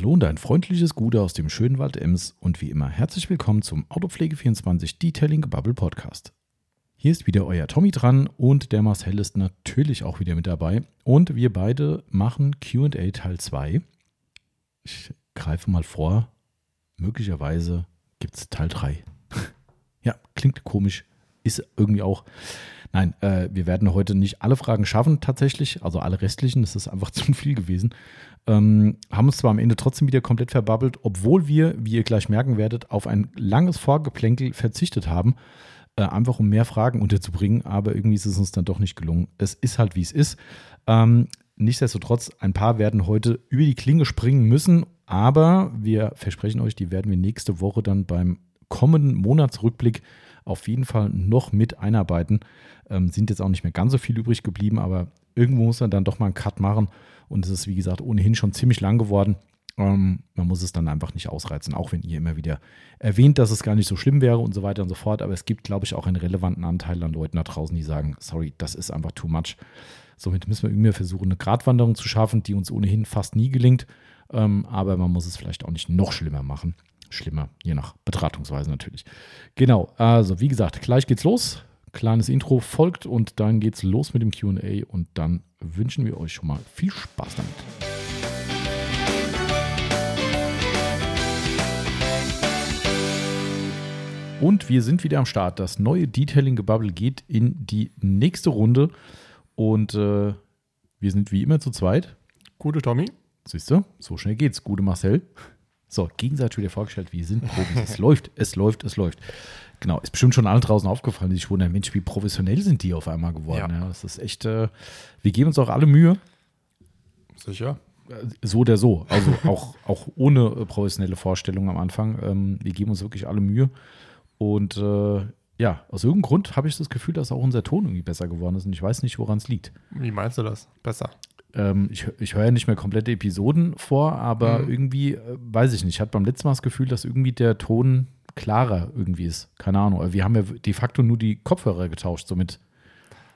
Hallo und ein freundliches Gute aus dem schönen Wald Ems und wie immer herzlich willkommen zum Autopflege24 Detailing Bubble Podcast. Hier ist wieder euer Tommy dran und der Marcel ist natürlich auch wieder mit dabei und wir beide machen Q&A Teil 2. Ich greife mal vor, möglicherweise gibt es Teil 3. ja, klingt komisch, ist irgendwie auch. Nein, äh, wir werden heute nicht alle Fragen schaffen tatsächlich, also alle restlichen, das ist einfach zu viel gewesen. Ähm, haben uns zwar am Ende trotzdem wieder komplett verbabbelt, obwohl wir, wie ihr gleich merken werdet, auf ein langes Vorgeplänkel verzichtet haben, äh, einfach um mehr Fragen unterzubringen, aber irgendwie ist es uns dann doch nicht gelungen. Es ist halt, wie es ist. Ähm, nichtsdestotrotz, ein paar werden heute über die Klinge springen müssen, aber wir versprechen euch, die werden wir nächste Woche dann beim kommenden Monatsrückblick auf jeden Fall noch mit einarbeiten. Ähm, sind jetzt auch nicht mehr ganz so viel übrig geblieben, aber irgendwo muss man dann doch mal einen Cut machen. Und es ist, wie gesagt, ohnehin schon ziemlich lang geworden. Ähm, man muss es dann einfach nicht ausreizen, auch wenn ihr immer wieder erwähnt, dass es gar nicht so schlimm wäre und so weiter und so fort. Aber es gibt, glaube ich, auch einen relevanten Anteil an Leuten da draußen, die sagen, sorry, das ist einfach too much. Somit müssen wir irgendwie versuchen, eine Gratwanderung zu schaffen, die uns ohnehin fast nie gelingt. Ähm, aber man muss es vielleicht auch nicht noch schlimmer machen. Schlimmer, je nach Betrachtungsweise natürlich. Genau, also wie gesagt, gleich geht's los. Kleines Intro folgt und dann geht's los mit dem QA und dann wünschen wir euch schon mal viel Spaß damit. Und wir sind wieder am Start. Das neue Detailing-Gebubble geht in die nächste Runde. Und äh, wir sind wie immer zu zweit. Gute Tommy. Siehst du, so schnell geht's. Gute Marcel. So, gegenseitig wieder vorgestellt, wir sind Profis. es läuft, es läuft, es läuft. Genau, ist bestimmt schon allen draußen aufgefallen, die sich wundern, Mensch, wie professionell sind die auf einmal geworden. Ja, ja das ist echt, äh, wir geben uns auch alle Mühe. Sicher. So oder so. Also auch, auch ohne äh, professionelle Vorstellung am Anfang. Ähm, wir geben uns wirklich alle Mühe. Und äh, ja, aus irgendeinem Grund habe ich das Gefühl, dass auch unser Ton irgendwie besser geworden ist. Und ich weiß nicht, woran es liegt. Wie meinst du das? Besser? Ähm, ich, ich höre ja nicht mehr komplette Episoden vor, aber mhm. irgendwie, äh, weiß ich nicht, ich hatte beim letzten Mal das Gefühl, dass irgendwie der Ton klarer irgendwie ist. Keine Ahnung. Wir haben ja de facto nur die Kopfhörer getauscht, somit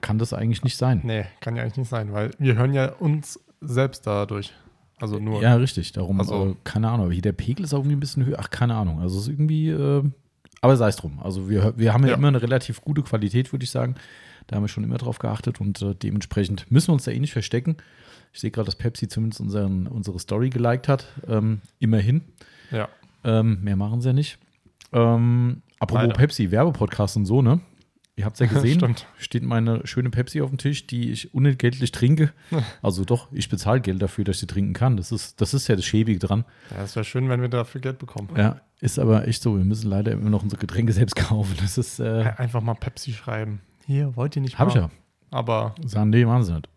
kann das eigentlich nicht sein. Nee, kann ja eigentlich nicht sein, weil wir hören ja uns selbst dadurch. Also nur. Ja, richtig. Darum, also, äh, keine Ahnung. Aber hier der Pegel ist auch irgendwie ein bisschen höher. Ach, keine Ahnung. Also es ist irgendwie, äh, aber sei es drum. Also wir, wir haben ja, ja, immer eine relativ gute Qualität, würde ich sagen. Da haben wir schon immer drauf geachtet und äh, dementsprechend müssen wir uns da eh nicht verstecken. Ich sehe gerade, dass Pepsi zumindest unseren, unsere Story geliked hat. Ähm, immerhin. Ja. Ähm, mehr machen sie ja nicht. Ähm, apropos Leider. Pepsi, Werbepodcast und so, ne? Ihr habt es ja gesehen, Stimmt. steht meine schöne Pepsi auf dem Tisch, die ich unentgeltlich trinke. Also doch, ich bezahle Geld dafür, dass ich sie trinken kann. Das ist, das ist ja das Schäbige dran. Ja, es wäre schön, wenn wir dafür Geld bekommen. Ja, ist aber echt so. Wir müssen leider immer noch unsere Getränke selbst kaufen. Das ist. Äh, Einfach mal Pepsi schreiben. Hier, wollt ihr nicht Hab ich ja. Aber. Sagen, nee, machen sie nicht.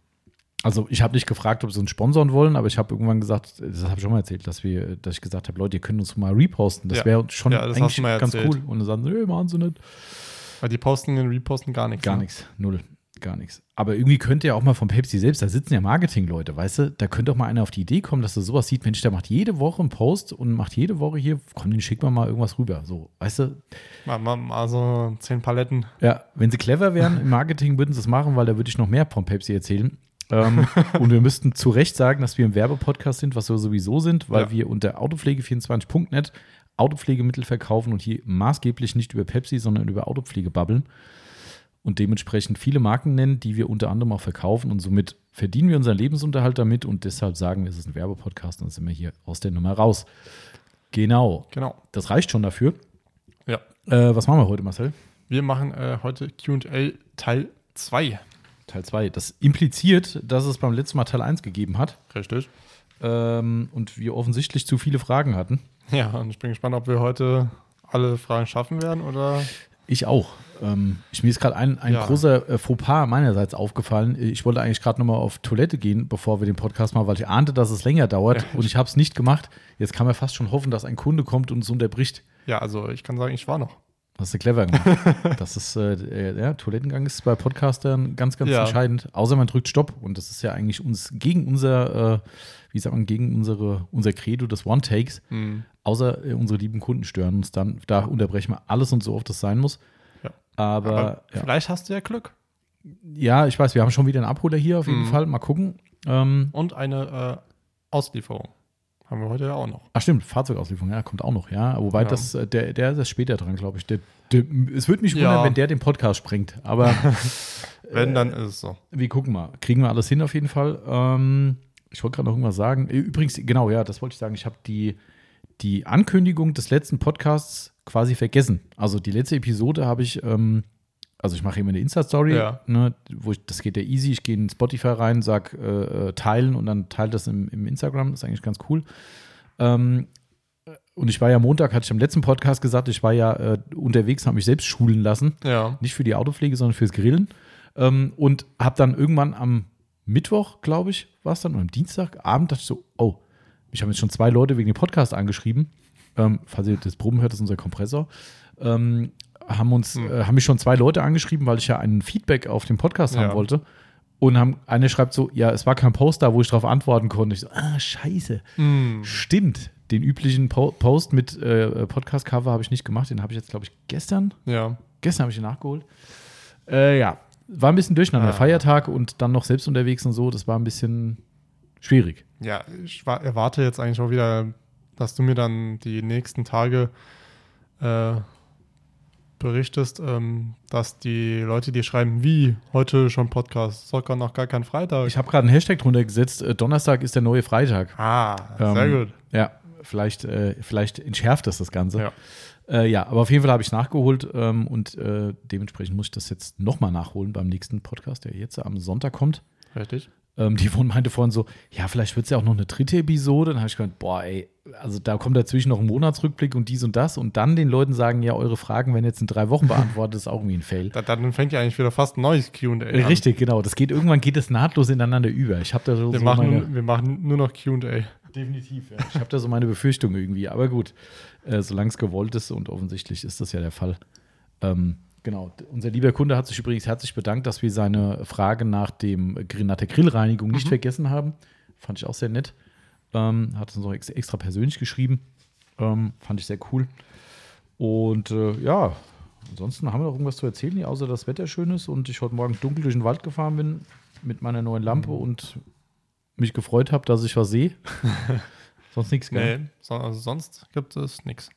Also ich habe nicht gefragt, ob sie uns sponsoren wollen, aber ich habe irgendwann gesagt, das habe ich schon mal erzählt, dass wir, dass ich gesagt habe, Leute, ihr könnt uns mal reposten. Das ja. wäre schon ja, eigentlich ganz cool. Und dann sagen sie, nee, machen sie nicht. Weil die posten und reposten gar nichts. Gar ne? nichts, null, gar nichts. Aber irgendwie könnte ja auch mal von Pepsi selbst, da sitzen ja Marketing-Leute, weißt du, da könnte auch mal einer auf die Idee kommen, dass er sowas sieht, Mensch, der macht jede Woche einen Post und macht jede Woche hier, komm, den schickt man mal irgendwas rüber. So, weißt du? Mal, mal, mal so zehn Paletten. Ja, wenn sie clever wären im Marketing, würden sie es machen, weil da würde ich noch mehr von Pepsi erzählen. Ähm, und wir müssten zu Recht sagen, dass wir im Werbepodcast sind, was wir sowieso sind, weil ja. wir unter autopflege24.net Autopflegemittel verkaufen und hier maßgeblich nicht über Pepsi, sondern über Autopflege babbeln und dementsprechend viele Marken nennen, die wir unter anderem auch verkaufen und somit verdienen wir unseren Lebensunterhalt damit und deshalb sagen wir, es ist ein Werbepodcast und dann sind wir hier aus der Nummer raus. Genau. Genau. Das reicht schon dafür. Ja. Äh, was machen wir heute, Marcel? Wir machen äh, heute QA Teil 2. Teil 2. Das impliziert, dass es beim letzten Mal Teil 1 gegeben hat. Richtig. Ähm, und wir offensichtlich zu viele Fragen hatten. Ja, und ich bin gespannt, ob wir heute alle Fragen schaffen werden oder. Ich auch. Ähm, ich, mir ist gerade ein, ein ja. großer äh, Fauxpas meinerseits aufgefallen. Ich wollte eigentlich gerade nochmal auf Toilette gehen, bevor wir den Podcast machen, weil ich ahnte, dass es länger dauert ja. und ich habe es nicht gemacht. Jetzt kann man fast schon hoffen, dass ein Kunde kommt und uns unterbricht. Ja, also ich kann sagen, ich war noch. Das ist clever gemacht. das ist, äh, ja, Toilettengang ist bei Podcastern ganz, ganz ja. entscheidend. Außer man drückt Stopp. Und das ist ja eigentlich uns gegen unser, äh, wie sagt man, gegen unsere, unser Credo des One-Takes. Mhm. Außer äh, unsere lieben Kunden stören uns dann. Da unterbrechen wir alles und so oft das sein muss. Ja. Aber, Aber ja. vielleicht hast du ja Glück. Ja, ich weiß, wir haben schon wieder einen Abholer hier auf jeden mhm. Fall. Mal gucken. Ähm, und eine äh, Auslieferung Haben wir heute ja auch noch. Ach stimmt, Fahrzeugauslieferung, ja, kommt auch noch, ja. Wobei Ja. das, äh, der, der ist später dran, glaube ich. Der, der, es würde mich wundern, Ja. wenn der den Podcast sprengt. Aber Wenn, dann ist es so. wir gucken mal. Kriegen wir alles hin auf jeden Fall. Ähm, ich wollte gerade noch irgendwas sagen. Äh, Übrigens, genau, ja, das wollte ich sagen. Ich habe die, die Ankündigung des letzten Podcasts quasi vergessen. Also die letzte Episode habe ich, ähm, also ich mache immer eine Insta-Story, Ja. ne, wo ich, das geht ja easy. Ich gehe in Spotify rein, sag äh, äh, teilen und dann teilt das im, im Instagram. Das ist eigentlich ganz cool. Ähm, und ich war ja Montag, hatte ich im letzten Podcast gesagt, ich war ja äh, unterwegs, habe mich selbst schulen lassen. Ja. Nicht für die Autopflege, sondern fürs Grillen. Ähm, und habe dann irgendwann am Mittwoch, glaube ich, war es dann, oder am Dienstagabend, dachte ich so, oh, mich haben jetzt schon zwei Leute wegen dem Podcast angeschrieben. Ähm, falls ihr das Proben hört, das ist unser Kompressor. Ähm, haben uns, äh, haben mich schon zwei Leute angeschrieben, weil ich ja ein Feedback auf den Podcast haben Ja. wollte. Und haben, eine schreibt so, ja, es war kein Post da, wo ich darauf antworten konnte. Ich so, ah, scheiße. Hm. Stimmt. Den üblichen po Post mit äh, Podcast-Cover habe ich nicht gemacht. Den habe ich jetzt, glaube ich, gestern Ja. Gestern habe ich ihn nachgeholt. Äh, ja, war ein bisschen durcheinander. Ah. Feiertag und dann noch selbst unterwegs und so. Das war ein bisschen schwierig. Ja, ich wa- erwarte jetzt eigentlich auch wieder, dass du mir dann die nächsten Tage äh, berichtest, ähm, dass die Leute dir schreiben, wie heute schon Podcast, sogar noch gar kein Freitag. Ich habe gerade einen Hashtag drunter gesetzt. Äh, Donnerstag ist der neue Freitag. ah, Ähm, sehr gut. Ja, vielleicht, äh, vielleicht entschärft das das Ganze. Ja. Äh, ja, aber auf jeden Fall habe ich nachgeholt ähm, und äh, dementsprechend muss ich das jetzt nochmal nachholen beim nächsten Podcast, der jetzt am Sonntag kommt. Richtig. Ähm, die Yvonne meinte vorhin so, ja, vielleicht wird es ja auch noch eine dritte Episode. Dann habe ich gedacht, boah, ey, also da kommt dazwischen noch ein Monatsrückblick und dies und das. Und dann den Leuten sagen, ja, eure Fragen werden jetzt in drei Wochen beantwortet, ist auch irgendwie ein Fail. Da, dann fängt ja eigentlich wieder fast ein neues QA an. Richtig, genau. Das geht, irgendwann geht es nahtlos ineinander über. Ich habe da so, Wir, so machen, meine, wir machen nur noch QA. Definitiv, ja. Ich habe da so meine Befürchtung irgendwie. Aber gut, äh, solange es gewollt ist und offensichtlich ist das ja der Fall. Ähm, genau. Unser lieber Kunde hat sich übrigens herzlich bedankt, dass wir seine Frage nach, dem, nach der Grillreinigung nicht vergessen haben. Fand ich auch sehr nett. Ähm, hat uns auch ex extra persönlich geschrieben. Ähm, fand ich sehr cool. Und äh, ja, ansonsten haben wir noch irgendwas zu erzählen, hier, außer dass das Wetter schön ist und ich heute Morgen dunkel durch den Wald gefahren bin mit meiner neuen Lampe und mich gefreut habe, dass ich was sehe. Sonst nichts, gell? Nee, so, also sonst gibt es nichts.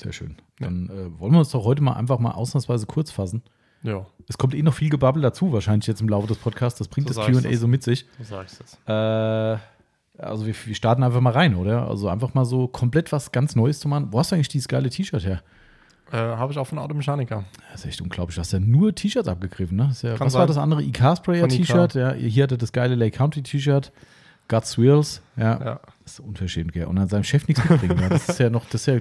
Sehr schön. Dann äh, wollen wir uns doch heute mal einfach mal ausnahmsweise kurz fassen. Ja, Es kommt eh noch viel Gebabbel dazu, wahrscheinlich jetzt im Laufe des Podcasts. Das bringt So das QA so mit sich. du sagst es. Äh, also wir, wir starten einfach mal rein, oder? Also einfach mal so komplett was ganz Neues zu machen. Wo hast du eigentlich dieses geile T-Shirt her? Äh, Habe ich auch von Automechaniker. Das ist echt unglaublich. Du hast ja nur T-Shirts abgegriffen, ne? Das ja, was war sein. das andere? IK-Sprayer Von IK. T-Shirt. Ja, hier hatte das geile Lake County T-Shirt. Guts Wheels. Ja, Ja. das ist unverschämt, gell? Und an seinem Chef nichts mitbringen. ja. Das ist ja noch, das ist ja,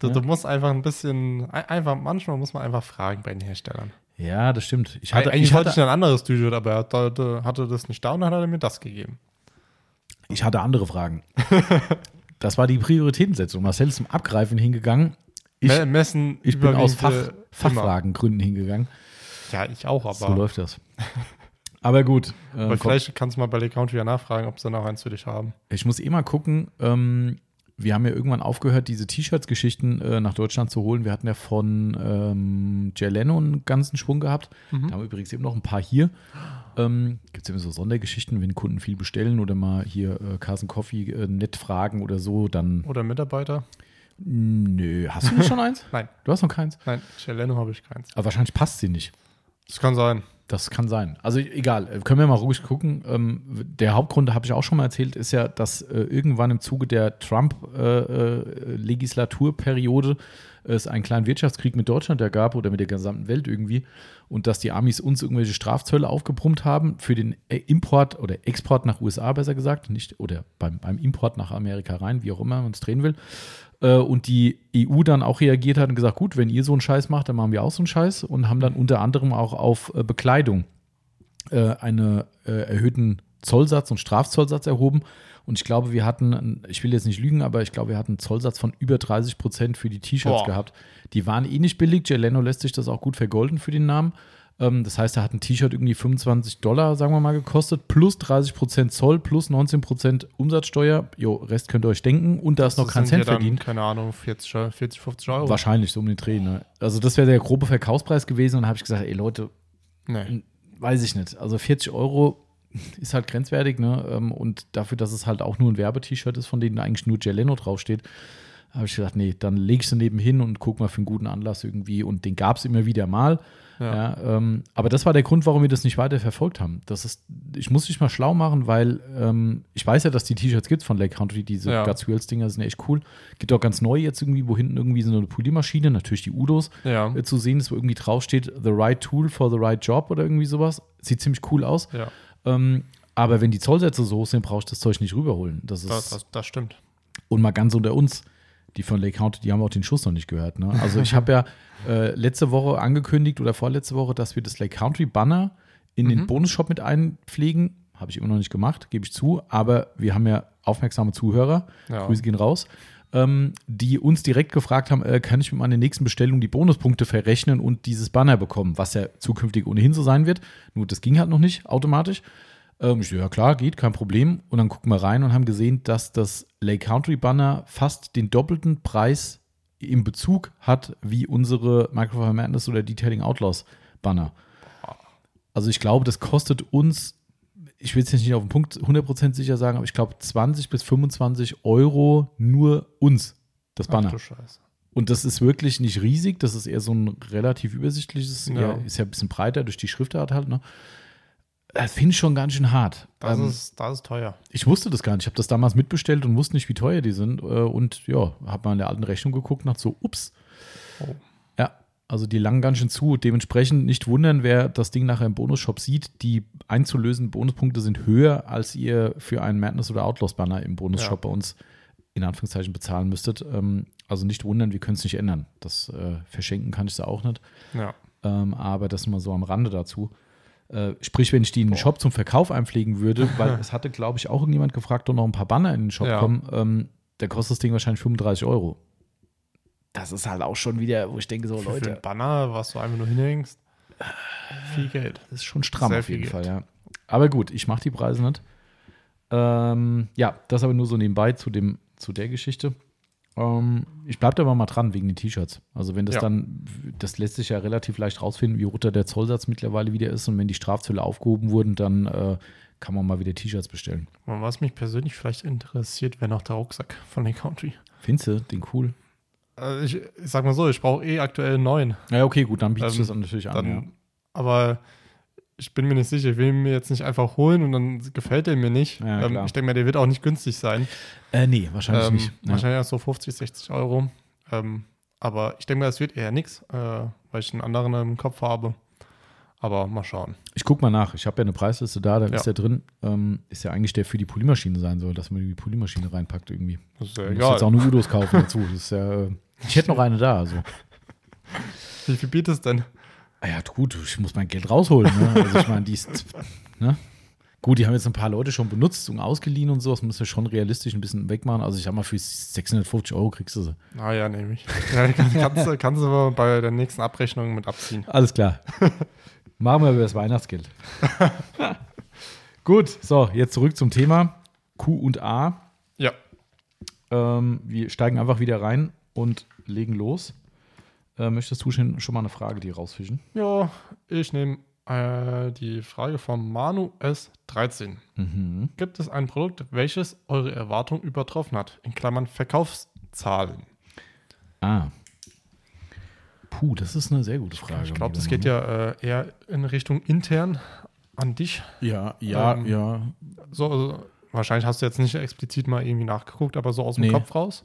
Du, Ja. du musst einfach ein bisschen, ein- einfach, manchmal muss man einfach fragen bei den Herstellern. ja, das stimmt. Ich hatte, Eigentlich ich wollte hatte, ich ein anderes T-Shirt, aber er hatte, hatte das nicht da und dann hat er mir das gegeben. Ich hatte andere Fragen. das war die Prioritätensetzung. Marcel ist zum Abgreifen hingegangen. Ich, Me- Messen ich bin aus Fach, Fachfragengründen hingegangen. Ja, ich auch, aber, So läuft das. Aber gut. äh, aber komm, vielleicht kannst du mal bei Lake Country ja nachfragen, ob sie noch eins für dich haben. ich muss eh mal gucken. Ähm, wir haben ja irgendwann aufgehört, diese T-Shirts-Geschichten äh, nach Deutschland zu holen. Wir hatten ja von ähm, Jay Leno einen ganzen Schwung gehabt. Mhm. Da haben wir übrigens eben noch ein paar hier. Ähm, Gibt es immer so Sondergeschichten, wenn Kunden viel bestellen oder mal hier äh, Carson Coffee äh, nett fragen oder so, dann. Oder Mitarbeiter? Nö, hast du nicht schon eins? Nein, Du hast noch keins? nein, Cheleno habe ich keins. Aber wahrscheinlich passt sie nicht. Das kann sein. Das kann sein. Also egal, äh, können wir mal ruhig gucken. Ähm, der Hauptgrund, habe ich auch schon mal erzählt, ist ja, dass äh, irgendwann im Zuge der Trump-Legislaturperiode es einen kleinen Wirtschaftskrieg mit Deutschland ja gab oder mit der gesamten Welt irgendwie und dass die Amis uns irgendwelche Strafzölle aufgebrummt haben für den äh, Import oder Export nach USA, besser gesagt, nicht oder beim, beim Import nach Amerika rein, wie auch immer man es drehen will. Äh, und die EU dann auch reagiert hat und gesagt, gut, wenn ihr so einen Scheiß macht, dann machen wir auch so einen Scheiß und haben dann unter anderem auch auf äh, Bekleidung äh, einen erhöhten Zollsatz und Strafzollsatz erhoben. Und ich glaube, wir hatten, ich will jetzt nicht lügen, aber ich glaube, wir hatten einen Zollsatz von über 30 Prozent für die T-Shirts gehabt. Die waren eh nicht billig. Jay Leno lässt sich das auch gut vergolden für den Namen. Ähm, das heißt, er hat ein T-Shirt irgendwie 25 Dollar, sagen wir mal, gekostet, plus 30 Prozent Zoll, plus 19 Prozent Umsatzsteuer. Jo, Rest könnt ihr euch denken. Und da ist noch kein Cent dann, verdient. Keine Ahnung, 40, 40 50 Euro. Wahrscheinlich so um den Dreh. Ne? Also das wäre der grobe Verkaufspreis gewesen. Und dann habe ich gesagt, ey Leute, Nee. weiß ich nicht. Also 40 Euro, ist halt grenzwertig, ne? Ähm, und dafür, dass es halt auch nur ein Werbe-T-Shirt ist, von denen eigentlich nur Geleno draufsteht, habe ich gedacht, nee, dann leg ich sie nebenhin und guck mal für einen guten Anlass irgendwie. Und den gab es immer wieder mal. Ja. ja ähm, aber das war der Grund, warum wir das nicht weiter verfolgt haben. Das ist, ich muss mich mal schlau machen, weil ähm, ich weiß ja, dass die T-Shirts gibt von Lake Country, diese ja. Guts Wheels Dinger sind echt cool. Gibt auch ganz neu jetzt irgendwie, wo hinten irgendwie so eine Poliermaschine, natürlich die Udos, ja. äh, zu sehen ist, wo irgendwie draufsteht, the right tool for the right job oder irgendwie sowas. Sieht ziemlich cool aus. Ja. Ähm, aber wenn die Zollsätze so hoch sind, brauche ich das Zeug nicht rüberholen. Das, ist, das, das, das stimmt. Und mal ganz unter uns die von Lake County, die haben auch den Schuss noch nicht gehört. Ne? Also ich habe ja äh, letzte Woche angekündigt oder vorletzte Woche, dass wir das Lake Country Banner in mhm. den Bonusshop mit einpflegen. Habe ich immer noch nicht gemacht, gebe ich zu. Aber wir haben ja aufmerksame Zuhörer, ja. Grüße gehen raus, ähm, die uns direkt gefragt haben, äh, kann ich mit meiner nächsten Bestellung die Bonuspunkte verrechnen und dieses Banner bekommen, was ja zukünftig ohnehin so sein wird. Nur das ging halt noch nicht automatisch. Ähm, ich ja klar, geht, kein Problem. Und dann gucken wir rein und haben gesehen, dass das Lake Country Banner fast den doppelten Preis im Bezug hat wie unsere Microphone Madness oder Detailing Outlaws Banner. Also ich glaube, das kostet uns, ich will es jetzt nicht auf den Punkt 100% sicher sagen, aber ich glaube 20 bis 25 Euro nur uns, das Banner. Ach du Scheiße. Und das ist wirklich nicht riesig, das ist eher so ein relativ übersichtliches, ja. Ist ja ein bisschen breiter durch die Schriftart halt, ne? Das finde ich schon ganz schön hart. Das, ähm, ist, das ist teuer. Ich wusste das gar nicht. Ich habe das damals mitbestellt und wusste nicht, wie teuer die sind. Äh, und ja, habe mal in der alten Rechnung geguckt und dachte so, ups. Oh. Ja, also die langen ganz schön zu. Dementsprechend nicht wundern, wer das Ding nachher im Bonusshop sieht. Die einzulösenden Bonuspunkte sind höher, als ihr für einen Madness oder Outlaws Banner im Bonusshop ja. bei uns in Anführungszeichen bezahlen müsstet. Ähm, also nicht wundern, wir können es nicht ändern. Das äh, verschenken kann ich es auch nicht. Ja. Ähm, aber das mal so am Rande dazu. Äh, sprich, wenn ich die in den Boah. Shop zum Verkauf einpflegen würde, weil es hatte, glaube ich, auch irgendjemand gefragt, ob noch ein paar Banner in den Shop ja. kommen, ähm, der kostet das Ding wahrscheinlich 35 Euro. Das ist halt auch schon wieder, wo ich denke, so für, Leute. Für ein Banner, was du einfach nur hinhängst, viel Geld. Das ist schon stramm Sehr auf jeden Fall, ja. Aber gut, ich mache die Preise nicht. Ähm, ja, das aber nur so nebenbei zu, dem, zu der Geschichte. Ähm, ich bleibe da aber mal dran wegen den T-Shirts. Also wenn das ja. dann, das lässt sich ja relativ leicht rausfinden, wie runter der Zollsatz mittlerweile wieder ist. Und wenn die Strafzölle aufgehoben wurden, dann äh, kann man mal wieder T-Shirts bestellen. Was mich persönlich vielleicht interessiert, wäre noch der Rucksack von den Country. Findest du den cool? Also ich, ich, sag mal so, ich brauche eh aktuell neuen. Ja, okay, gut, dann bietest ähm, du das natürlich an. Dann, ja. Aber ich bin mir nicht sicher, ich will ihn mir jetzt nicht einfach holen und dann gefällt er mir nicht. Ja, ähm, ich denke mal, der wird auch nicht günstig sein. Äh, nee, wahrscheinlich ähm, nicht. Ja. Wahrscheinlich so 50, 60 Euro. Ähm, aber ich denke mal, es wird eher nichts, äh, weil ich einen anderen im Kopf habe. Aber mal schauen. Ich gucke mal nach. Ich habe ja eine Preisliste da, da ja. ist der drin. Ähm, ist ja eigentlich der für die Polymaschine sein soll, dass man die Polymaschine reinpackt irgendwie. Das ist ja egal. jetzt auch nur Udos kaufen dazu. Das ist ja, äh, ich hätte noch eine da. Also. Wie viel bietet es denn? Ah ja, gut, ich muss mein Geld rausholen. Ne? Also ich meine, die ist, ne? Gut, die haben jetzt ein paar Leute schon benutzt und ausgeliehen und so. Das muss ja schon realistisch ein bisschen wegmachen. Also ich sag mal, für 650 Euro kriegst du sie. Ah ja, nehme ich. Ja, kannst, du, kannst du aber bei der nächsten Abrechnung mit abziehen. Alles klar. Machen wir über das Weihnachtsgeld. Gut, so, jetzt zurück zum Thema Q und A. Ja. Ähm, wir steigen einfach wieder rein und legen los. Äh, möchtest du schon, schon mal eine Frage die rausfischen? Ja, ich nehme äh, die Frage vom Manu S13. Mhm. Gibt es ein Produkt, welches eure Erwartung übertroffen hat? In Klammern Verkaufszahlen. Ah. Puh, das ist eine sehr gute Frage. Ich glaube, das geht ja äh, eher in Richtung intern an dich. Ja, ja, ähm, ja. So, also, wahrscheinlich hast du jetzt nicht explizit mal irgendwie nachgeguckt, aber so aus dem nee. Kopf raus.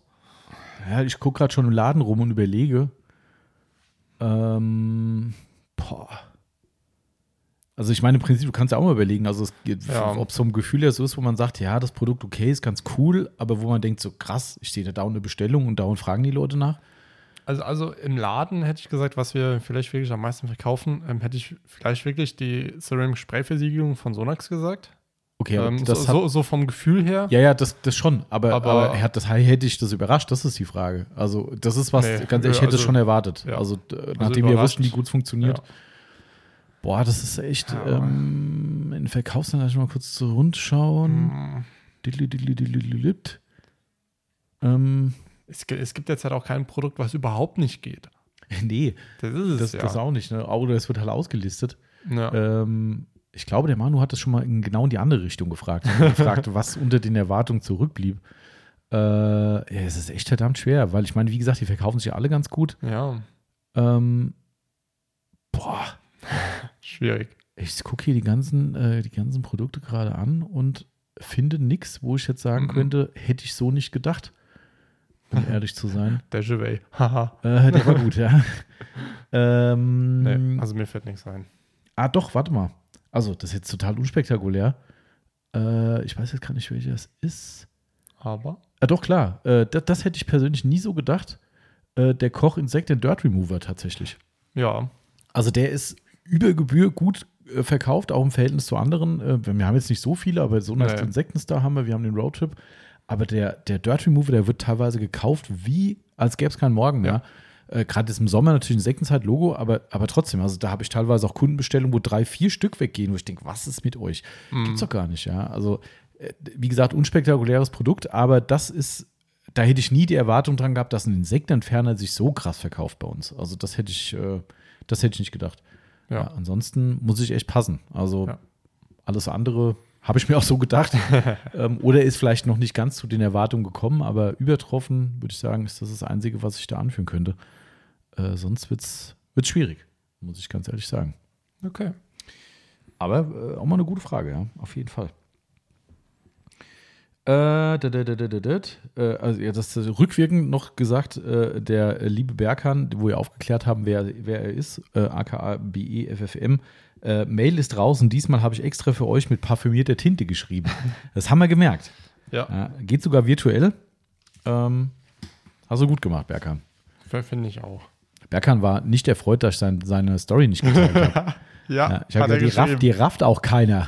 Ja, ich gucke gerade schon im Laden rum und überlege, ähm, boah. Also ich meine, im Prinzip, du kannst ja auch mal überlegen, also ja. ob es so ein Gefühl so ist, wo man sagt, ja, das Produkt okay, ist ganz cool, aber wo man denkt, so krass, ich stehe da dauernd eine Bestellung und dauernd fragen die Leute nach. Also, also im Laden hätte ich gesagt, was wir vielleicht wirklich am meisten verkaufen, ähm, hätte ich vielleicht wirklich die Ceramic Spray-Versiegelung von Sonax gesagt. Okay, ähm, das so, hat, so, vom Gefühl her. Ja, ja, das, das schon. Aber, aber, aber hat, das, hätte ich das überrascht? Das ist die Frage. Also, das ist was, nee, ganz ehrlich, ich hätte es also, schon erwartet. Ja. Also, also, nachdem wir wussten, wie gut es funktioniert. Ja. Boah, das ist echt. Ja. Ähm, in Verkaufsland mal kurz zu rund schauen. Hm. Ähm, es, es, gibt jetzt halt auch kein Produkt, was überhaupt nicht geht. Nee, das ist es. Das, ja. das auch nicht. Ne? Oder es wird halt ausgelistet. Ja. Ähm, ich glaube, der Manu hat das schon mal in, genau in die andere Richtung gefragt. gefragt, was unter den Erwartungen zurückblieb. Äh, ja, es ist echt verdammt schwer, weil ich meine, wie gesagt, die verkaufen sich ja alle ganz gut. Ja, Ähm, boah, schwierig. ich gucke hier die ganzen, äh, die ganzen Produkte gerade an und finde nichts, wo ich jetzt sagen Mhm. könnte, hätte ich so nicht gedacht, um ehrlich zu sein. Deja Vu. Haha. Äh, der war gut, ja. ähm, Nee, also mir fällt nichts ein. Ah, doch, warte mal. Also, das ist jetzt total unspektakulär. Äh, ich weiß jetzt gar nicht, welcher das ist. Aber Ah, doch, klar. Äh, das, das hätte ich persönlich nie so gedacht. Äh, der Koch Insekt Dirt Remover tatsächlich. ja, Also, der ist über Gebühr gut äh, verkauft, auch im Verhältnis zu anderen. Äh, wir haben jetzt nicht so viele, aber so eine Nee. Insektenstar haben wir. Wir haben den Roadtrip. Aber der, der Dirt Remover, der wird teilweise gekauft, wie als gäbe es keinen Morgen mehr. Äh, Gerade ist im Sommer natürlich Insektenzeit-Logo, aber, aber trotzdem, also da habe ich teilweise auch Kundenbestellungen, wo drei, vier Stück weggehen, wo ich denke, was ist mit euch? Gibt's doch gar nicht, ja. Also, äh, wie gesagt, unspektakuläres Produkt, aber das ist, da hätte ich nie die Erwartung dran gehabt, dass ein Insektenentferner sich so krass verkauft bei uns. Also, das hätte ich, äh, das hätte ich nicht gedacht. Ja. Ja. ansonsten muss ich echt passen. Also, Ja. alles andere habe ich mir auch so gedacht. ähm, oder ist vielleicht noch nicht ganz zu den Erwartungen gekommen, aber übertroffen, würde ich sagen, ist das das Einzige, was ich da anführen könnte. Äh, sonst wird es schwierig, muss ich ganz ehrlich sagen. okay. Aber äh, auch mal eine gute Frage, ja, auf jeden Fall. Äh. Äh, also ja, das rückwirkend noch gesagt, äh, der liebe Berghahn, wo wir aufgeklärt haben, wer, wer er ist, äh, aka BEFFM. Äh, Mail ist draußen. Diesmal habe ich extra für euch mit parfümierter Tinte geschrieben. Das haben wir gemerkt. Ja, Ja, geht sogar virtuell. Ähm, hast du gut gemacht, Berghahn. finde ich auch. Berghahn war nicht erfreut, dass ich sein, seine Story nicht geteilt habe. Ja, Ja, ich habe gesagt, die rafft, die rafft auch keiner.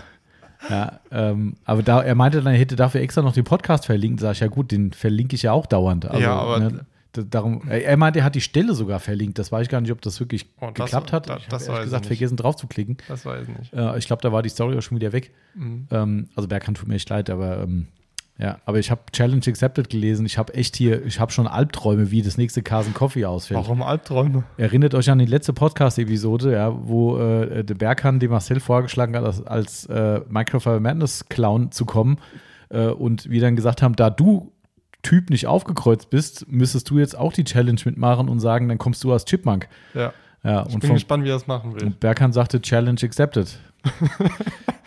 Ja, ähm, aber da, er meinte dann, er hätte dafür extra noch den Podcast verlinkt. Sag ich, ja gut, den verlinke ich ja auch dauernd. Also, Ja, aber- ne, darum, er meinte, er hat die Stelle sogar verlinkt. Das weiß ich gar nicht, ob das wirklich Oh, das- geklappt hat. da- ich das habe ich gesagt nicht. vergessen, drauf zu klicken. Das weiß ich nicht. Äh, ich glaube, da war die Story auch schon wieder weg. Mhm. Ähm, also Berghahn tut mir echt leid, aber ähm, ja, aber ich habe Challenge Accepted gelesen. Ich habe echt hier, ich habe schon Albträume, wie das nächste Carson Coffee ausfällt. Warum Albträume? Erinnert euch an die letzte Podcast-Episode, ja, wo äh, der Berghahn dem Marcel vorgeschlagen hat, als, als äh, Microphone Madness Clown zu kommen. Äh, und wir dann gesagt haben, da du Typ nicht aufgekreuzt bist, müsstest du jetzt auch die Challenge mitmachen und sagen, dann kommst du als Chipmunk. Ja, Ja, ich und, bin vom, gespannt, wie er das machen will. und Berghahn sagte, Challenge accepted.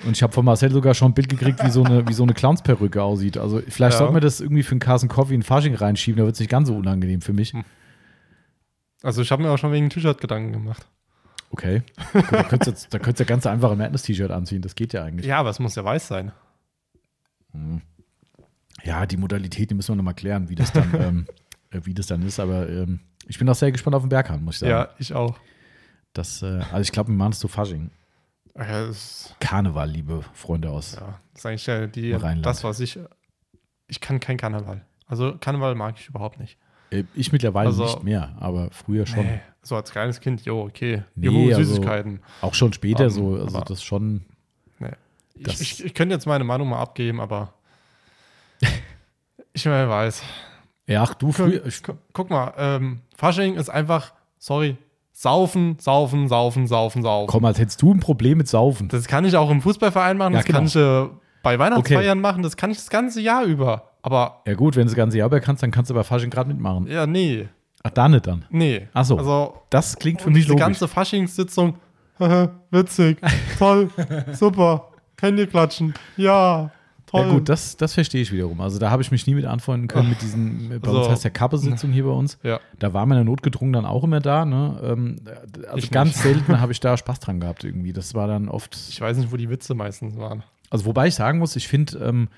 Und ich habe von Marcel sogar schon ein Bild gekriegt, wie so eine, wie so eine Clownsperücke aussieht. Also vielleicht Ja. sollten wir das irgendwie für einen Carson Coffee in Fasching reinschieben, da wird es nicht ganz so unangenehm für mich. Also ich habe mir auch schon wegen dem T-Shirt Gedanken gemacht. Okay. Gut, da könntest du ja ganz einfach ein Madness-T-Shirt anziehen. Das geht ja eigentlich. Ja, aber es muss ja weiß sein. Ja, die Modalität, die müssen wir nochmal klären, wie das dann, ähm, äh, wie das dann ist. Aber ähm, ich bin auch sehr gespannt auf den Berghahn, muss ich sagen. Ja, ich auch. Das, äh, also ich glaube, wir machen es zu Fasching. Ja, Karneval, liebe Freunde aus. ja, das ist eigentlich ja die, das, was ich. Ich kann kein Karneval. Also Karneval mag ich überhaupt nicht. Äh, Ich mittlerweile Also- nicht mehr, aber früher schon. Nee, so als kleines Kind, jo, okay. Nee, Juhu, also- Süßigkeiten. Auch schon später Ähm, so. Also das schon. Nee. Das- Ich, ich, ich könnte jetzt meine Meinung mal abgeben, aber ich weiß. Ja, ach du, früher. Guck, guck mal, ähm, Fasching ist einfach, sorry, saufen, saufen, saufen, saufen, saufen. komm, als hättest du ein Problem mit Saufen. Das kann ich auch im Fußballverein machen, Ja, das kann genau. ich äh, bei Weihnachtsfeiern machen, das kann ich das ganze Jahr über. Aber Ja, gut, wenn du das ganze Jahr über kannst, dann kannst du bei Fasching gerade mitmachen. ja, nee, Ach, da nicht dann. nee. Ach so. Also, Das klingt für mich diese logisch. ganze Faschingssitzung, witzig, toll, super, ihr klatschen, ja, toll. Ja gut, das, das verstehe ich wiederum. Also da habe ich mich nie mit anfreunden können mit diesen, bei uns Also- heißt ja Kappe-Sitzung hier bei uns. ja. Da war man ja notgedrungen dann auch immer da. Ne? Ähm, also Ich ganz nicht. selten habe ich da Spaß dran gehabt irgendwie. Das war dann oft. Ich weiß nicht, wo die Witze meistens waren. Also wobei ich sagen muss, ich finde ähm,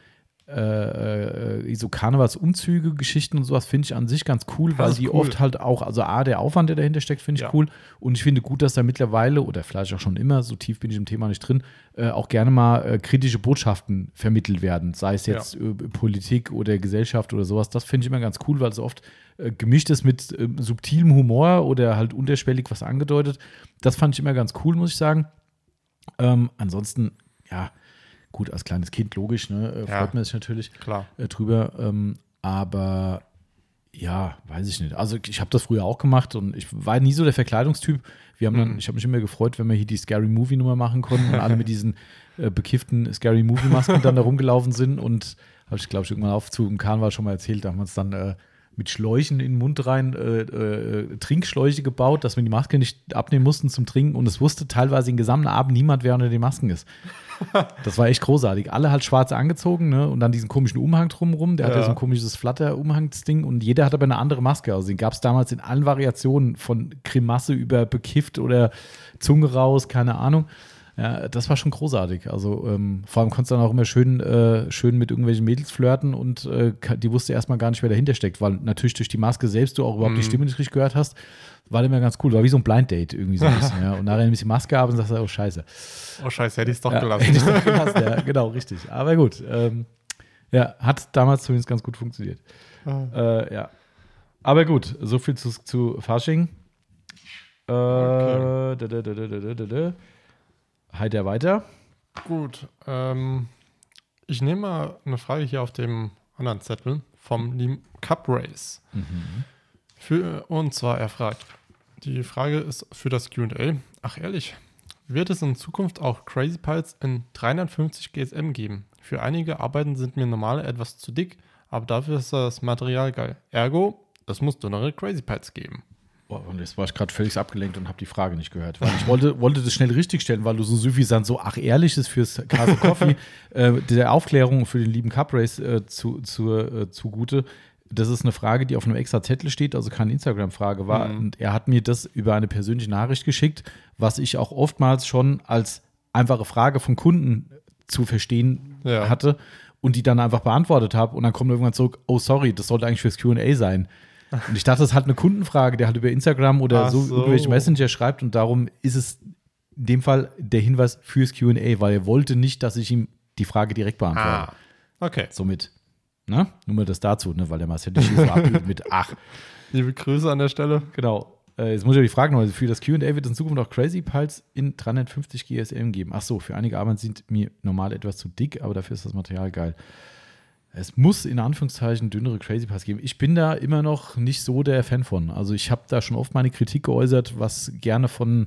äh, äh, so Karnevalsumzüge, Geschichten und sowas finde ich an sich ganz cool, Das weil ist die cool. oft halt auch, also A, der Aufwand, der dahinter steckt, finde ich Ja. cool. Und ich finde gut, dass da mittlerweile, oder vielleicht auch schon immer, so tief bin ich im Thema nicht drin, äh, auch gerne mal äh, kritische Botschaften vermittelt werden. Sei es jetzt äh, Politik oder Gesellschaft oder sowas. Das finde ich immer ganz cool, weil es oft äh, gemischt ist mit äh, subtilem Humor oder halt unterschwellig was angedeutet. Das fand ich immer ganz cool, muss ich sagen. Ähm, ansonsten, ja, gut, als kleines Kind logisch, ne, äh, Ja. freut man sich natürlich Klar. äh, drüber. Ähm, aber Ja, weiß ich nicht. Also ich habe das früher auch gemacht und ich war nie so der Verkleidungstyp. Wir haben dann, Mhm. ich habe mich immer gefreut, wenn wir hier die Scary Movie Nummer machen konnten und alle mit diesen äh, bekifften Scary Movie Masken dann da rumgelaufen sind und habe ich glaube ich irgendwann auf zu im Karneval schon mal erzählt, da haben wir uns dann äh, mit Schläuchen in den Mund rein äh, äh, Trinkschläuche gebaut, dass wir die Maske nicht abnehmen mussten zum Trinken und es wusste teilweise den gesamten Abend niemand, wer unter den Masken ist. Das war echt großartig. Alle halt schwarz angezogen, ne? Und dann diesen komischen Umhang drumrum. Der hat ja Ja. so ein komisches Flatter-Umhangsding und jeder hat aber eine andere Maske. Also den gab es damals in allen Variationen, von Grimasse über bekifft oder Zunge raus, keine Ahnung. Ja, das war schon großartig. Also ähm, vor allem konntest du dann auch immer schön, äh, schön mit irgendwelchen Mädels flirten und äh, die wusste erstmal gar nicht, wer dahinter steckt, weil natürlich durch die Maske selbst du auch überhaupt die Mhm. Stimme nicht richtig gehört hast. War immer ganz cool. War wie so ein Blind Date irgendwie so ein bisschen. ja. Und nachher nimmst du die Maske ab und sagst, oh scheiße. Oh, scheiße, hätte ich es doch Ja, gelassen. hätte ich doch gelassen, ja, genau, richtig. Aber gut. Ähm, ja, hat damals zumindest ganz gut funktioniert. Ah. Äh, ja. Aber gut, so viel zu, zu Fasching. Äh, Okay. Heiter weiter. Gut, ähm, ich nehme mal eine Frage hier auf dem anderen Zettel vom Cup Race. Für, und zwar, er fragt, die Frage ist für das QA. Ach ehrlich, wird es in Zukunft auch Crazy Piles in 350 GSM geben? Für einige Arbeiten sind mir normale etwas zu dick, aber dafür ist das Material geil. Ergo, es muss dünnere Crazy Piles geben. Boah, und jetzt war ich gerade völlig abgelenkt und habe die Frage nicht gehört. Weil ich wollte, wollte das schnell richtig stellen, weil du so suffisant, so ach ehrlich ist fürs Castle Coffee, äh, der Aufklärung für den lieben Cup Race äh, zu, zu, äh, zugute. Das ist eine Frage, die auf einem extra Zettel steht, also keine Instagram-Frage war. Mhm. Und er hat mir das über eine persönliche Nachricht geschickt, was ich auch oftmals schon als einfache Frage von Kunden zu verstehen Ja. hatte und die dann einfach beantwortet habe. Und dann kommt irgendwann zurück, oh sorry, das sollte eigentlich fürs QA sein. Und ich dachte, das ist halt eine Kundenfrage, der halt über Instagram oder Ach so, so. irgendwelche Messenger schreibt und darum ist es in dem Fall der Hinweis fürs QA, weil er wollte nicht, dass ich ihm die Frage direkt beantworte. Ah, okay. Somit, ne? Nur mal das dazu, ne? weil der Marcel dich so abhielt mit ach. Liebe Grüße an der Stelle. Genau. Äh, jetzt muss ich aber die Frage noch, also für das QA wird es in Zukunft auch Crazy Pulse in 350 GSM geben. Ach so, für einige Arbeiten sind mir normal etwas zu dick, aber dafür ist das Material geil. Es muss in Anführungszeichen dünnere Crazy Pulse geben. Ich bin da immer noch nicht so der Fan von. Also ich habe da schon oft meine Kritik geäußert, was gerne von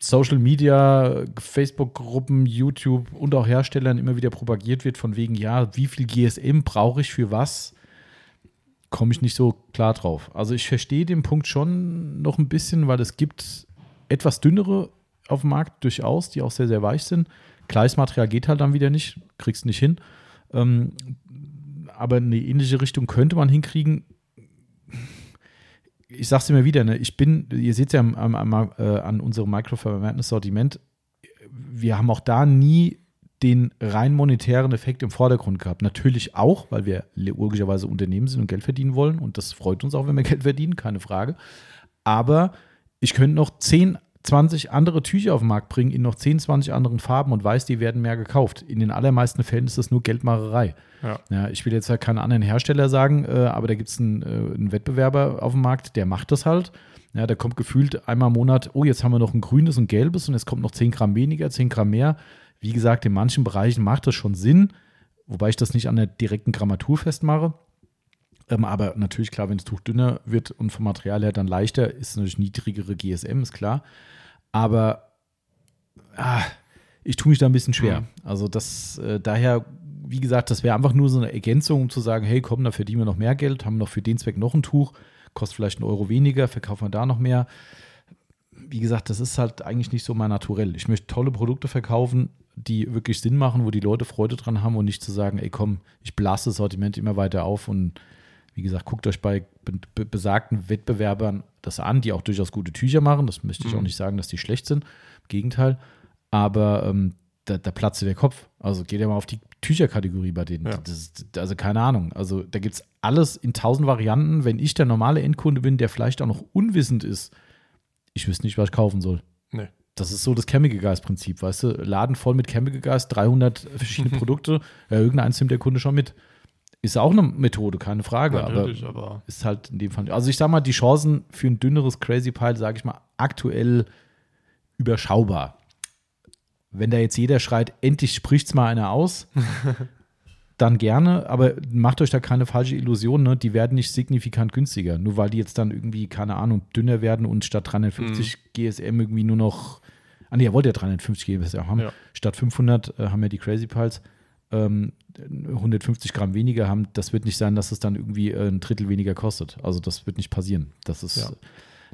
Social Media, Facebook-Gruppen, YouTube und auch Herstellern immer wieder propagiert wird, von wegen, ja, wie viel GSM brauche ich für was? komme ich nicht so klar drauf. Also ich verstehe den Punkt schon noch ein bisschen, weil es gibt etwas dünnere auf dem Markt durchaus, die auch sehr, sehr weich sind. Gleiches Material geht halt dann wieder nicht, kriegst nicht hin. Ähm, aber eine ähnliche Richtung könnte man hinkriegen. Ich sag's immer wieder, ne? ich bin, ihr seht ja am, am, am, äh, an unserem microverwendtes Sortiment, wir haben auch da nie den rein monetären Effekt im Vordergrund gehabt. Natürlich auch, weil wir logischerweise Unternehmen sind und Geld verdienen wollen. Und das freut uns auch, wenn wir Geld verdienen, keine Frage. Aber ich könnte noch 10, 20 andere Tücher auf den Markt bringen, in noch 10, 20 anderen Farben und weiß, die werden mehr gekauft. In den allermeisten Fällen ist das nur Geldmacherei. Ja. Ja, ich will jetzt ja keinen anderen Hersteller sagen, äh, aber da gibt es einen, äh, einen Wettbewerber auf dem Markt, der macht das halt. Ja, da kommt gefühlt einmal im Monat, oh, jetzt haben wir noch ein grünes und gelbes und es kommt noch 10 Gramm weniger, 10 Gramm mehr. Wie gesagt, in manchen Bereichen macht das schon Sinn, wobei ich das nicht an der direkten Grammatur festmache. Ähm, aber natürlich, klar, wenn das Tuch dünner wird und vom Material her dann leichter, ist natürlich niedrigere GSM, ist klar. Aber ah, ich tue mich da ein bisschen schwer. Mhm. Also das, äh, daher, wie gesagt, das wäre einfach nur so eine Ergänzung, um zu sagen, hey, komm, da verdienen wir noch mehr Geld, haben noch für den Zweck noch ein Tuch, kostet vielleicht einen Euro weniger, verkaufen wir da noch mehr. Wie gesagt, das ist halt eigentlich nicht so mein Naturell. Ich möchte tolle Produkte verkaufen, die wirklich Sinn machen, wo die Leute Freude dran haben und nicht zu sagen, ey komm, ich blase das Sortiment immer weiter auf und wie gesagt, guckt euch bei be be besagten Wettbewerbern das an, die auch durchaus gute Tücher machen. Das möchte ich Mhm. auch nicht sagen, dass die schlecht sind. Im Gegenteil. Aber ähm, da, da platzt der Kopf. Also geht ja mal auf die Tücherkategorie bei denen. Ja. Das also keine Ahnung. Also da gibt es alles in tausend Varianten. Wenn ich der normale Endkunde bin, der vielleicht auch noch unwissend ist, ich wüsste nicht, was ich kaufen soll. Nee. Das ist so das Chemical Guys Prinzip, weißt du? Laden voll mit Chemical Guys, 300 verschiedene Produkte. Ja, irgendeins nimmt der Kunde schon mit. Ist auch eine Methode, keine Frage. Natürlich, aber aber ist halt in dem Fall. Also ich sag mal, die Chancen für ein dünneres Crazy Pile, sage ich mal, aktuell überschaubar. Wenn da jetzt jeder schreit, endlich spricht's mal einer aus, dann gerne, aber macht euch da keine falsche Illusion, ne? die werden nicht signifikant günstiger, nur weil die jetzt dann irgendwie, keine Ahnung, dünner werden und statt 350 GSM irgendwie nur noch, ah nee, ihr wollt ja 350 GSM haben, Ja. statt 500 äh, haben ja die Crazy Pals ähm, 150 Gramm weniger haben, das wird nicht sein, dass es dann irgendwie äh, ein Drittel weniger kostet. Also das wird nicht passieren. Das ist, Ja.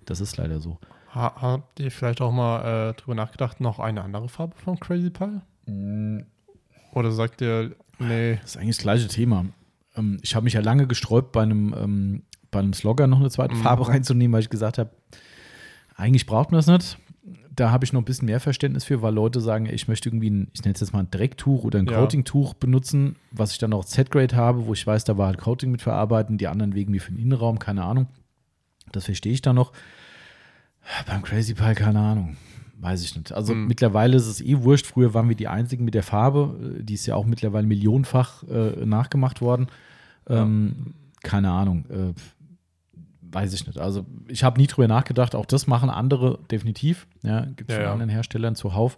das ist leider so. Ha habt ihr vielleicht auch mal äh, drüber nachgedacht, noch eine andere Farbe von Crazy Pal? Oder sagt ihr, nee, Das ist eigentlich das gleiche Thema. Ähm, ich habe mich ja lange gesträubt, bei einem, ähm, bei einem Slogger noch eine zweite Mhm. Farbe reinzunehmen, weil ich gesagt habe, eigentlich braucht man das nicht. Da habe ich noch ein bisschen mehr Verständnis für, weil Leute sagen, ich möchte irgendwie ein, ich nenne es jetzt mal ein Drecktuch oder ein Ja. Coatingtuch benutzen, was ich dann auch Z-Grade habe, wo ich weiß, da war halt Coating mit verarbeiten, die anderen wegen mir für den Innenraum, keine Ahnung. Das verstehe ich dann noch. Beim Crazy Pie, keine Ahnung. Weiß ich nicht. Also Hm. mittlerweile ist es eh wurscht. Früher waren wir die einzigen mit der Farbe. Die ist ja auch mittlerweile millionenfach äh, nachgemacht worden. Ähm, keine Ahnung. Äh, weiß ich nicht. Also ich habe nie drüber nachgedacht. Auch das machen andere definitiv. Ja, gibt es Ja, von ja. anderen Herstellern zuhauf.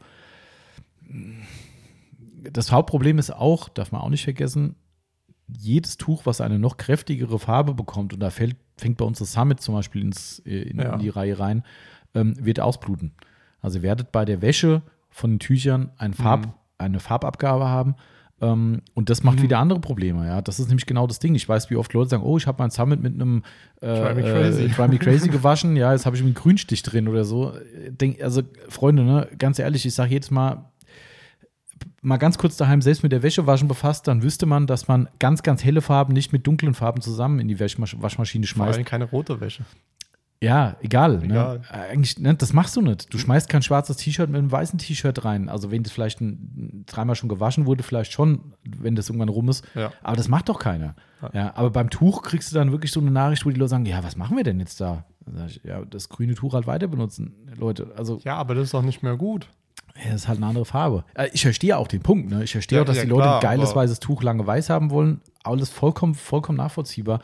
Das Hauptproblem ist auch, darf man auch nicht vergessen, jedes Tuch, was eine noch kräftigere Farbe bekommt, und da fällt, fängt bei uns das Summit zum Beispiel ins, äh, in, Ja. in die Reihe rein, ähm, wird ausbluten. Also ihr werdet bei der Wäsche von den Tüchern ein Farb, Mhm. eine Farbabgabe haben. Ähm, und das macht Mhm. wieder andere Probleme. Ja, das ist nämlich genau das Ding. Ich weiß, wie oft Leute sagen: Oh, ich habe mein Summit mit einem äh, Try me äh, crazy. Try me crazy gewaschen. Ja, jetzt habe ich einen Grünstich drin oder so. Denk, also Freunde, ne, ganz ehrlich, ich sage jedes Mal, mal ganz kurz daheim selbst mit der Wäschewaschen befasst, dann wüsste man, dass man ganz, ganz helle Farben nicht mit dunklen Farben zusammen in die Wäschmasch Waschmaschine vor schmeißt. allem keine rote Wäsche. Ja, egal. Egal. Ne? Eigentlich, ne, das machst du nicht. Du schmeißt kein schwarzes T-Shirt mit einem weißen T-Shirt rein. Also wenn das vielleicht ein, dreimal schon gewaschen wurde, vielleicht schon, wenn das irgendwann rum ist. Ja. Aber das macht doch keiner. Ja. Ja. aber beim Tuch kriegst du dann wirklich so eine Nachricht, wo die Leute sagen, ja, was machen wir denn jetzt da? Dann sag ich, ja, das grüne Tuch halt weiter benutzen, Leute. Also Ja, aber das ist doch nicht mehr gut. ja, das ist halt eine andere Farbe. Äh, Ich verstehe auch den Punkt. Ne? Ich verstehe Ja, auch, dass ja, die Leute klar, ein geiles weißes Tuch lange weiß haben wollen. Alles vollkommen, vollkommen nachvollziehbar.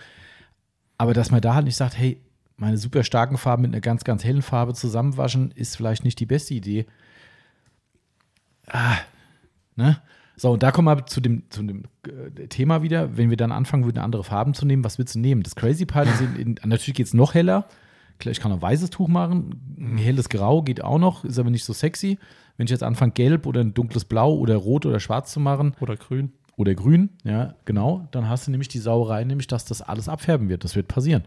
Aber dass man da halt nicht sagt, hey, meine super starken Farben mit einer ganz, ganz hellen Farbe zusammenwaschen, ist vielleicht nicht die beste Idee. Ah, ne? So, und da kommen wir zu dem, zu dem äh, Thema wieder. Wenn wir dann anfangen würden, andere Farben zu nehmen, was willst du nehmen? Das Crazy Pile, natürlich geht es noch heller. Ich kann auch ein weißes Tuch machen. Ein helles Grau geht auch noch, ist aber nicht so sexy. Wenn ich jetzt anfange, gelb oder ein dunkles Blau oder rot oder schwarz zu machen Oder grün. oder grün, ja, genau, dann hast du nämlich die Sauerei, nämlich, dass das alles abfärben wird. Das wird passieren.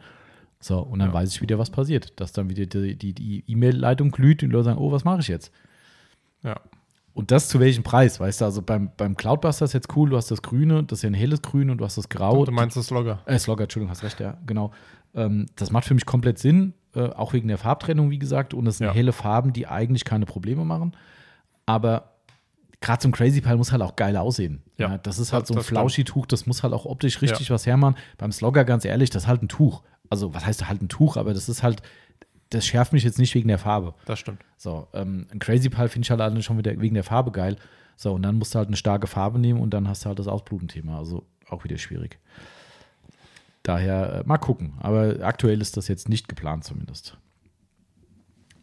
So, und dann Ja. weiß ich wieder, was passiert. Dass dann wieder die die- die E-Mail-Leitung glüht und die Leute sagen, oh, was mache ich jetzt? Ja. Und das zu welchem Preis, weißt du? Also beim, beim Cloudbuster ist jetzt cool, du hast das Grüne, das ist ja ein helles Grün und du hast das Grau. du meinst das Logger. Äh, Slogger, Entschuldigung, hast recht, ja, genau. Ähm, das macht für mich komplett Sinn, äh, auch wegen der Farbtrennung, wie gesagt. Und es sind Ja. helle Farben, die eigentlich keine Probleme machen. Aber gerade so ein Crazy Pile muss halt auch geil aussehen. Ja, das ist halt das- so ein das. Flauschi-Tuch, das muss halt auch optisch richtig was hermachen. Beim Slogger, ganz ehrlich, das ist halt ein Tuch. Also, was heißt halt ein Tuch, aber das ist halt, das schärft mich jetzt nicht wegen der Farbe. Das stimmt. So, ähm, ein Crazy Pile finde ich halt alleine schon wieder wegen der Farbe geil. So, und dann musst du halt eine starke Farbe nehmen und dann hast du halt das Ausblutenthema. Also auch wieder schwierig. Daher äh, mal gucken. Aber aktuell ist das jetzt nicht geplant zumindest.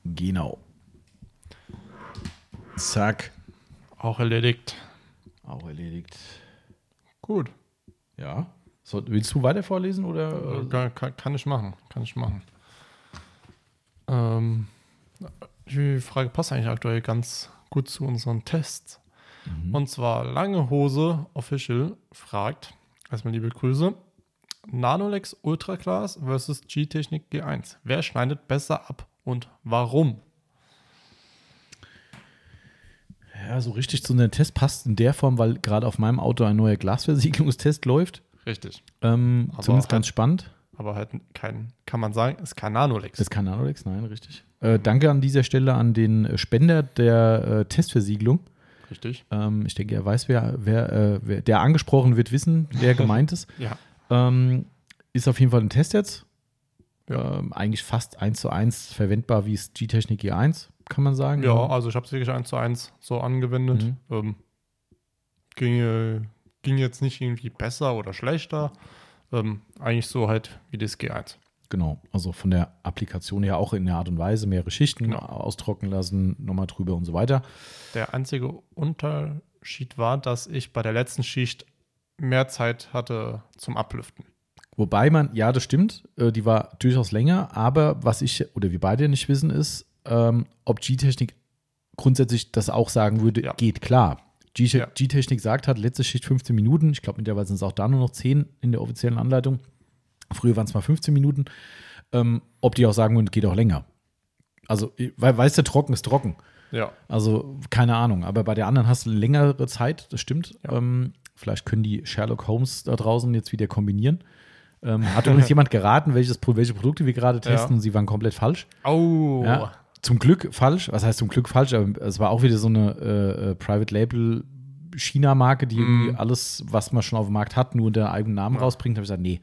Genau. Zack. Auch erledigt. Auch erledigt. Gut. Ja. So, willst du weiter vorlesen oder? Äh, kann, kann, kann ich machen. Kann ich machen. Ähm, die Frage passt eigentlich aktuell ganz gut zu unseren Tests. Mhm. Und zwar Lange Hose Official fragt, erstmal liebe Grüße, Nanolex Ultra Class versus G-Technik G1. Wer schneidet besser ab und warum? Ja, so richtig zu unserem Test passt in der Form, weil gerade auf meinem Auto ein neuer Glasversiegelungstest läuft. Richtig. Ähm, zumindest halt- ganz spannend. Aber halt kein, kann man sagen, ist kein Nanolex. Ist kein Nanolex, nein, richtig. Äh, danke an dieser Stelle an den Spender der äh, Testversiegelung. Richtig. Ähm, ich denke, er weiß, wer, wer, äh, wer der angesprochen wird, wissen, wer gemeint ist. Ja. Ähm, ist auf jeden Fall ein Test jetzt. Ja. Ähm, eigentlich fast eins zu eins verwendbar wie es G-Technik G1, kann man sagen. Ja, also ich habe es wirklich eins zu eins so angewendet. Mhm. Ähm, ging, äh, ging jetzt nicht irgendwie besser oder schlechter. Ähm, eigentlich so halt wie das G1. Genau, also von der Applikation her auch in der Art und Weise mehrere Schichten Genau. austrocknen lassen, nochmal drüber und so weiter. Der einzige Unterschied war, dass ich bei der letzten Schicht mehr Zeit hatte zum Ablüften. Wobei man, ja, das stimmt, äh, die war durchaus länger, aber was ich oder wir beide nicht wissen, ist, ähm, ob G-Technik grundsätzlich das auch sagen würde, Ja. geht klar. G- Ja. G-Technik sagt hat, letzte Schicht 15 Minuten. Ich glaube, mittlerweile sind es auch da nur noch 10 in der offiziellen Anleitung. Früher waren es mal 15 Minuten. Ähm, ob die auch sagen würden, geht auch länger. Also, weil weißt du, trocken ist trocken. Ja. Also, keine Ahnung. Aber bei der anderen hast du längere Zeit, das stimmt. Ja. Ähm, vielleicht können die Sherlock Holmes da draußen jetzt wieder kombinieren. Ähm, hat übrigens jemand geraten, welches, welche Produkte wir gerade testen Ja. und sie waren komplett falsch. Oh. Ja, zum Glück falsch. Was heißt zum Glück falsch? Aber es war auch wieder so eine äh, äh, Private Label China-Marke, die irgendwie Mhm. alles, was man schon auf dem Markt hat, nur unter eigenen Namen Ja. rausbringt. Da habe ich gesagt, nee,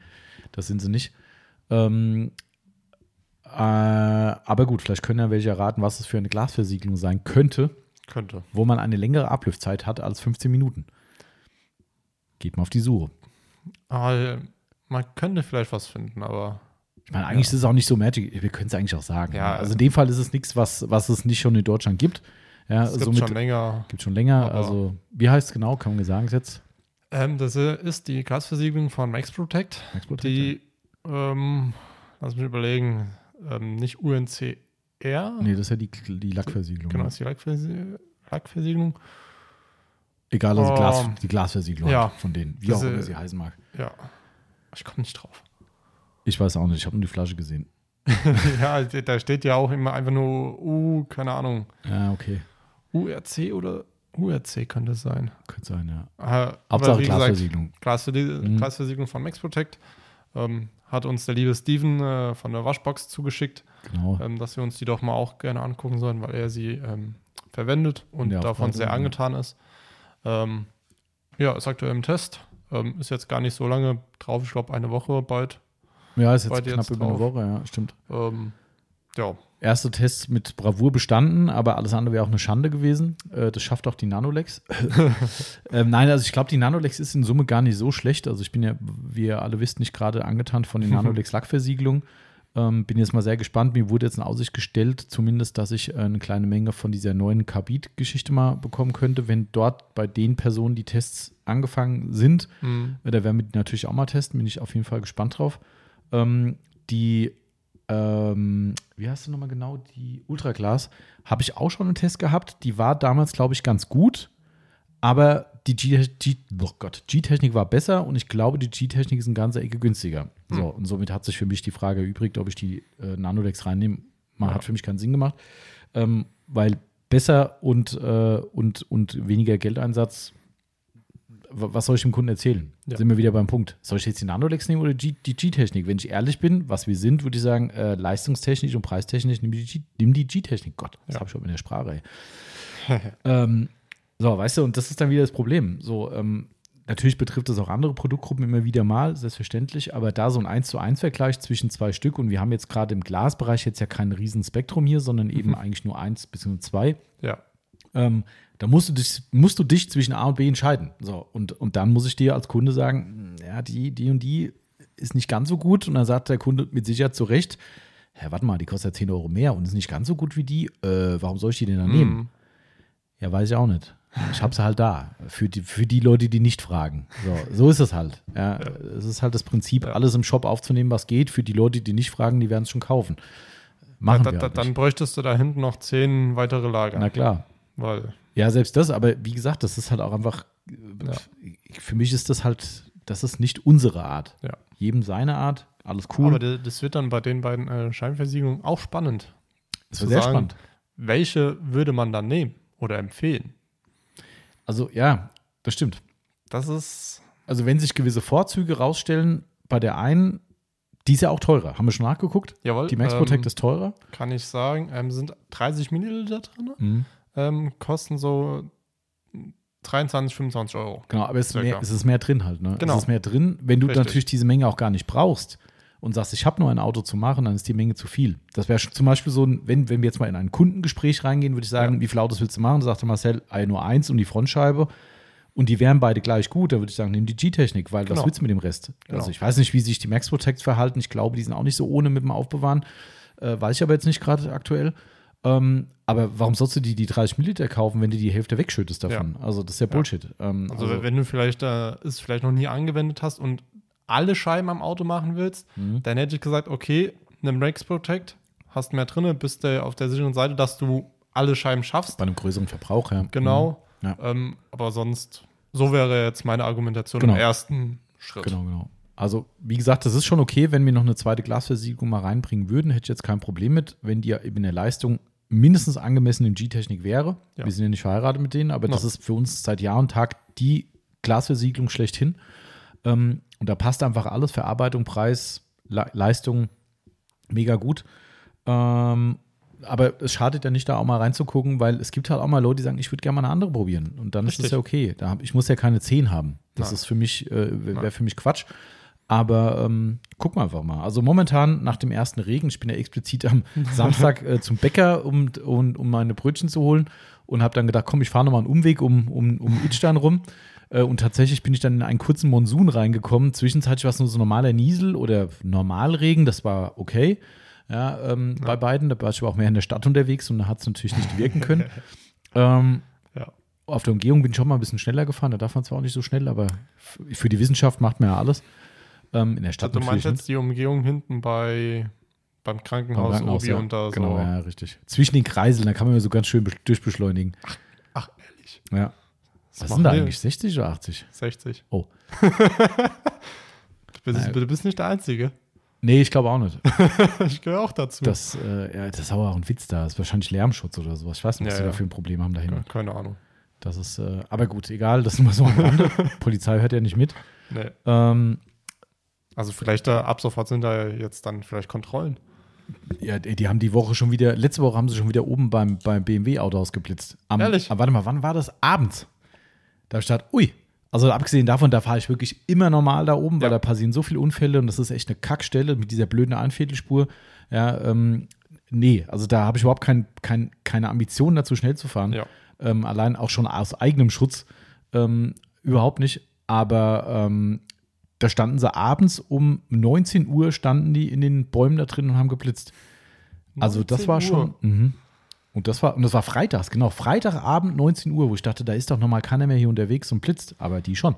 das sind sie nicht. Ähm, äh, aber gut, vielleicht können ja welche erraten, was es für eine Glasversiegelung sein könnte, Könnte. wo man eine längere Ablüftzeit hat als 15 Minuten. Geht mal auf die Suche. Aber man könnte vielleicht was finden, aber Ich meine, eigentlich ist es auch nicht so magic. Wir können es eigentlich auch sagen. Ja. also in dem Fall ist es nichts, was, was es nicht schon in Deutschland gibt. Ja, es gibt somit schon länger. gibt schon länger. Also, wie heißt es genau? Kann man sagen jetzt? Ähm, das ist die Glasversiegelung von Max Protect. Max Protect, Die, ähm, lass mich überlegen, ähm, nicht UNCR. Nee, das ist ja die, die Lackversiegelung. Genau, ne? ist die Lackversie Lackversiegelung. Egal, also Oh. Glas, die Glasversiegelung Ja. von denen, wie Das auch immer sie heißen mag. Ja. Ich komme nicht drauf. Ich weiß auch nicht, ich habe nur die Flasche gesehen. ja, da steht ja auch immer einfach nur U, keine Ahnung, Ja, okay. URC oder URC könnte es sein. Könnte sein, ja. Aber Hauptsache wie gesagt, Glasversiegelung. Glasversie- Mhm. Glasversiegelung von Max Protect. Ähm, hat uns der liebe Steven äh, von der Waschbox zugeschickt, Genau. ähm, dass wir uns die doch mal auch gerne angucken sollen, weil er sie ähm, verwendet und Ja, davon sehr ja. angetan ist. Ähm, ja, ist aktuell im Test. Ähm, ist jetzt gar nicht so lange drauf, ich glaube eine Woche bald. Ja, ist jetzt knapp jetzt über eine. Woche, ja, stimmt. Ähm, ja, Erste Test mit Bravour bestanden, aber alles andere wäre auch eine Schande gewesen. Äh, das schafft auch die Nanolex. ähm, nein, also ich glaube, die Nanolex ist in Summe gar nicht so schlecht. Also ich bin ja, wie ihr alle wisst, nicht gerade angetan von den Nanolex Lackversiegelungen. Ähm, bin jetzt mal sehr gespannt. Mir wurde jetzt in Aussicht gestellt, zumindest, dass ich äh, eine kleine Menge von dieser neuen Carbid-Geschichte mal bekommen könnte, wenn dort bei den Personen die Tests angefangen sind. mhm. Äh, Da werden wir die natürlich auch mal testen, bin ich auf jeden Fall gespannt drauf. Ähm, die, ähm, wie heißt du nochmal genau? Die Ultraglas habe ich auch schon einen Test gehabt. Die war damals, glaube ich, ganz gut, aber die oh Gott, G-Technik war besser und ich glaube, die G-Technik ist eine ganze Ecke günstiger. Hm. So, und somit hat sich für mich die Frage erübrigt, ob ich die äh, Nanodex reinnehme. Ja. hat für mich keinen Sinn gemacht, ähm, weil besser und, äh, und, und weniger Geldeinsatz was soll ich dem Kunden erzählen? Ja. Sind wir wieder beim Punkt. Soll ich jetzt die Nanolex nehmen oder die G-Technik? Wenn ich ehrlich bin, was wir sind, würde ich sagen, äh, leistungstechnisch und preistechnisch, nimm die G-Technik. Gott, das Ja. habe ich schon in der Sprache. Ey. ähm, so, weißt du, und das ist dann wieder das Problem. So, ähm, natürlich betrifft es auch andere Produktgruppen immer wieder mal, selbstverständlich, aber da so ein 1 zu 1 Vergleich zwischen zwei Stück und wir haben jetzt gerade im Glasbereich jetzt ja kein Riesen-Spektrum hier, sondern eben Mhm. eigentlich nur eins bzw. zwei ja. Ähm, da musst du, dich, musst du dich zwischen A und B entscheiden. So, und, und dann muss ich dir als Kunde sagen, ja, die, die und die ist nicht ganz so gut. Und dann sagt der Kunde mit Sicherheit zu Recht, ja, warte mal, die kostet ja 10 Euro mehr und ist nicht ganz so gut wie die. Äh, warum soll ich die denn dann nehmen? Mhm. Ja, weiß ich auch nicht. Ich habe sie halt da. Für die, für die Leute, die nicht fragen. So, so ist es halt. Ja, Es ist halt das Prinzip, Ja. alles im Shop aufzunehmen, was geht. Für die Leute, die nicht fragen, die werden es schon kaufen. Machen da, wir halt dann bräuchtest du da hinten noch zehn weitere Lager. Na klar. Weil, Ja, selbst das, aber wie gesagt, das ist halt auch einfach, Ja. für mich ist das halt, das ist nicht unsere Art. Ja. Jedem seine Art, alles cool. aber das, wird dann bei den beiden äh, Scheinversiegelungen auch spannend. das war sehr sagen, spannend. Welche würde man dann nehmen oder empfehlen? Also ja, das stimmt. Das ist, Also wenn sich gewisse Vorzüge rausstellen, bei der einen, die ist ja auch teurer. Haben wir schon nachgeguckt? jawohl, Die Max ähm, Protect ist teurer. kann ich sagen, ähm, sind 30 Milliliter drin, Mhm. Ähm, kosten so 23, 25 Euro. Genau, aber es ist, mehr, es ist mehr drin halt. Ne? Genau. Es ist mehr drin. Wenn du Richtig. natürlich diese Menge auch gar nicht brauchst und sagst, ich habe nur ein Auto zu machen, dann ist die Menge zu viel. Das wäre zum Beispiel so, ein, wenn, wenn wir jetzt mal in ein Kundengespräch reingehen, würde ich sagen, Ja. wie viele Autos willst du machen? Da sagte Marcel, ah, nur eins und die Frontscheibe. Und die wären beide gleich gut, dann würde ich sagen, nimm die G-Technik, weil was Genau. willst du mit dem Rest? Genau. Also ich weiß nicht, wie sich die Max Protects verhalten. Ich glaube, die sind auch nicht so ohne mit dem Aufbewahren. Äh, weiß ich aber jetzt nicht gerade aktuell. Ähm, aber warum sollst du die, die 30 Milliliter kaufen, wenn du die Hälfte wegschüttest davon? Also das ist ja Bullshit. Ähm, Also, wenn du vielleicht äh, es vielleicht noch nie angewendet hast und alle Scheiben am Auto machen willst, Mhm. dann hätte ich gesagt, okay, nimm Brakes Protect, hast mehr drin, bist du auf der sicheren Seite, dass du alle Scheiben schaffst. bei einem größeren Verbrauch, ja. Genau. Mhm. Ja. Ähm, aber sonst, so wäre jetzt meine Argumentation Genau. im ersten Schritt. Genau, genau. Also, wie gesagt, das ist schon okay, wenn wir noch eine zweite Glasversiegelung mal reinbringen würden, hätte ich jetzt kein Problem mit, wenn die eben in der Leistung mindestens angemessen im G-Technik wäre. Ja. Wir sind ja nicht verheiratet mit denen, aber das No. ist für uns seit Jahr und Tag die Glasversiegelung schlechthin. Ähm, und da passt einfach alles, Verarbeitung, Preis, Le Leistung, mega gut. Ähm, aber es schadet ja nicht, da auch mal reinzugucken, weil es gibt halt auch mal Leute, die sagen, ich würde gerne mal eine andere probieren. Und dann ist Richtig. es ja okay. Da hab, ich muss ja keine 10 haben. Das Nein. ist für mich, äh, wäre für mich Quatsch. Aber ähm, gucken wir einfach mal. Also momentan nach dem ersten Regen, ich bin ja explizit am Samstag äh, zum Bäcker, um, um, um meine Brötchen zu holen und habe dann gedacht, komm, ich fahre nochmal einen Umweg um, um, um Idstein rum. Äh, und tatsächlich bin ich dann in einen kurzen Monsun reingekommen. Zwischenzeitlich war es nur so normaler Niesel oder Normalregen, das war okay. Ja, ähm, bei beiden. Da war ich aber auch mehr in der Stadt unterwegs und da hat es natürlich nicht wirken können. ähm, Ja. auf der Umgehung bin ich schon mal ein bisschen schneller gefahren. Da darf man zwar auch nicht so schnell, aber für die Wissenschaft macht man ja alles. Ähm, in der Stadt Du meinst jetzt die Umgehung hinten bei beim. Krankenhaus, Krankenhaus, Obi ja. und da Genau, so. ja, richtig. Zwischen den Kreiseln, da kann man ja so ganz schön be- durchbeschleunigen. Ach, ehrlich. Ja. Was machen sind da eigentlich? 60 oder 80? 60. Oh. Du bist, du bist nicht der Einzige. Nee, ich glaube auch nicht. Ich gehöre auch dazu. Das, äh, ja, das ist aber auch ein Witz da. Das ist wahrscheinlich Lärmschutz oder sowas. Ich weiß nicht, was Ja, die ja. da für ein Problem haben da Ja, hinten. keine Ahnung. Das ist, äh, aber gut, egal, das ist nur so am Rande. Polizei hört ja nicht mit. Nee. Ähm, Also vielleicht da, ab sofort sind da jetzt dann vielleicht Kontrollen. ja, die, haben die Woche schon wieder, letzte Woche haben sie schon wieder oben beim, beim BMW-Autohaus geblitzt. Am, Ehrlich? Aber warte mal, wann war das? Abends. Da gedacht, ui. Also abgesehen davon, da fahre ich wirklich immer normal da oben, weil Ja. da passieren so viele Unfälle und das ist echt eine Kackstelle mit dieser blöden Einviertelspur. Ja, ähm, nee, also da habe ich überhaupt kein, kein, keine Ambition dazu, schnell zu fahren. Ja. Ähm, allein auch schon aus eigenem Schutz ähm, überhaupt nicht. Aber ähm, da standen sie abends um 19 Uhr, standen die in den Bäumen da drin und haben geblitzt. Also das 19 war Uhr. schon. Mhm. Und das war, und das war freitags, genau, Freitagabend 19 Uhr, wo ich dachte, da ist doch nochmal keiner mehr hier unterwegs und blitzt, aber die schon.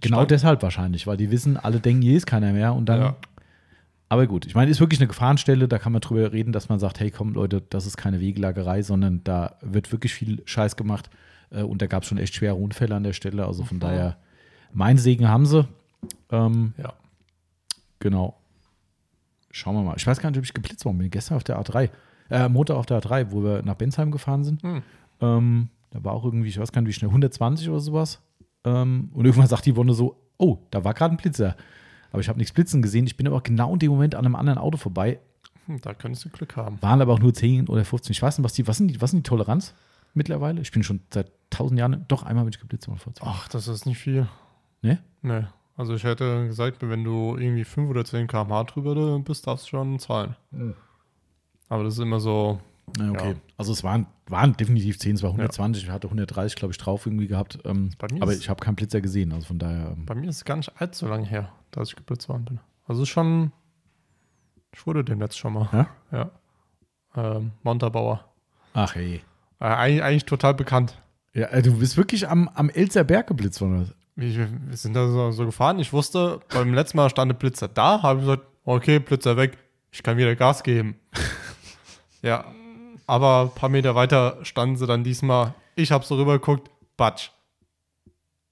Genau Stand- deshalb wahrscheinlich, weil die wissen, alle denken, hier ist keiner mehr und dann. Ja. Aber gut, ich meine, ist wirklich eine Gefahrenstelle, da kann man drüber reden, dass man sagt, hey komm Leute, das ist keine Wegelagerei, sondern da wird wirklich viel Scheiß gemacht äh, und da gab es schon echt schwere Unfälle an der Stelle, also von Mhm. daher, mein Segen haben sie. Ähm, Ja. Genau. Schauen wir mal. Ich weiß gar nicht, ob ich geblitzt worden bin. Gestern auf der A3. Äh, Montag auf der A3, wo wir nach Bensheim gefahren sind. Hm. Ähm, da war auch irgendwie, ich weiß gar nicht, wie schnell, 120 oder sowas. Ähm, und irgendwann sagt die Wonne so, oh, da war gerade ein Blitzer. Aber ich habe nichts blitzen gesehen. Ich bin aber genau in dem Moment an einem anderen Auto vorbei. Hm, Da könntest du Glück haben. Waren aber auch nur 10 oder 15. Ich weiß nicht, was die, was sind die, was sind die Toleranz mittlerweile? Ich bin schon seit tausend Jahren, doch einmal bin ich geblitzt vor zwei. Ach, das ist nicht viel. Ne? Nee. Also ich hätte gesagt, wenn du irgendwie 5 oder 10 km/h drüber bist, darfst du schon zahlen. Aber das ist immer so, Ja, okay. Ja. Also es waren, waren definitiv 10, es war 120, ich hatte 130, glaube ich, drauf irgendwie gehabt. Ähm, aber ist- ich habe keinen Blitzer gesehen, also von daher. Ähm, bei mir ist es gar nicht allzu lange her, dass ich geblitzt worden bin. Also es ist schon, ich wurde dem jetzt schon mal. Ja? Ja. Ähm, Montabauer. ach hey. Äh, eigentlich, eigentlich total bekannt. Ja, äh, du bist wirklich am, am Elzer Berg geblitzt worden. Wir, sind da so, so gefahren. Ich wusste, beim letzten Mal stand der Blitzer da, habe ich gesagt, okay, Blitzer weg, ich kann wieder Gas geben. ja, aber ein paar Meter weiter standen sie dann diesmal. Ich habe so rüber geguckt, Batsch.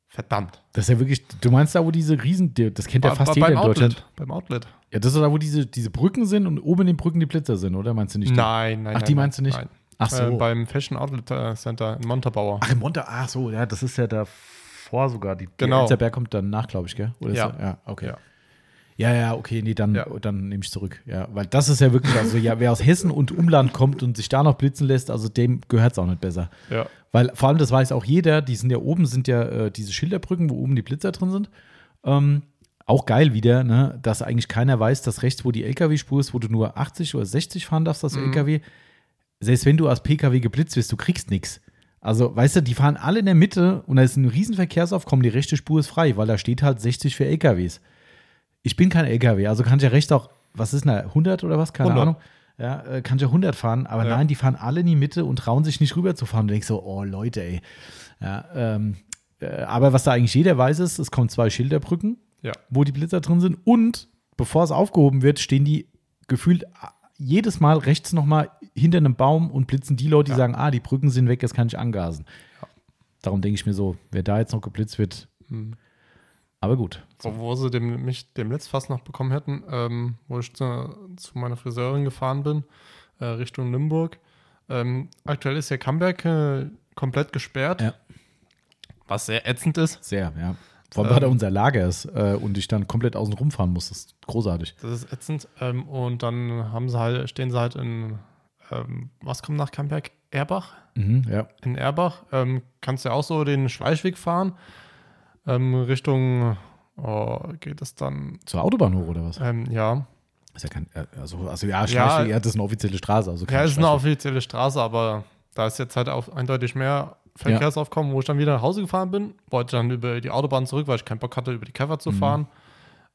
Verdammt. Das ist ja wirklich, du meinst da, wo diese Riesen, das kennt ja fast jeder in beim Deutschland. Outlet. Beim Outlet. Ja, das ist da, wo diese, diese Brücken sind und oben in den Brücken die Blitzer sind, oder? Meinst du nicht? Nein, nein. Ach, nein, die meinst du nicht? Nein. Ach so. Äh, beim Fashion Outlet äh, Center in Montabaur. ach, im Monte, ach so, ja, das ist ja davor sogar. Die, Genau. Der Berg kommt danach, glaube ich, gell? Oder Ja. ja, okay. Ja. Ja, ja, okay, nee, dann, Ja. dann nehme ich zurück. Ja, weil das ist ja wirklich, also ja, wer aus Hessen und Umland kommt und sich da noch blitzen lässt, also dem gehört es auch nicht besser. Ja. Weil vor allem, das weiß auch jeder, die sind ja oben, sind ja äh, diese Schilderbrücken, wo oben die Blitzer drin sind. Ähm, auch geil wieder, ne, dass eigentlich keiner weiß, dass rechts, wo die LKW-Spur ist, wo du nur 80 oder 60 fahren darfst, das LKW, selbst wenn du als PKW geblitzt wirst, du kriegst nichts. Also, weißt du, die fahren alle in der Mitte und da ist ein riesen Verkehrsaufkommen, die rechte Spur ist frei, weil da steht halt 60 für LKWs. Ich bin kein LKW, also kann ich ja recht auch, was ist denn da, 100 oder was? Keine 100. Ahnung. ja, äh, kann ich ja 100 fahren, aber Ja. nein, die fahren alle in die Mitte und trauen sich nicht rüber zu fahren. Du denkst so, oh Leute, ey. Ja, ähm, äh, aber was da eigentlich jeder weiß, ist, es kommen zwei Schilderbrücken, Ja. wo die Blitzer drin sind und bevor es aufgehoben wird, stehen die gefühlt jedes Mal rechts nochmal hinter einem Baum und blitzen die Leute, die Ja. sagen, ah, die Brücken sind weg, jetzt kann ich angasen. Darum denke ich mir so, wer da jetzt noch geblitzt wird, Hm. aber gut. Wo, wo sie dem, mich demnächst fast noch bekommen hätten, ähm, wo ich zu, zu meiner Friseurin gefahren bin, äh, Richtung Nürnberg. Ähm, aktuell ist ja Camberg äh, komplett gesperrt, Ja. was sehr ätzend ist. Sehr, ja. Vor allem, Ähm. weil da unser Lager ist äh, und ich dann komplett außen rumfahren muss. Das ist großartig. Das ist ätzend. Ähm, und dann haben sie halt, stehen sie halt in, ähm, was kommt nach Camberg? Erbach? Mhm, ja. In Erbach. Ähm, kannst du ja auch so den Schleichweg fahren. Ähm, Richtung, oh, geht es dann, Zur Autobahn hoch oder was? ähm, ja. Ist ja kein, äh, also, also ja, Schleichweg, ja, das ist eine offizielle Straße. Also Ja, ist eine offizielle Straße, aber da ist jetzt halt auch eindeutig mehr Verkehrsaufkommen, wo ich dann wieder nach Hause gefahren bin. Wollte dann über die Autobahn zurück, weil ich keinen Bock hatte, über die Käfer Mhm. zu fahren.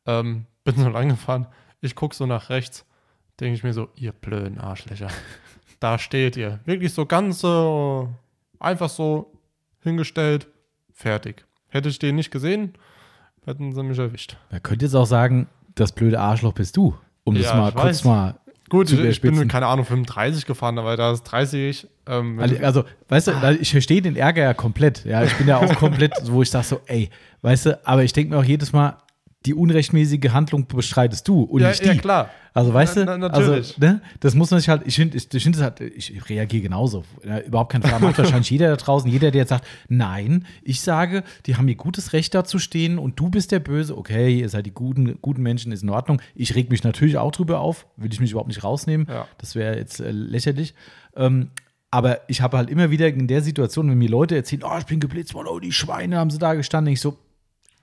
Ähm, bin so lang gefahren. Ich gucke so nach rechts, denke ich mir so, ihr blöden Arschlöcher. da steht ihr. Wirklich so ganz so, einfach so hingestellt, fertig. Hätte ich den nicht gesehen, hätten sie mich erwischt. Man könnte jetzt auch sagen, das blöde Arschloch bist du. Um das Ja, mal ich kurz weiß. mal. Gut, Zu ich, ich bin keine Ahnung, 35 gefahren, aber da ist 30. Ähm, Also, also, weißt du, weil ich verstehe den Ärger ja komplett. Ja, ich bin ja auch komplett, so, wo ich sage so, ey, weißt du, aber ich denke mir auch jedes Mal, die unrechtmäßige Handlung bestreitest du und ja, nicht die. ja, klar. Also weißt du, Na- na- natürlich. also ne, das muss man sich halt, ich finde, ich, ich finde es halt, ich reagiere genauso. Ja, überhaupt keine Frage. Macht wahrscheinlich jeder da draußen, jeder, der jetzt sagt, nein, ich sage, die haben ihr gutes Recht da zu stehen und du bist der Böse. Okay, ihr seid die guten, guten Menschen, ist in Ordnung. Ich reg mich natürlich auch drüber auf, will ich mich überhaupt nicht rausnehmen. Ja. Das wäre jetzt äh, lächerlich. Ähm, aber ich habe halt immer wieder in der Situation, wenn mir Leute erzählen, oh, ich bin geblitzt worden, oh, die Schweine haben sie da gestanden, ich so,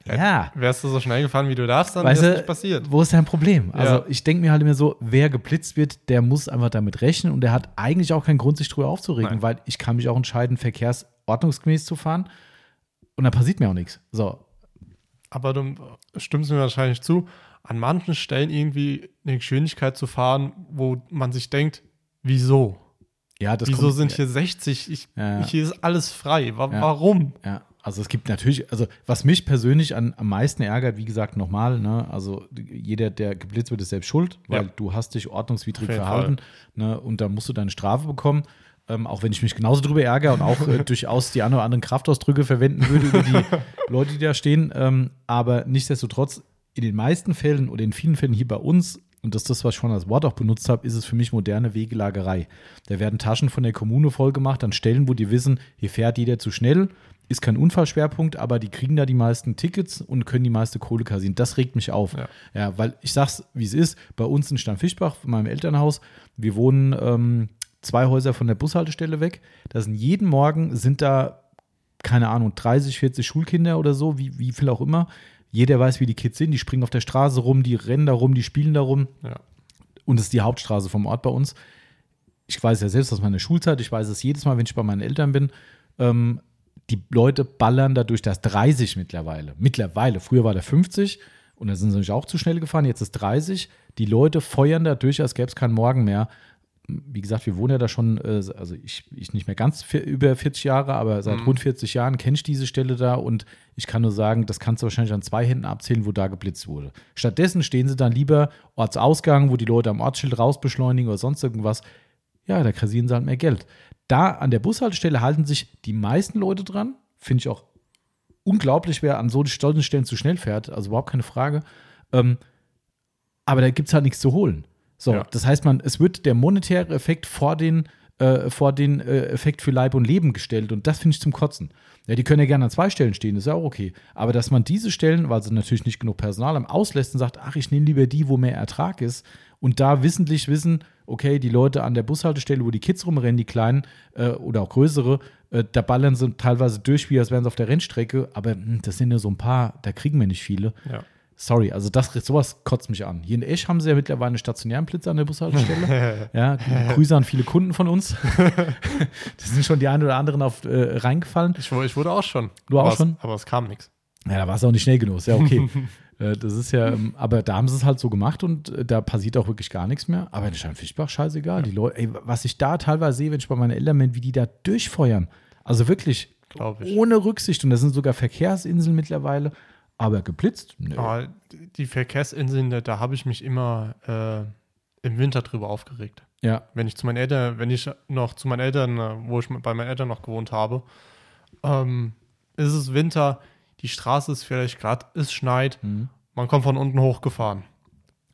ja. Wärst du so schnell gefahren, wie du darfst, dann Weißt du, nicht passiert. wo ist dein Problem? Also Ja. ich denke mir halt immer so, wer geblitzt wird, der muss einfach damit rechnen und der hat eigentlich auch keinen Grund, sich drüber aufzuregen, Nein. weil ich kann mich auch entscheiden, verkehrsordnungsgemäß zu fahren und da passiert mir auch nichts. So, Aber du stimmst mir wahrscheinlich zu, an manchen Stellen irgendwie eine Geschwindigkeit zu fahren, wo man sich denkt, wieso? Ja, das wieso kommt, sind hier 60? Ich, Ja. hier ist alles frei. Wa Ja. Warum? Ja, also es gibt natürlich, also was mich persönlich an, am meisten ärgert, wie gesagt, nochmal, ne, also jeder, der geblitzt wird, ist selbst schuld, weil Ja. du hast dich ordnungswidrig verhalten, ne, und da musst du deine Strafe bekommen. Ähm, auch wenn ich mich genauso drüber ärgere und auch äh, durchaus die ein oder anderen Kraftausdrücke verwenden würde über die Leute, die da stehen. Ähm, aber nichtsdestotrotz, in den meisten Fällen oder in vielen Fällen hier bei uns, und das ist das, was ich schon als Wort auch benutzt habe, ist es für mich moderne Wegelagerei. Da werden Taschen von der Kommune vollgemacht an Stellen, wo die wissen, hier fährt jeder zu schnell, ist kein Unfallschwerpunkt, aber die kriegen da die meisten Tickets und können die meiste Kohle kassieren. Das regt mich auf. Ja. Ja, weil ich sag's, wie es ist, bei uns in Stammfischbach, in meinem Elternhaus, wir wohnen ähm, zwei Häuser von der Bushaltestelle weg. Da sind jeden Morgen sind da, keine Ahnung, 30, 40 Schulkinder oder so, wie, wie viel auch immer. Jeder weiß, wie die Kids sind, die springen auf der Straße rum, die rennen da rum, die spielen da rum. Ja. Und es ist die Hauptstraße vom Ort bei uns. Ich weiß ja selbst aus meiner Schulzeit, ich weiß es jedes Mal, wenn ich bei meinen Eltern bin. Ähm, die Leute ballern da durch das 30 mittlerweile. Mittlerweile. Früher war der 50 und da sind sie natürlich auch zu schnell gefahren. Jetzt ist 30. Die Leute feuern da durch, als gäbe es keinen Morgen mehr. Wie gesagt, wir wohnen ja da schon, äh, also ich, ich nicht mehr ganz über 40 Jahre, aber seit Mhm. rund 40 Jahren kenne ich diese Stelle da und ich kann nur sagen, das kannst du wahrscheinlich an zwei Händen abzählen, wo da geblitzt wurde. Stattdessen stehen sie dann lieber Ortsausgang, wo die Leute am Ortsschild rausbeschleunigen oder sonst irgendwas. Ja, da kassieren sie halt mehr Geld. Da an der Bushaltestelle halten sich die meisten Leute dran. Finde ich auch unglaublich, wer an so solchen Stellen zu schnell fährt. Also überhaupt keine Frage. Ähm, aber da gibt es halt nichts zu holen. So, Ja. das heißt, man, es wird der monetäre Effekt vor den, äh, vor den äh, Effekt für Leib und Leben gestellt und das finde ich zum Kotzen. Ja, die können ja gerne an zwei Stellen stehen, ist ja auch okay. Aber dass man diese Stellen, weil sie natürlich nicht genug Personal haben, auslässt und sagt, ach, ich nehme lieber die, wo mehr Ertrag ist und da wissentlich wissen, okay, die Leute an der Bushaltestelle, wo die Kids rumrennen, die kleinen äh, oder auch größere, äh, da ballern sie teilweise durch, wie als wären sie auf der Rennstrecke, aber hm, das sind ja so ein paar, da kriegen wir nicht viele. Ja. Sorry, also das, sowas kotzt mich an. Hier in Esch haben sie ja mittlerweile einen stationären Blitzer an der Bushaltestelle. ja, Grüße an viele Kunden von uns. da sind schon die einen oder anderen auf, äh, reingefallen. Ich, ich wurde auch schon. Du auch aber schon? Es, aber es kam nichts. Ja, da war es auch nicht schnell genug, ja okay. Äh, Das ist ja, ähm, aber da haben sie es halt so gemacht und äh, da passiert auch wirklich gar nichts mehr. Aber in Steinfischbach, scheißegal. Die Leute, ey, was ich da teilweise sehe, wenn ich bei meinen Eltern bin, wie die da durchfeuern. Also wirklich ohne Rücksicht. Und das sind sogar Verkehrsinseln mittlerweile. Aber geblitzt? Nö. Aber die Verkehrsinseln, da, da habe ich mich immer äh, im Winter drüber aufgeregt. Ja, Wenn ich zu meinen Eltern, wenn ich noch zu meinen Eltern, äh, wo ich bei meinen Eltern noch gewohnt habe, ähm, ist es Winter, die Straße ist vielleicht glatt, es schneit, Mhm. man kommt von unten hochgefahren.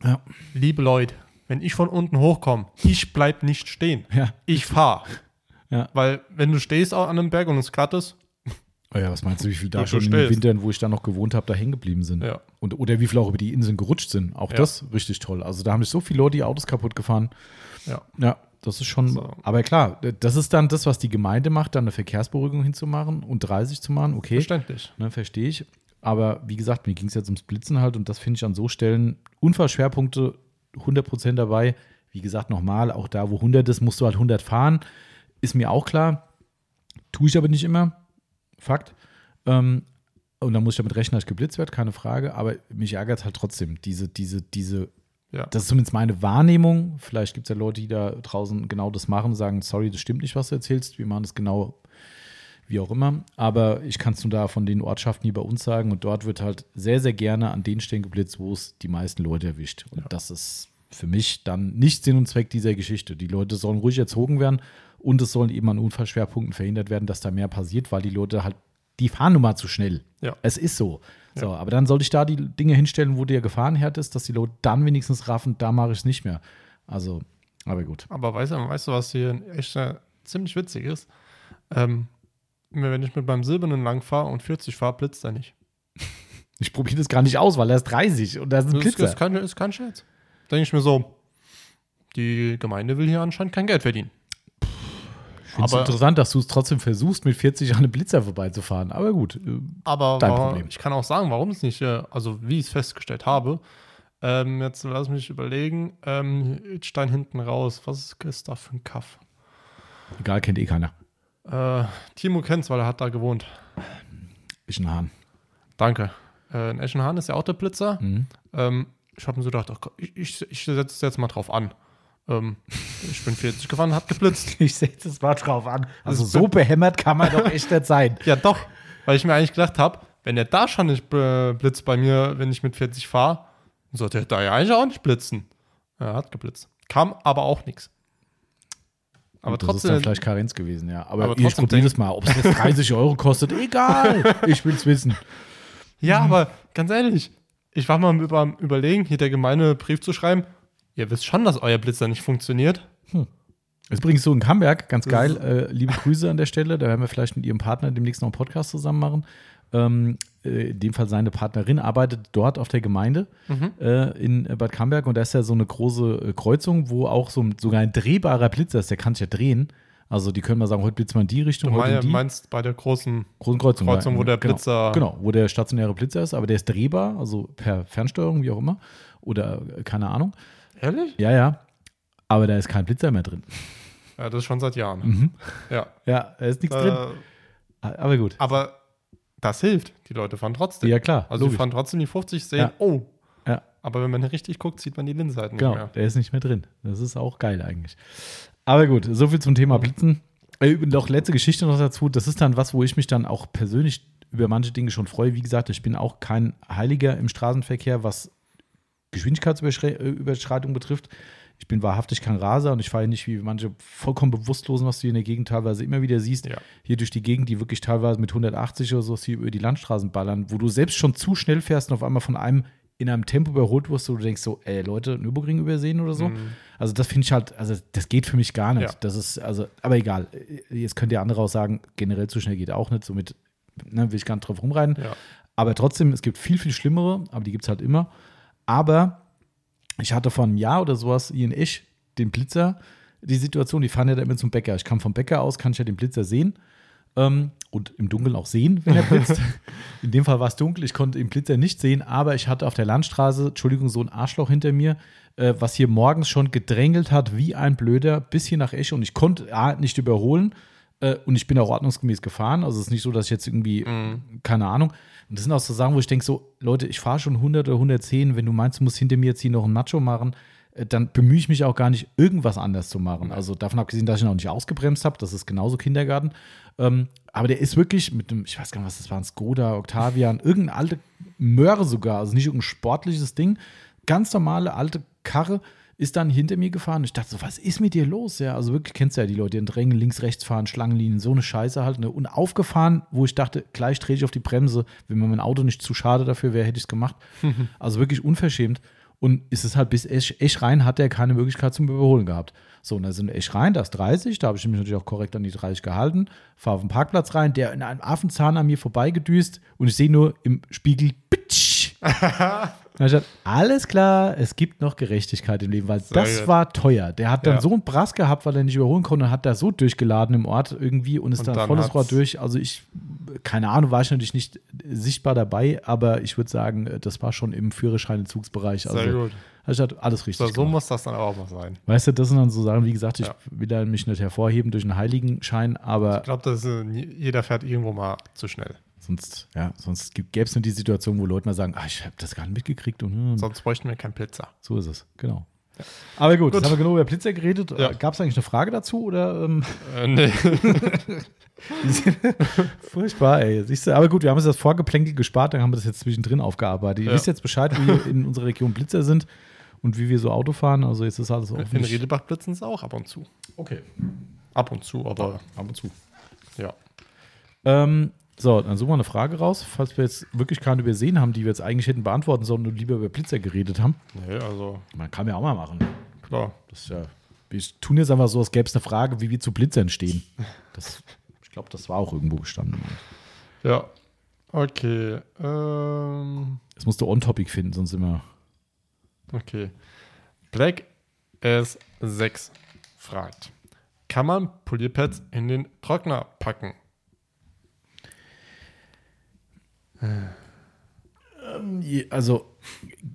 ja, Liebe Leute, wenn ich von unten hochkomme, ich bleib nicht stehen. ja. Ich fahre. Ja. Weil wenn du stehst an einem Berg und es glatt ist, Oh ja, was meinst du, wie viel da schon in den. Wintern, wo ich da noch gewohnt habe, da hängen geblieben sind? Ja. Und, oder wie viel auch über die Inseln gerutscht sind. Auch Ja. das richtig toll. Also da haben sich so viele Leute die Autos kaputt gefahren. ja. Ja, das ist schon. So. Aber klar, das ist dann das, was die Gemeinde macht, dann eine Verkehrsberuhigung hinzumachen und 30 zu machen. Okay, Verständlich. ne, verstehe ich. Aber wie gesagt, mir ging es jetzt ums Blitzen halt und das finde ich an so Stellen Unfallschwerpunkte 100% dabei. Wie gesagt, nochmal, auch da, wo 100 ist, musst du halt 100 fahren. Ist mir auch klar. Tue ich aber nicht immer. Fakt. Ähm, und da muss ich damit rechnen, dass ich geblitzt werde, keine Frage. Aber mich ärgert halt trotzdem diese, diese, diese Ja. das ist zumindest meine Wahrnehmung. Vielleicht gibt es ja Leute, die da draußen genau das machen, sagen, sorry, das stimmt nicht, was du erzählst. Wir machen das genau wie auch immer. Aber ich kann es nur da von den Ortschaften hier bei uns sagen. Und dort wird halt sehr, sehr gerne an den Stellen geblitzt, wo es die meisten Leute erwischt. Und das ist für mich dann nicht Sinn und Zweck dieser Geschichte. Die Leute sollen ruhig erzogen werden und es sollen eben an Unfallschwerpunkten verhindert werden, dass da mehr passiert, weil die Leute halt, die fahren nun mal zu schnell. Ja. Es ist so. So, aber dann sollte ich da die Dinge hinstellen, wo der Gefahrenherd ist, dass die Leute dann wenigstens raffen, da mache ich es nicht mehr. Also, aber gut. Aber weißt du, weißt du, was hier echt äh, ziemlich witzig ist? Ähm, wenn ich mit meinem Silbernen lang fahre und 40 fahre, blitzt er nicht. Ich probiere das gar nicht aus, weil er ist 30 und da ist ein Das ist, Blitzer. ist, kein, ist kein Scherz. Denke ich mir so, die Gemeinde will hier anscheinend kein Geld verdienen. Ich finde es aber- interessant, dass du es trotzdem versuchst, mit 40 an einem Blitzer vorbeizufahren. Aber gut. äh, Aber Dein warum- Problem. ich kann auch sagen, warum es nicht, äh, also wie ich es festgestellt habe. Ähm, jetzt lass mich überlegen. Ähm, Stein hinten raus. Was ist, da für ein Kaff? Egal, kennt eh keiner. Äh, Timo kennt's, weil er hat da gewohnt. Ist ein Hahn. Danke. Äh, in Eschenhahn ist ja auch der Blitzer. Mhm. Ähm, ich habe mir so gedacht, ach, ich, ich, ich setze es jetzt mal drauf an. Ähm, ich bin 40 gefahren, hat geblitzt. Ich setze es mal drauf an. Also ist so behämmert kann man doch echt nicht sein. Ja, doch. Weil ich mir eigentlich gedacht habe, wenn er da schon nicht äh, blitzt bei mir, wenn ich mit 40 fahre, sollte er da ja eigentlich auch nicht blitzen. Er hat geblitzt. Kam aber auch nichts. Aber Gut, das ist trotzdem, dann vielleicht Karenz gewesen, ja. Aber, Aber ich trotzdem probiere das mal. Ob es jetzt 30 Euro kostet, egal. Ich will es wissen. ja, aber ganz ehrlich, ich war mal über, überlegen, hier der Gemeinde Brief zu schreiben. Ihr wisst schon, dass euer Blitzer nicht funktioniert. Ist übrigens so in Camberg, ganz Das geil. Äh, liebe Grüße an der Stelle. Da werden wir vielleicht mit ihrem Partner demnächst noch einen Podcast zusammen machen. Ähm, äh, in dem Fall seine Partnerin arbeitet dort auf der Gemeinde Mhm. äh, in Bad Camberg und da ist ja so eine große äh, Kreuzung, wo auch so ein, sogar ein drehbarer Blitzer ist, der kann sich ja drehen. Also die können mal sagen, heute blitzt man in die Du Richtung, heute in die meinst bei der großen. großen Kreuzung. Kreuzung, wo der genau, Blitzer- Genau, wo der stationäre Blitzer ist, aber der ist drehbar, also per Fernsteuerung, wie auch immer. Oder äh, keine Ahnung. Ehrlich? Ja, ja. Aber da ist kein Blitzer mehr drin. Ja, das ist schon seit Jahren. Mhm. Ja. Ja, da ist nichts drin. Äh, Aber gut. aber das hilft. Die Leute fahren trotzdem. Ja, klar. Also die logisch. fahren trotzdem die 50, sehen, Ja. oh. Ja. Aber wenn man richtig guckt, sieht man die Linsenseiten Genau, nicht mehr. der ist nicht mehr drin. Das ist auch geil eigentlich. Aber gut, so viel zum Thema Blitzen. Äh, noch letzte Geschichte noch dazu. Das ist dann was, wo ich mich dann auch persönlich über manche Dinge schon freue. Wie gesagt, ich bin auch kein Heiliger im Straßenverkehr, was Geschwindigkeitsüberschreitung betrifft. Ich bin wahrhaftig kein Raser und ich fahre nicht wie manche vollkommen Bewusstlosen, was du hier in der Gegend teilweise immer wieder siehst. Ja. Hier durch die Gegend, die wirklich teilweise mit 180 oder so hier über die Landstraßen ballern, wo du selbst schon zu schnell fährst und auf einmal von einem in einem Tempo überholt wirst, wo du denkst so, ey Leute, Nürburgring übersehen oder so. Also das finde ich halt, also das geht für mich gar nicht. Ja. Das ist, also, aber egal. Jetzt könnt ihr andere auch sagen, generell zu schnell geht auch nicht, somit ne, will ich gar nicht drauf rumreiten. Ja. Aber trotzdem, es gibt viel, viel schlimmere, aber die gibt es halt immer. Aber ich hatte vor einem Jahr oder sowas in Esch den Blitzer, die Situation, die fahren ja da immer zum Bäcker. Ich kam vom Bäcker aus, kann ich ja den Blitzer sehen ähm, und im Dunkeln auch sehen, wenn er blitzt. in dem Fall war es dunkel, ich konnte den Blitzer nicht sehen, aber ich hatte auf der Landstraße, Entschuldigung, so ein Arschloch hinter mir, äh, was hier morgens schon gedrängelt hat wie ein Blöder bis hier nach Esch und ich konnte A, nicht überholen, Äh, und ich bin auch ordnungsgemäß gefahren. Also es ist nicht so, dass ich jetzt irgendwie, Mhm. keine Ahnung. Und das sind auch so Sachen, wo ich denke, so, Leute, ich fahre schon 100 oder 110. Wenn du meinst, du musst hinter mir jetzt hier noch ein Nacho machen, äh, dann bemühe ich mich auch gar nicht, irgendwas anders zu machen. Also davon abgesehen, dass ich ihn auch nicht ausgebremst habe. Das ist genauso Kindergarten. Ähm, aber der ist wirklich mit einem, ich weiß gar nicht, was das war, ein Skoda, Octavian, irgendeine alte Möhre sogar, also nicht irgendein sportliches Ding. Ganz normale alte Karre ist dann hinter mir gefahren. Ich dachte so, was ist mit dir los? Ja, also wirklich kennst du ja die Leute, die in Drängen links, rechts fahren, Schlangenlinien, so eine Scheiße halt. Ne? Und aufgefahren, wo ich dachte, gleich drehe ich auf die Bremse. Wenn mir mein Auto nicht zu schade dafür wäre, hätte ich es gemacht. also wirklich unverschämt. Und ist es halt bis Esch rein, hat er keine Möglichkeit zum Überholen gehabt. So, und da sind Esch rein, da ist 30, da habe ich mich natürlich auch korrekt an die 30 gehalten, fahre auf den Parkplatz rein, der in einem Affenzahn an mir vorbeigedüst und ich sehe nur im Spiegel, bitch. Da hab ich gesagt, alles klar, es gibt noch Gerechtigkeit im Leben, weil das gut. war teuer. Der hat dann Ja. so einen Brass gehabt, weil er nicht überholen konnte und hat da so durchgeladen im Ort irgendwie und ist Und dann, dann volles Rohr durch. Also ich, keine Ahnung, war ich natürlich nicht sichtbar dabei, aber ich würde sagen, das war schon im Führerscheinentzugsbereich. Also, Sehr gut. hab ich gesagt, alles richtig. So, so muss das dann auch mal sein. Weißt du, das sind dann so Sachen, wie gesagt, ich Ja. will da mich nicht hervorheben durch einen Heiligenschein, aber Ich glaube, jeder fährt irgendwo mal zu schnell. Sonst, ja, sonst gäbe es nur die Situation, wo Leute mal sagen, ah, ich habe das gar nicht mitgekriegt und hm, Sonst bräuchten wir keinen Blitzer. so ist es, genau. Aber gut, jetzt Gut. haben wir genug über Blitzer geredet. Ja. Gab es eigentlich eine Frage dazu oder? Ähm, Äh, nee. furchtbar, ey. Siehst du, aber gut, wir haben uns das Vorgeplänkel gespart, dann haben wir das jetzt zwischendrin aufgearbeitet. Ihr Ja. wisst jetzt Bescheid, wie wir in unserer Region Blitzer sind und wie wir so Auto fahren. Also jetzt ist alles In offensichtlich. Redebach blitzen es auch ab und zu. Okay, Ab und zu, aber ab und zu. ja. Ähm, so, dann suchen wir eine Frage raus, falls wir jetzt wirklich keine übersehen haben, die wir jetzt eigentlich hätten beantworten sollen und lieber über Blitzer geredet haben. Nee, also Man kann ja auch mal machen. klar. Das ist ja, wir tun jetzt einfach so, als gäbe es eine Frage, wie wir zu Blitzern stehen. Das, ich glaube, das war auch irgendwo gestanden. Ja. Okay. Ähm, Das musst du on-topic finden, sonst immer. okay. Black S6 fragt: Kann man Polierpads in den Trockner packen? Also,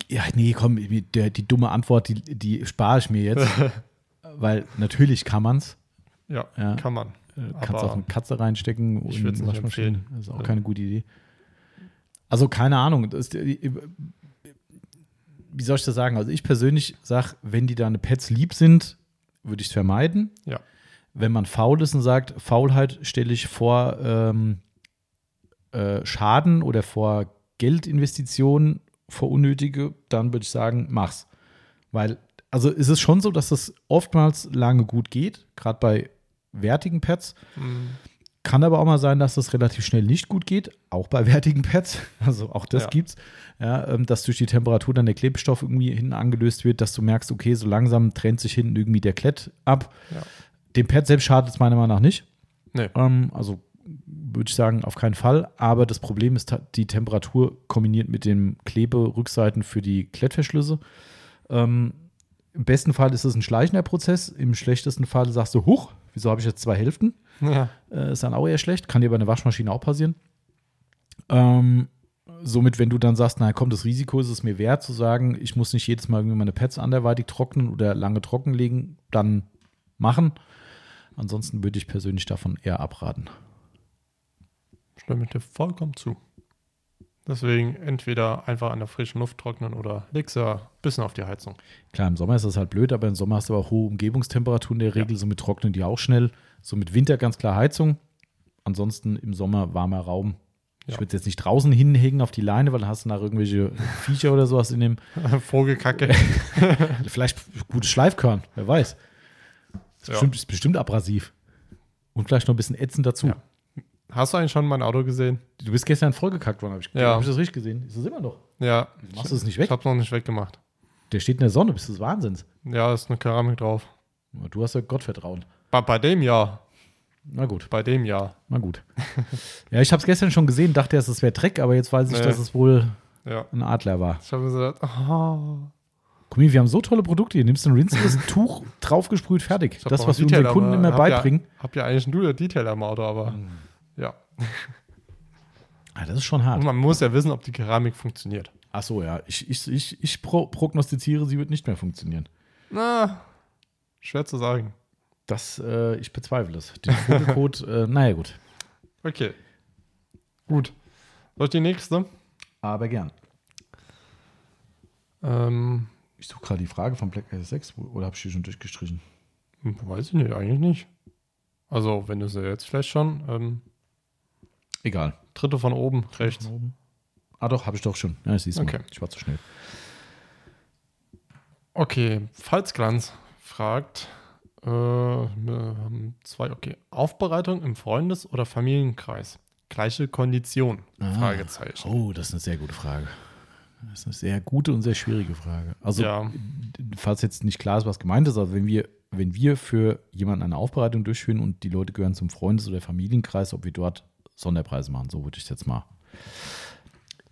ja, nee, komm, der, die dumme Antwort, die, die spare ich mir jetzt. weil natürlich kann man es. Ja, Ja. kann man. Kannst Aber auch eine Katze reinstecken und ich würd's nicht Waschmaschine. empfehlen. Das ist auch Ja. keine gute Idee. Also, keine Ahnung. Das, wie soll ich das sagen? Also, ich persönlich sage, wenn die deine Pets lieb sind, würde ich es vermeiden. Ja. Wenn man faul ist und sagt, Faulheit stelle ich vor ähm, äh, Schaden oder vor Geldinvestitionen, vor unnötige, dann würde ich sagen, mach's. Weil, also ist es schon so, dass das oftmals lange gut geht, gerade bei wertigen Pets. Mhm. Kann aber auch mal sein, dass das relativ schnell nicht gut geht, auch bei wertigen Pets. Also auch das Ja. gibt's. Ja, ähm, dass durch die Temperatur dann der Klebstoff irgendwie hinten angelöst wird, dass du merkst, okay, so langsam trennt sich hinten irgendwie der Klett ab. Ja. Dem Pet selbst schadet es meiner Meinung nach nicht. Nee. Ähm, also würde ich sagen, auf keinen Fall. Aber das Problem ist die Temperatur kombiniert mit dem Kleberückseiten für die Klettverschlüsse. Ähm, Im besten Fall ist es ein schleichender Prozess. Im schlechtesten Fall sagst du, huch, wieso habe ich jetzt zwei Hälften? Ja. Äh, ist dann auch eher schlecht. Kann dir bei einer Waschmaschine auch passieren. Ähm, somit, wenn du dann sagst, na komm, das Risiko ist es mir wert, zu sagen, ich muss nicht jedes Mal irgendwie meine Pads anderweitig trocknen oder lange trockenlegen, dann machen. Ansonsten würde ich persönlich davon eher abraten. Stimme ich dir vollkommen zu. Deswegen entweder einfach an der frischen Luft trocknen oder ja ein bisschen auf die Heizung. Klar, im Sommer ist das halt blöd, aber im Sommer hast du aber auch hohe Umgebungstemperaturen in der Regel, somit trocknen die auch schnell. So mit Winter ganz klar Heizung. Ansonsten im Sommer warmer Raum. Ich Ja. würde es jetzt nicht draußen hinhängen auf die Leine, weil dann hast du nach irgendwelche Viecher oder sowas in dem. Vogelkacke. Vielleicht gutes Schleifkörn, wer weiß. Ist, Ja. bestimmt, ist bestimmt abrasiv. Und vielleicht noch ein bisschen ätzend dazu. Ja. Hast du eigentlich schon mein Auto gesehen? Du bist gestern vollgekackt worden, habe ich, Ja. hab ich das richtig gesehen? Ist das immer noch? Ja. Machst du es nicht Ich weg? hab's noch nicht weggemacht. Der steht in der Sonne, bist du des Wahnsinns. Ja, ist eine Keramik drauf. Du hast ja Gottvertrauen. Bei, bei dem ja. Na gut. Bei dem ja. Na gut. ja, ich habe es gestern schon gesehen, dachte erst, es wäre Dreck, aber jetzt weiß ich, Nee. dass es wohl Ja. ein Adler war. Ich habe gesagt, oh. Guck mal, wir haben so tolle Produkte. Hier nimmst du ein rinziges Tuch, draufgesprüht, fertig. Das, was wir unseren Kunden immer hab beibringen. Ja, hab ja eigentlich ein Detail am Auto, aber Mhm. Ja. Ah, das ist schon hart. Und man muss ja wissen, ob die Keramik funktioniert. Ach so, ja. Ich, ich, ich, ich pro prognostiziere, sie wird nicht mehr funktionieren. Na, schwer zu sagen. Das, äh, ich bezweifle es. Den Vogelcode, äh, naja, gut. Okay. Gut. Soll ich die nächste? Aber gern. Ähm, Ich suche gerade die Frage von Black 6 oder habe ich die schon durchgestrichen? weiß ich nicht, eigentlich nicht. Also, wenn du sie jetzt vielleicht schon. Ähm, Egal. dritte von oben, rechts. Von oben. Ah, doch, habe ich doch schon. Ja, siehst du Okay. mal. Ich war zu schnell. Okay, Pfalzglanz fragt, äh, zwei, okay, Aufbereitung im Freundes- oder Familienkreis. Gleiche Kondition? Ah. Fragezeichen. Oh, das ist eine sehr gute Frage. Das ist eine sehr gute und sehr schwierige Frage. Also, Ja. falls jetzt nicht klar ist, was gemeint ist, also wenn wir, wenn wir für jemanden eine Aufbereitung durchführen und die Leute gehören zum Freundes- oder Familienkreis, ob wir dort Sonderpreise machen, so würde ich es jetzt mal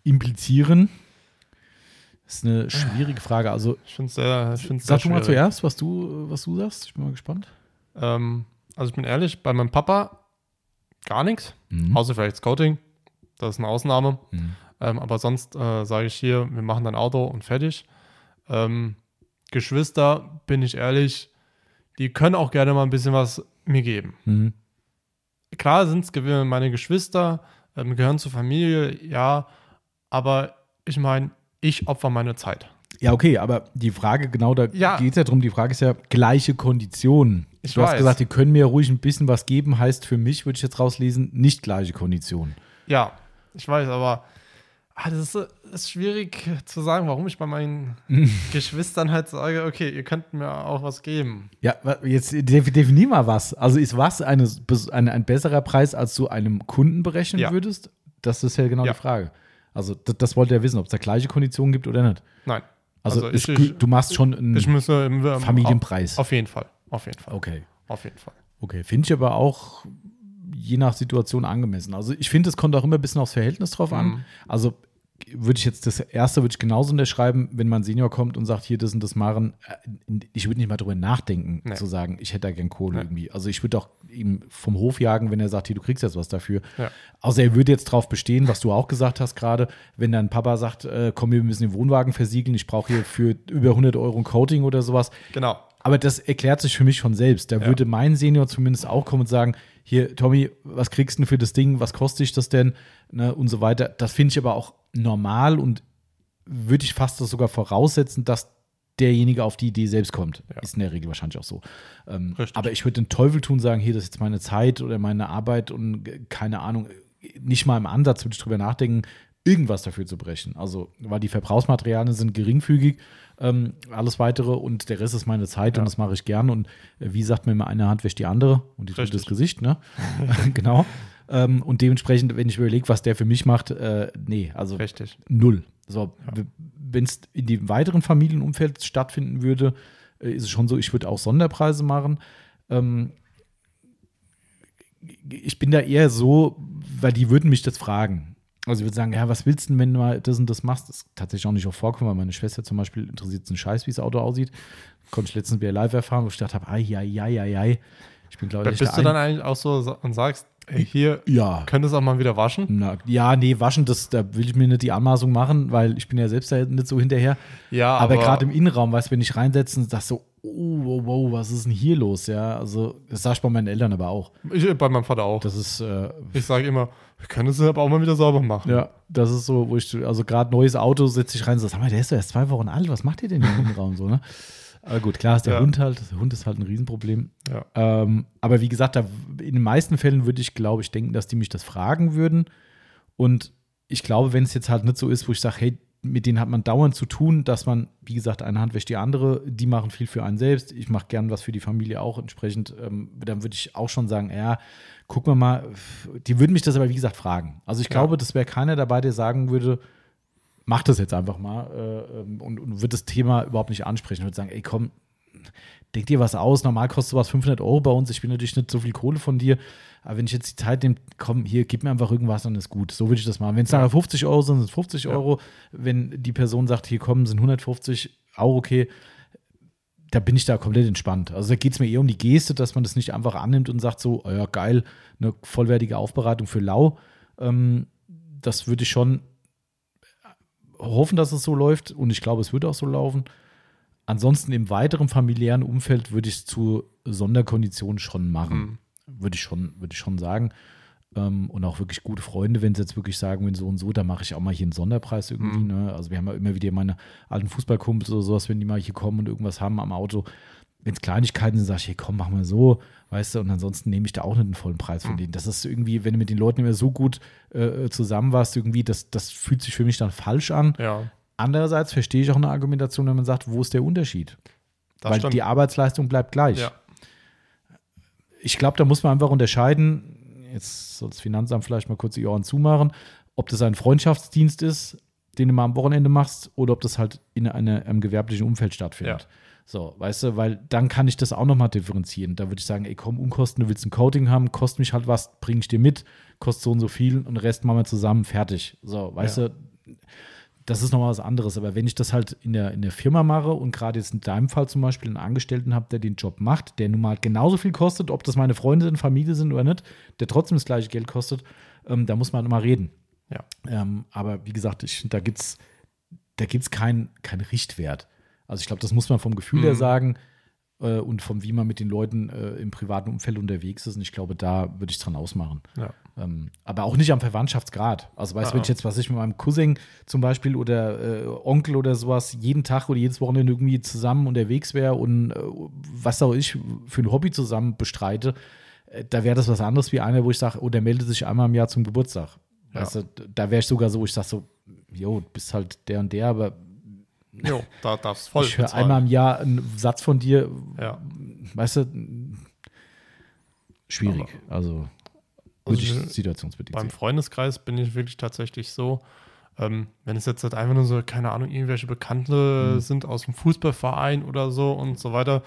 implizieren. Das ist eine schwierige Frage. Also, Ich finde es sehr, ich find's sehr sag du mal zuerst, was du, was du sagst. Ich bin mal gespannt. Ähm, also ich bin ehrlich, bei meinem Papa gar nichts, Mhm. außer vielleicht Scouting. Das ist eine Ausnahme. Mhm. Ähm, aber sonst äh, sage ich hier, wir machen dein Auto und fertig. Ähm, Geschwister, bin ich ehrlich, die können auch gerne mal ein bisschen was mir geben. Mhm. Klar sind es meine Geschwister, ähm, gehören zur Familie, ja, aber ich meine, ich opfer meine Zeit. Ja, okay, aber die Frage, genau da Ja. geht es ja drum, die Frage ist ja gleiche Konditionen. Ich du hast weiß. gesagt, die können mir ruhig ein bisschen was geben, heißt für mich, würde ich jetzt rauslesen, nicht gleiche Konditionen. Ja, ich weiß, aber ah, das ist, ist schwierig zu sagen, warum ich bei meinen Geschwistern halt sage, okay, ihr könnt mir auch was geben. Ja, jetzt def- definier mal was. Also ist was eine, eine, ein besserer Preis, als du einem Kunden berechnen Ja. würdest? Das ist ja genau Ja. die Frage. Also das, das wollte er wissen, ob es da gleiche Konditionen gibt oder nicht. Nein. Also, Also ist, ich- gü- ich- du machst schon einen im, Familienpreis. Auf jeden Fall. Auf jeden Fall. Okay. Auf jeden Fall. Okay, finde ich aber auch je nach Situation angemessen. Also ich finde, es kommt auch immer ein bisschen aufs Verhältnis drauf an. Mhm. Also würde ich jetzt das erste würde ich genauso unterschreiben, wenn mein Senior kommt und sagt, hier das und das machen, äh, ich würde nicht mal drüber nachdenken, Nee. zu sagen, ich hätte da gern Kohle Nee. irgendwie. Also ich würde auch ihm vom Hof jagen, wenn er sagt, hier, du kriegst jetzt was dafür. Ja. Außer er würde jetzt drauf bestehen, was du auch gesagt hast gerade, wenn dein Papa sagt, äh, komm, wir müssen den Wohnwagen versiegeln, ich brauche hier für über 100 Euro ein Coating oder sowas, Genau. aber das erklärt sich für mich schon selbst. Da Ja. würde mein Senior zumindest auch kommen und sagen, hier, Tommy, was kriegst du denn für das Ding? Was kostet dich das denn? Ne, und so weiter. Das finde ich aber auch normal und würde ich fast das sogar voraussetzen, dass derjenige auf die Idee selbst kommt. Ja. Ist in der Regel wahrscheinlich auch so. Ähm, aber ich würde den Teufel tun, sagen, hier, das ist jetzt meine Zeit oder meine Arbeit und äh, keine Ahnung, nicht mal im Ansatz würde ich drüber nachdenken, irgendwas dafür zu brechen. Also, weil die Verbrauchsmaterialien sind geringfügig, ähm, alles weitere und der Rest ist meine Zeit Ja. und das mache ich gern. Und äh, wie sagt man immer, eine Hand wäscht die andere und die dritte Richtig. das Gesicht, ne? genau. Ähm, und dementsprechend, wenn ich überlege, was der für mich macht, äh, nee, also Richtig. null. So, wenn es in dem weiteren Familienumfeld stattfinden würde, äh, ist es schon so, ich würde auch Sonderpreise machen. Ähm, ich bin da eher so, weil die würden mich das fragen. Also ich würde sagen, ja, was willst du denn, wenn du mal das und das machst? Das ist tatsächlich auch nicht auch vorkommen, weil meine Schwester zum Beispiel interessiert einen Scheiß, wie das Auto aussieht. Konnte ich letztens wieder live erfahren, wo ich gedacht habe, ai, ai, ai, ai, ai. Ich bin, glaube Da ich, bist du Ein- dann eigentlich auch so und sagst, ey, hier, Ja, könntest du auch mal wieder waschen? na, ja, nee, waschen, das, da will ich mir nicht die Anmaßung machen, weil ich bin ja selbst da nicht so hinterher. Ja, Aber, gerade im Innenraum, weißt du, wenn ich reinsetze und sag so, oh, wow, wow, was ist denn hier los? Ja, also, das sag ich bei meinen Eltern aber auch. ich, bei meinem Vater auch. Das ist, äh, Ich sage immer, wir können es aber auch mal wieder sauber machen. ja, das ist so, wo ich, also gerade neues Auto setze ich rein und so, sag mal, der ist doch erst zwei Wochen alt, was macht ihr denn im Innenraum so, ne? Aber gut, klar ist der Ja. Hund halt, der Hund ist halt ein Riesenproblem. Ja. Ähm, aber wie gesagt, da, in den meisten Fällen würde ich, glaube ich, denken, dass die mich das fragen würden. Und ich glaube, wenn es jetzt halt nicht so ist, wo ich sage, hey, mit denen hat man dauernd zu tun, dass man, wie gesagt, eine Hand wäscht die andere, die machen viel für einen selbst. Ich mache gern was für die Familie auch entsprechend. Ähm, dann würde ich auch schon sagen, ja, gucken wir mal. Die würden mich das aber, wie gesagt, fragen. Also ich Ja. glaube, das wäre keiner dabei, der sagen würde, mach das jetzt einfach mal äh, ähm, und, und wird das Thema überhaupt nicht ansprechen. Ich würde sagen, ey, komm, denk dir was aus. Normal kostet sowas 500 Euro bei uns. Ich will natürlich nicht so viel Kohle von dir. Aber wenn ich jetzt die Zeit nehme, komm, hier, gib mir einfach irgendwas, dann ist gut. So würde ich das machen. Wenn es nachher 50 Euro sind, sind es 50 Ja. Euro. Wenn die Person sagt, hier kommen, sind 150, auch okay. Da bin ich da komplett entspannt. Also da geht es mir eher um die Geste, dass man das nicht einfach annimmt und sagt so, oh ja, geil, eine vollwertige Aufbereitung für lau. Ähm, das würde ich schon hoffen, dass es so läuft und ich glaube, es wird auch so laufen. ansonsten im weiteren familiären Umfeld würde ich es zu Sonderkonditionen schon machen. Mhm. Würde ich schon, würde ich schon sagen. Ähm, und auch wirklich gute Freunde, wenn sie jetzt wirklich sagen, wenn so und so, da mache ich auch mal hier einen Sonderpreis irgendwie. Mhm. Ne? Also wir haben ja immer wieder meine alten Fußballkumpels oder sowas, wenn die mal hier kommen und irgendwas haben am Auto. Wenn es Kleinigkeiten sind, sage ich, hey, komm, mach mal so, weißt du, und ansonsten nehme ich da auch nicht den vollen Preis von Mhm. denen. Das ist irgendwie, wenn du mit den Leuten immer so gut äh, zusammen warst, irgendwie, das, das fühlt sich für mich dann falsch an. Ja, Andererseits verstehe ich auch eine Argumentation, wenn man sagt, wo ist der Unterschied? das Weil stimmt. die Arbeitsleistung bleibt gleich. ja. Ich glaube, da muss man einfach unterscheiden, jetzt soll das Finanzamt vielleicht mal kurz die Ohren zumachen, ob das ein Freundschaftsdienst ist, den du mal am Wochenende machst, oder ob das halt in eine, einem gewerblichen Umfeld stattfindet. Ja. So, weißt du, weil dann kann ich das auch nochmal differenzieren. Da würde ich sagen, ey, komm, Unkosten, du willst ein Coating haben, kostet mich halt was, bringe ich dir mit, kostet so und so viel und den Rest machen wir zusammen, fertig. So, weißt Ja. du, das ist nochmal was anderes. Aber wenn ich das halt in der, in der Firma mache und gerade jetzt in deinem Fall zum Beispiel einen Angestellten habe, der den Job macht, der nun mal genauso viel kostet, ob das meine Freunde sind, Familie sind oder nicht, der trotzdem das gleiche Geld kostet, ähm, da muss man immer reden. Ja. Ähm, aber wie gesagt, ich, da gibt es da gibt's keinen kein Richtwert. Also ich glaube, das muss man vom Gefühl her Mhm. sagen äh, und vom, wie man mit den Leuten äh, im privaten Umfeld unterwegs ist. Und ich glaube, da würde ich dran ausmachen. Ja. Ähm, aber auch nicht am Verwandtschaftsgrad. Also weißt du, Ah, wenn ich jetzt, was ich mit meinem Cousin zum Beispiel oder äh, Onkel oder sowas jeden Tag oder jedes Wochenende irgendwie zusammen unterwegs wäre und äh, was auch ich für ein Hobby zusammen bestreite, äh, da wäre das was anderes wie einer, wo ich sage, oh, der meldet sich einmal im Jahr zum Geburtstag. Ja. Weißt du, da wäre ich sogar so, wo ich sage so, jo, du bist halt der und der, aber Jo, da darfst voll ich höre bezahlen. einmal im Jahr einen Satz von dir, Ja. weißt du, schwierig. also würde ich Also, situationsbedingt Beim sehen. Freundeskreis bin ich wirklich tatsächlich so, ähm, wenn es jetzt halt einfach nur so, keine Ahnung, irgendwelche Bekannte Mhm. sind aus dem Fußballverein oder so und so weiter,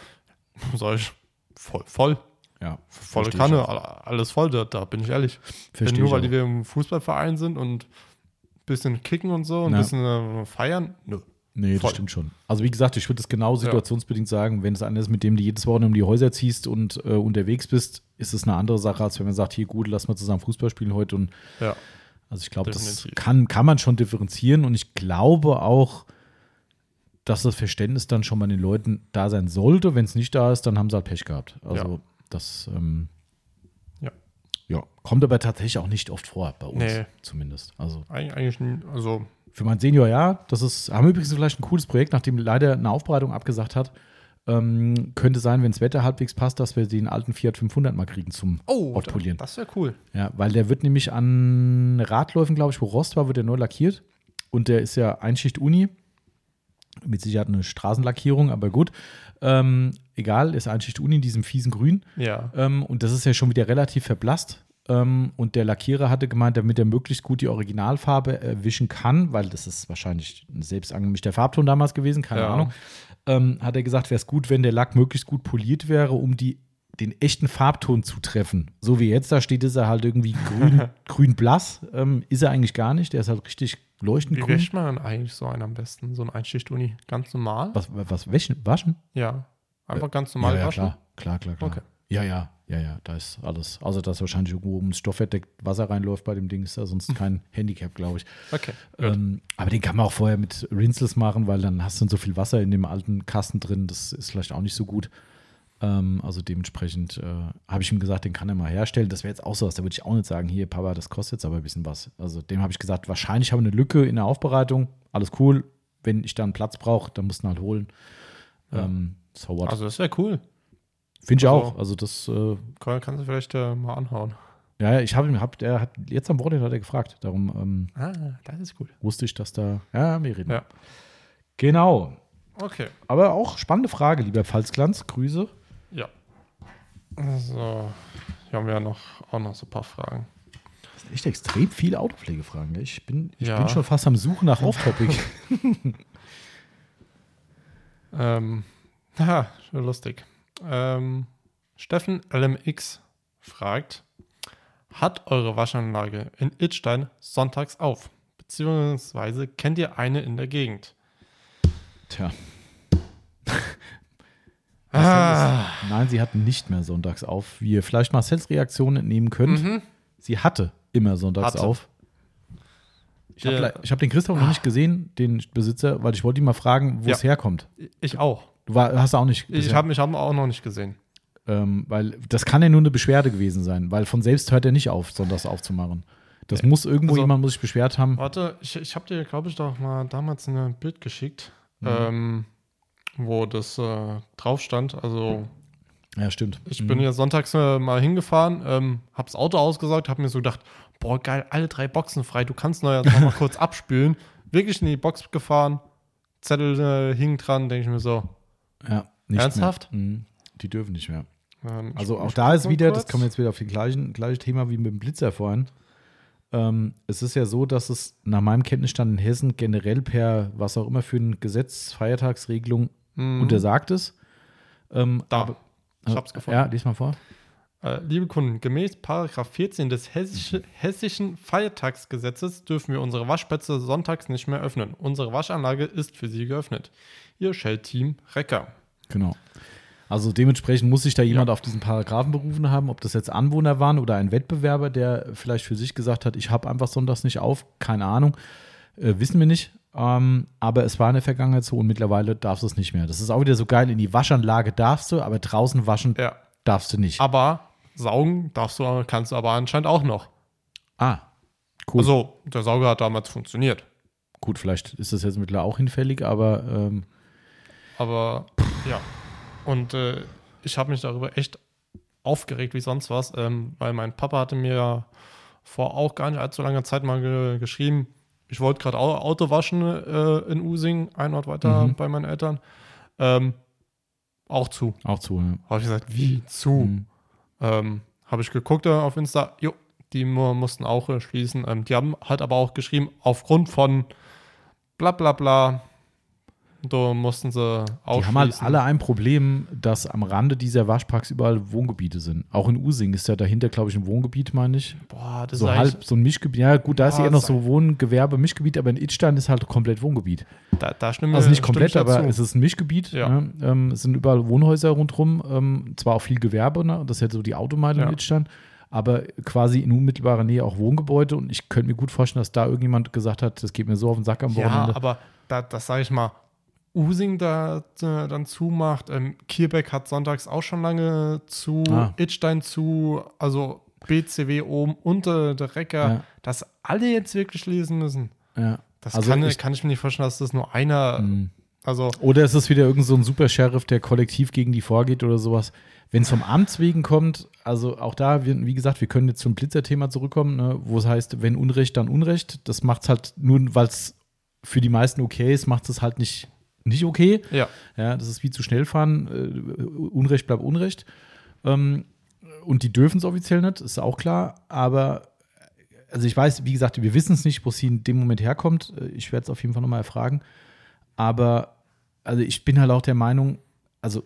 sag ich, voll, voll, Ja, volle ich Kanne, alles voll, da, da bin ich ehrlich. Verstehe nur ich weil auch. die wir im Fußballverein sind und ein bisschen kicken und so, ein Ja. bisschen äh, feiern, nö. Nee, das Voll. stimmt schon. Also wie gesagt, ich würde es genau situationsbedingt sagen, wenn es einer ist, mit dem du jedes Wochenende um die Häuser ziehst und äh, unterwegs bist, ist es eine andere Sache, als wenn man sagt, hier gut, lass mal zusammen Fußball spielen heute. Und Ja. also ich glaube, das kann, kann man schon differenzieren und ich glaube auch, dass das Verständnis dann schon bei den Leuten da sein sollte. Wenn es nicht da ist, dann haben sie halt Pech gehabt. Also Ja. das ähm, Ja. ja, kommt aber tatsächlich auch nicht oft vor, bei uns Nee. zumindest. Also Eig eigentlich, also, für mein Senior ja, das ist, haben wir übrigens vielleicht ein cooles Projekt, nachdem leider eine Aufbereitung abgesagt hat. Ähm, könnte sein, wenn das Wetter halbwegs passt, dass wir den alten Fiat 500 mal kriegen zum oh, da, Outpolieren. das wäre cool. Ja, weil der wird nämlich an Radläufen, glaube ich, wo Rost war, wird der neu lackiert. Und der ist ja Einschicht Uni. Mit Sicherheit eine Straßenlackierung, aber gut. Ähm, egal, ist Einschicht Uni in diesem fiesen Grün. Ja. Ähm, und das ist ja schon wieder relativ verblasst. Ähm, und der Lackierer hatte gemeint, damit er möglichst gut die Originalfarbe erwischen kann, weil das ist wahrscheinlich ein selbst angemischter Farbton damals gewesen, keine Ja. Ahnung, ähm, hat er gesagt, wäre es gut, wenn der Lack möglichst gut poliert wäre, um die, den echten Farbton zu treffen. So wie jetzt da steht, ist er halt irgendwie grün, grün-blass. Ähm, ist er eigentlich gar nicht. Der ist halt richtig leuchtend Wie grün. wäscht man dann eigentlich so einen am besten? So ein Einschicht-Uni? Ganz normal? Was, was waschen? waschen? Ja. Einfach ganz normal ja, ja, waschen? klar, klar, klar, klar. Okay. Ja, ja, ja, ja, da ist alles. Also, dass wahrscheinlich irgendwo ums Stoffverdeck Wasser reinläuft bei dem Ding, ist da sonst kein Handicap, glaube ich. Okay. Ähm, aber den kann man auch vorher mit Rinseless machen, weil dann hast du so viel Wasser in dem alten Kasten drin. Das ist vielleicht auch nicht so gut. Ähm, also dementsprechend äh, habe ich ihm gesagt, den kann er mal herstellen. Das wäre jetzt auch so was. Da würde ich auch nicht sagen, hier, Papa, das kostet jetzt aber ein bisschen was. Also dem habe ich gesagt, wahrscheinlich haben wir eine Lücke in der Aufbereitung. Alles cool. Wenn ich da einen Platz brauche, dann musst du ihn halt holen. Ja. Ähm, so what. Also, das wäre cool. Finde ich also- auch. Also das, äh, Kann, kannst du vielleicht äh, mal anhauen. ja, ich habe ihn, hab, der hat jetzt am Wochenende hat er gefragt. Darum ähm, Ah, das ist gut. wusste ich, dass da, ja, wir reden. Ja. Genau. Okay. Aber auch spannende Frage, lieber Pfalzglanz. Grüße. Ja. So. Hier haben wir ja noch, auch noch so ein paar Fragen. Das sind echt extrem viele Autopflegefragen. ne? Ich bin, ich Ja. bin schon fast am Suchen nach Off-Topic. Ähm, haha, schon lustig. Ähm, Steffen LMX fragt, hat eure Waschanlage in Itstein sonntags auf? Beziehungsweise kennt ihr eine in der Gegend? Tja. Ah, Nein, sie hatten nicht mehr sonntags auf. Wie ihr vielleicht Marcells Reaktion entnehmen könnt, mhm. sie hatte immer sonntags Hatte. auf. Ich habe hab den Christoph noch nicht gesehen, den Besitzer, weil ich wollte ihn mal fragen, wo Ja. es herkommt. Ich auch. Du war, hast auch nicht Ich bisher- habe mich hab ihn auch noch nicht gesehen. ähm, weil das kann ja nur eine Beschwerde gewesen sein, weil von selbst hört er nicht auf, sonntags aufzumachen. Das muss irgendwo Also- jemand muss sich beschwert haben. Warte, ich, ich habe dir, glaube ich, doch mal damals ein Bild geschickt, Mhm. ähm, wo das äh, drauf stand. Also Ja, stimmt. ich Mhm. bin ja sonntags äh, mal hingefahren, ähm, habe das Auto ausgesaugt, habe mir so gedacht, boah geil, alle drei Boxen frei, du kannst noch, noch mal kurz abspülen. Wirklich in die Box gefahren, Zettel äh, hing dran, denke ich mir so. Ja, nicht Ernsthaft? Mehr. Mhm. Die dürfen nicht mehr. Ähm, Also auch da ist wieder, kurz. das kommen wir jetzt wieder auf das gleiche, gleiche Thema wie mit dem Blitzer vorhin. Ähm, es ist ja so, dass es nach meinem Kenntnisstand in Hessen generell per was auch immer für ein Gesetz, Feiertagsregelung Mhm. untersagt ist. Ähm, Da, aber- ich hab's gefunden. Ja, lies mal vor. Äh, liebe Kunden, gemäß Paragraph 14 des Hessische, hessischen Feiertagsgesetzes dürfen wir unsere Waschplätze sonntags nicht mehr öffnen. Unsere Waschanlage ist für Sie geöffnet. Ihr Shell-Team Recker. Genau. Also dementsprechend muss sich da jemand auf diesen Paragraphen berufen haben, ob das jetzt Anwohner waren oder ein Wettbewerber, der vielleicht für sich gesagt hat, ich habe einfach sonntags nicht auf, keine Ahnung, äh, wissen wir nicht. Ähm, aber es war in der Vergangenheit so und mittlerweile darfst du es nicht mehr. Das ist auch wieder so geil, in die Waschanlage darfst du, aber draußen waschen Ja. darfst du nicht. Aber saugen darfst du, kannst du aber anscheinend auch noch. Ah, cool. Also, der Sauger hat damals funktioniert. Gut, vielleicht ist das jetzt mittlerweile auch hinfällig, aber ähm, Aber ja. Und äh, ich habe mich darüber echt aufgeregt wie sonst was, ähm, weil mein Papa hatte mir ja vor auch gar nicht allzu langer Zeit mal ge geschrieben, ich wollte gerade Au Auto waschen äh, in Using, ein Ort weiter Mhm. bei meinen Eltern. Ähm, auch zu. auch zu. Ja. Habe ich gesagt, wie zu? Mhm. Ähm, habe ich geguckt äh, auf Insta, jo, die mu mussten auch äh, schließen. Ähm, die haben halt aber auch geschrieben, aufgrund von bla bla bla, da mussten sie auch Die haben halt alle ein Problem, dass am Rande dieser Waschparks überall Wohngebiete sind. Auch in Using ist ja dahinter, glaube ich, ein Wohngebiet, meine ich. Boah, das So ist halb, so ein Mischgebiet. Ja, gut, da ist Boah, eher noch so Wohngewerbe, Mischgebiet, aber in Itstein ist halt komplett Wohngebiet. da, da stimmen Also nicht komplett, aber es ist ein Mischgebiet. Ja. Ne? Ähm, es sind überall Wohnhäuser rundherum. Ähm, zwar auch viel Gewerbe, ne? das ist ja so die Automeile in Ja. Itstein, aber quasi in unmittelbarer Nähe auch Wohngebäude. Und ich könnte mir gut vorstellen, dass da irgendjemand gesagt hat, das geht mir so auf den Sack am Ja, Wochenende. aber da, das sage ich mal, Using da äh, dann zumacht. Ähm, Kierbeck hat sonntags auch schon lange zu, Ah. Itstein zu, also BCW oben unter der Recker, Ja. dass alle jetzt wirklich lesen müssen. ja. Das Also kann, ich- kann ich mir nicht vorstellen, dass das nur einer, Mhm. also Oder ist es wieder irgend so ein Super-Sheriff, der kollektiv gegen die vorgeht oder sowas? Wenn es vom Amts wegen kommt, also auch da, wie gesagt, wir können jetzt zum Blitzerthema zurückkommen, ne, wo es heißt, wenn Unrecht, dann Unrecht. Das macht es halt nur, weil es für die meisten okay ist, macht es halt nicht, nicht okay. ja, Ja, das ist wie zu schnell fahren. Äh, Unrecht bleibt Unrecht. Ähm, und die dürfen es offiziell nicht, ist auch klar. Aber, also ich weiß, wie gesagt, wir wissen es nicht, wo sie in dem Moment herkommt. Äh, Ich werde es auf jeden Fall nochmal erfragen. Aber, also ich bin halt auch der Meinung, also,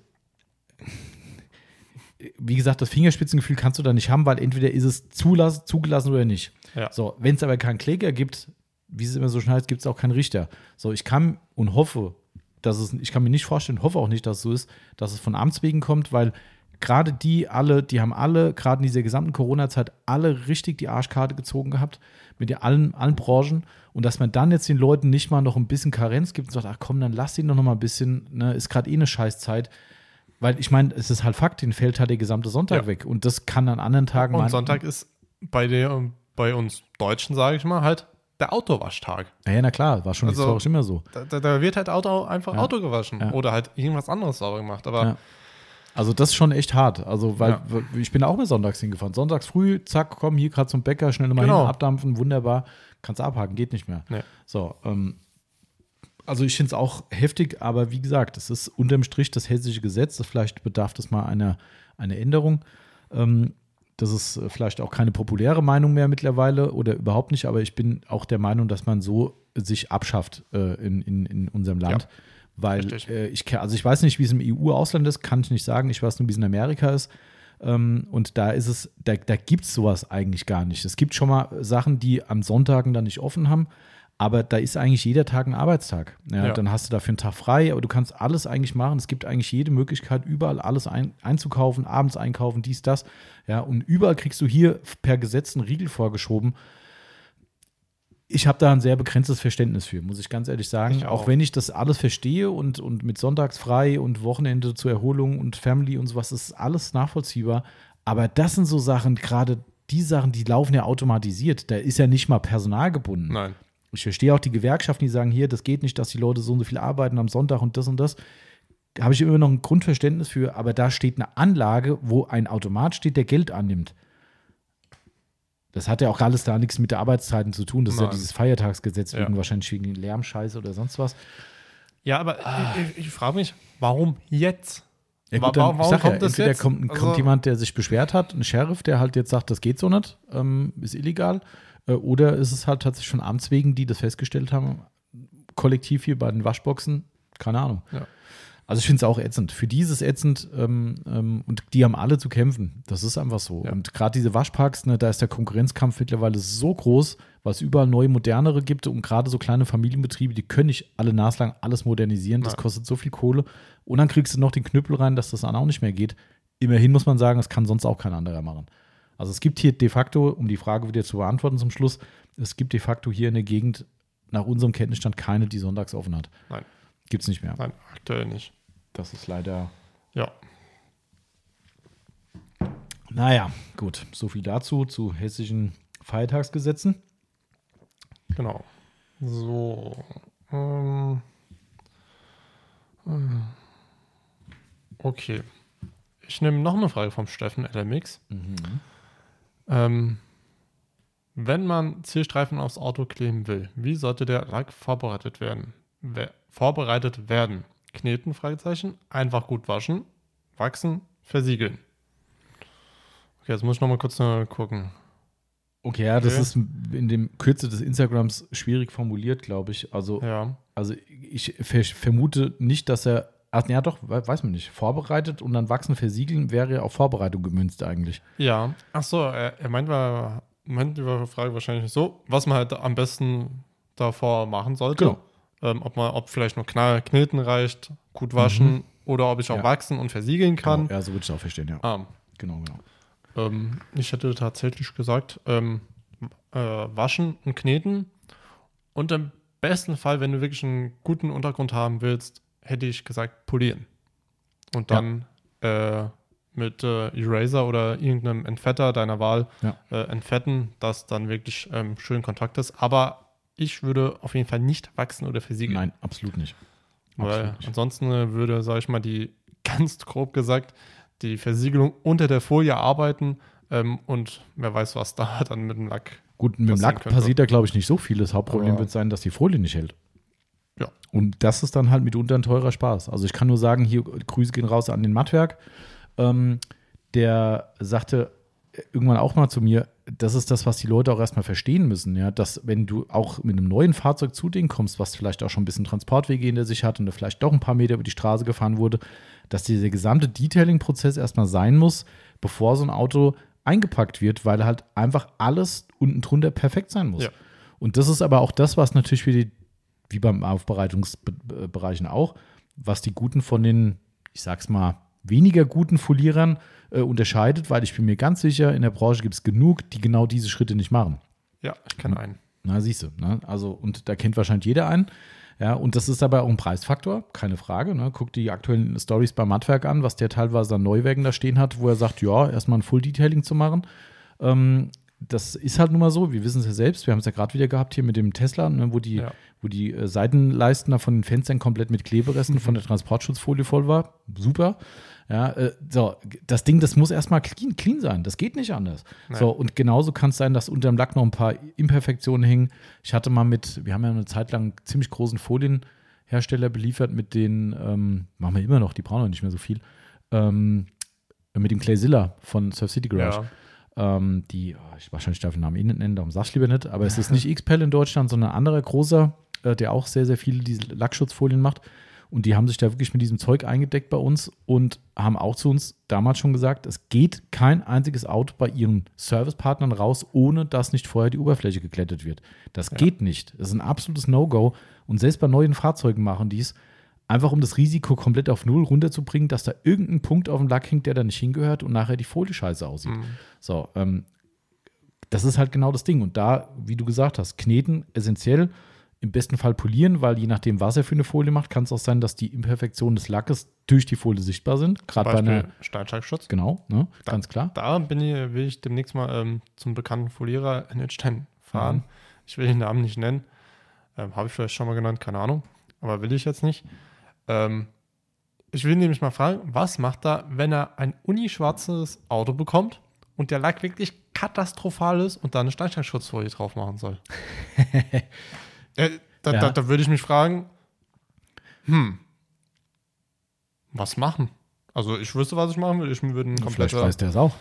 wie gesagt, das Fingerspitzengefühl kannst du da nicht haben, weil entweder ist es zulass, zugelassen oder nicht. Ja. So, wenn es aber keinen Kläger gibt, wie es immer so schnell heißt, gibt es auch keinen Richter. So, ich kann und hoffe, dass es, ich kann mir nicht vorstellen, hoffe auch nicht, dass es so ist, dass es von Amts wegen kommt, weil gerade die alle, die haben alle, gerade in dieser gesamten Corona-Zeit, alle richtig die Arschkarte gezogen gehabt, mit allen, allen Branchen. Und dass man dann jetzt den Leuten nicht mal noch ein bisschen Karenz gibt und sagt, ach komm, dann lass ihn doch noch mal ein bisschen, ne, ist gerade eh eine Scheißzeit. Weil ich meine, es ist halt Fakt, den fällt halt der gesamte Sonntag Ja. weg. Und das kann an anderen Tagen und mein- Sonntag ist bei, der, bei uns Deutschen, sage ich mal, halt der Autowaschtag. Ja, ja, na klar, war schon Also- historisch immer so. Da, da, wird halt Auto einfach Ja. Auto gewaschen Ja. oder halt irgendwas anderes sauber gemacht. Aber. Also das ist schon echt hart. Also, weil Ja. ich bin auch mal sonntags hingefahren. Sonntags früh, zack, komm, hier gerade zum Bäcker, schnell mal Genau. hin, abdampfen, wunderbar. Kannst abhaken, geht nicht mehr. Nee. So, ähm, also ich finde es auch heftig, aber wie gesagt, es ist unterm Strich das hessische Gesetz. Das vielleicht bedarf das mal einer, einer Änderung. Ähm, das ist äh, vielleicht auch keine populäre Meinung mehr mittlerweile oder überhaupt nicht, aber ich bin auch der Meinung, dass man so sich abschafft äh, in, in, in unserem Land. Ja. Weil äh, ich, also ich weiß nicht, wie es im EU-Ausland ist, kann ich nicht sagen. Ich weiß nur, wie es in Amerika ist. Ähm, und da ist es, da, da gibt es sowas eigentlich gar nicht. Es gibt schon mal Sachen, die an Sonntagen dann nicht offen haben, aber da ist eigentlich jeder Tag ein Arbeitstag. Ja, Ja. Dann hast du dafür einen Tag frei, aber du kannst alles eigentlich machen. Es gibt eigentlich jede Möglichkeit, überall alles ein, einzukaufen, abends einkaufen, dies, das. Ja, und überall kriegst du hier per Gesetz einen Riegel vorgeschoben. ich habe da ein sehr begrenztes Verständnis für, muss ich ganz ehrlich sagen. Auch. auch. wenn ich das alles verstehe und, und mit Sonntags frei und Wochenende zur Erholung und Family und sowas, ist alles nachvollziehbar. Aber das sind so Sachen, gerade die Sachen, die laufen ja automatisiert. Da ist ja nicht mal Personal gebunden. Nein. Ich verstehe auch die Gewerkschaften, die sagen, hier, das geht nicht, dass die Leute so und so viel arbeiten am Sonntag und das und das. Da habe ich immer noch ein Grundverständnis für, aber da steht eine Anlage, wo ein Automat steht, der Geld annimmt. Das hat ja auch alles da nichts mit der Arbeitszeiten zu tun. Das ist ja Nein. dieses Feiertagsgesetz Ja. wegen wahrscheinlich wegen Lärmscheiße oder sonst was. Ja, aber ich, ich, ich frage mich, warum jetzt? Ja, gut, dann, warum ich sag ja, kommt das entweder jetzt? kommt, kommt Also- jemand, der sich beschwert hat, ein Sheriff, der halt jetzt sagt, das geht so nicht, ähm, ist illegal. Äh, oder ist es halt tatsächlich schon Amts wegen, die das festgestellt haben, kollektiv hier bei den Waschboxen, keine Ahnung. Ja. Also ich finde es auch ätzend. Für dieses ätzend ähm, ähm, und die haben alle zu kämpfen. Das ist einfach so. Ja. Und gerade diese Waschparks, ne, da ist der Konkurrenzkampf mittlerweile so groß, weil es überall neue, modernere gibt und gerade so kleine Familienbetriebe, die können nicht alle naslang alles modernisieren. Das Nein. kostet so viel Kohle. Und dann kriegst du noch den Knüppel rein, dass das dann auch nicht mehr geht. Immerhin muss man sagen, das kann sonst auch kein anderer machen. Also es gibt hier de facto, um die Frage wieder zu beantworten zum Schluss, es gibt de facto hier in der Gegend nach unserem Kenntnisstand keine, die sonntags offen hat. Nein. Gibt es nicht mehr. Nein, aktuell nicht. Das ist leider. Ja. Naja, gut. So viel dazu, zu hessischen Feiertagsgesetzen. Genau. So. Ähm, ähm, okay. Ich nehme noch eine Frage vom Steffen LMX. Ähm, wenn man Zielstreifen aufs Auto kleben will, wie sollte der Lack vorbereitet werden? We vorbereitet werden. Kneten, Fragezeichen. Einfach gut waschen, wachsen, versiegeln. Okay, jetzt muss ich noch mal kurz äh, gucken. Okay, ja, das Okay. ist in dem Kürze des Instagrams schwierig formuliert, glaube ich. Also, Ja. also ich ver vermute nicht, dass er. Ach, ja, doch, we- weiß man nicht. Vorbereitet und dann wachsen, versiegeln wäre ja auf Vorbereitung gemünzt eigentlich. Ja. Ach so, er, er meint, war, meint die Frage wahrscheinlich so, was man halt am besten davor machen sollte. Genau. Ähm, ob man, ob vielleicht nur Knall, Kneten reicht, gut waschen oder ob ich auch Ja. wachsen und versiegeln kann. Genau, ja, so würde ich es auch verstehen, ja. Ah, Genau, genau. ähm, ich hätte tatsächlich gesagt, ähm, äh, waschen und kneten. Und im besten Fall, wenn du wirklich einen guten Untergrund haben willst, hätte ich gesagt polieren. Und Ja. dann äh, mit äh, Eraser oder irgendeinem Entfetter deiner Wahl Ja. äh, entfetten, dass dann wirklich ähm, schön Kontakt ist. Aber ich würde auf jeden Fall nicht wachsen oder versiegeln. Nein, absolut nicht. Weil Absolut nicht. ansonsten äh, würde, sage ich mal, die ganz grob gesagt, die Versiegelung unter der Folie arbeiten ähm, und wer weiß, was da dann mit dem Lack. Gut, mit dem Lack könnte. passiert da, glaube ich, nicht so viel. Das Hauptproblem Aber- wird sein, dass die Folie nicht hält. Ja. Und das ist dann halt mitunter ein teurer Spaß. Also ich kann nur sagen, hier Grüße gehen raus an den Mattwerk. Ähm, der sagte irgendwann auch mal zu mir, das ist das, was die Leute auch erstmal verstehen müssen, ja, dass wenn du auch mit einem neuen Fahrzeug zu denen kommst, was vielleicht auch schon ein bisschen Transportwege hinter sich hat und da vielleicht doch ein paar Meter über die Straße gefahren wurde, dass dieser gesamte Detailing-Prozess erstmal sein muss, bevor so ein Auto eingepackt wird, weil halt einfach alles unten drunter perfekt sein muss. Ja. Und das ist aber auch das, was natürlich wie, die, wie beim Aufbereitungsbereichen auch, was die Guten von den, ich sag's mal, weniger guten Folierern äh, unterscheidet, weil ich bin mir ganz sicher, in der Branche gibt es genug, die genau diese Schritte nicht machen. Ja, ich kenne einen. Na, siehst du, ne? Also, und da kennt wahrscheinlich jeder einen. Ja, und das ist aber auch ein Preisfaktor, keine Frage. Ne? Guck die aktuellen Stories beim Mattwerk an, was der teilweise an Neuwerken da stehen hat, wo er sagt, ja, erstmal ein Full-Detailing zu machen. Ähm, das ist halt nun mal so, wir wissen es ja selbst, wir haben es ja gerade wieder gehabt hier mit dem Tesla, ne, wo die, Ja. wo die äh, Seitenleisten da von den Fenstern komplett mit Kleberesten von der Transportschutzfolie voll war. Super. Ja, äh, so, das Ding, das muss erstmal clean, clean sein. Das geht nicht anders. Nein. So, und genauso kann es sein, dass unter dem Lack noch ein paar Imperfektionen hängen. Ich hatte mal mit, wir haben ja eine Zeit lang ziemlich großen Folienhersteller beliefert mit den, ähm, machen wir immer noch, die brauchen noch nicht mehr so viel, ähm, mit dem Clayzilla von Surf City Garage. Ja. Ähm, die, oh, ich wahrscheinlich darf den Namen eh nicht nennen, darum sag ich lieber nicht, aber es ist nicht XPEL in Deutschland, sondern ein anderer großer, äh, der auch sehr, sehr viele diese Lackschutzfolien macht. Und die haben sich da wirklich mit diesem Zeug eingedeckt bei uns und haben auch zu uns damals schon gesagt, es geht kein einziges Auto bei ihren Servicepartnern raus, ohne dass nicht vorher die Oberfläche geklettet wird. Das geht nicht. Das ist ein absolutes No-Go. Und selbst bei neuen Fahrzeugen machen die es, einfach um das Risiko komplett auf Null runterzubringen, dass da irgendein Punkt auf dem Lack hängt, der da nicht hingehört und nachher die Folie scheiße aussieht. Mhm. So, ähm, das ist halt genau das Ding. Und da, wie du gesagt hast, kneten essentiell, im besten Fall polieren, weil je nachdem, was er für eine Folie macht, kann es auch sein, dass die Imperfektionen des Lackes durch die Folie sichtbar sind. Gerade bei einer. Steinschlagschutz. Genau, ne? Da, ganz klar. Da bin ich, will ich demnächst mal ähm, zum bekannten Folierer NH10 fahren. Mhm. Ich will den Namen nicht nennen. Ähm, Habe ich vielleicht schon mal genannt, keine Ahnung. Aber will ich jetzt nicht. Ähm, ich will nämlich mal fragen, was macht er, wenn er ein unischwarzes Auto bekommt und der Lack wirklich katastrophal ist und da eine Steinschlagschutzfolie drauf machen soll? Äh, da, ja. da, da würde ich mich fragen, hm, was machen? Also ich wüsste, was ich machen würde. Ich würde einen Vielleicht weiß der es auch.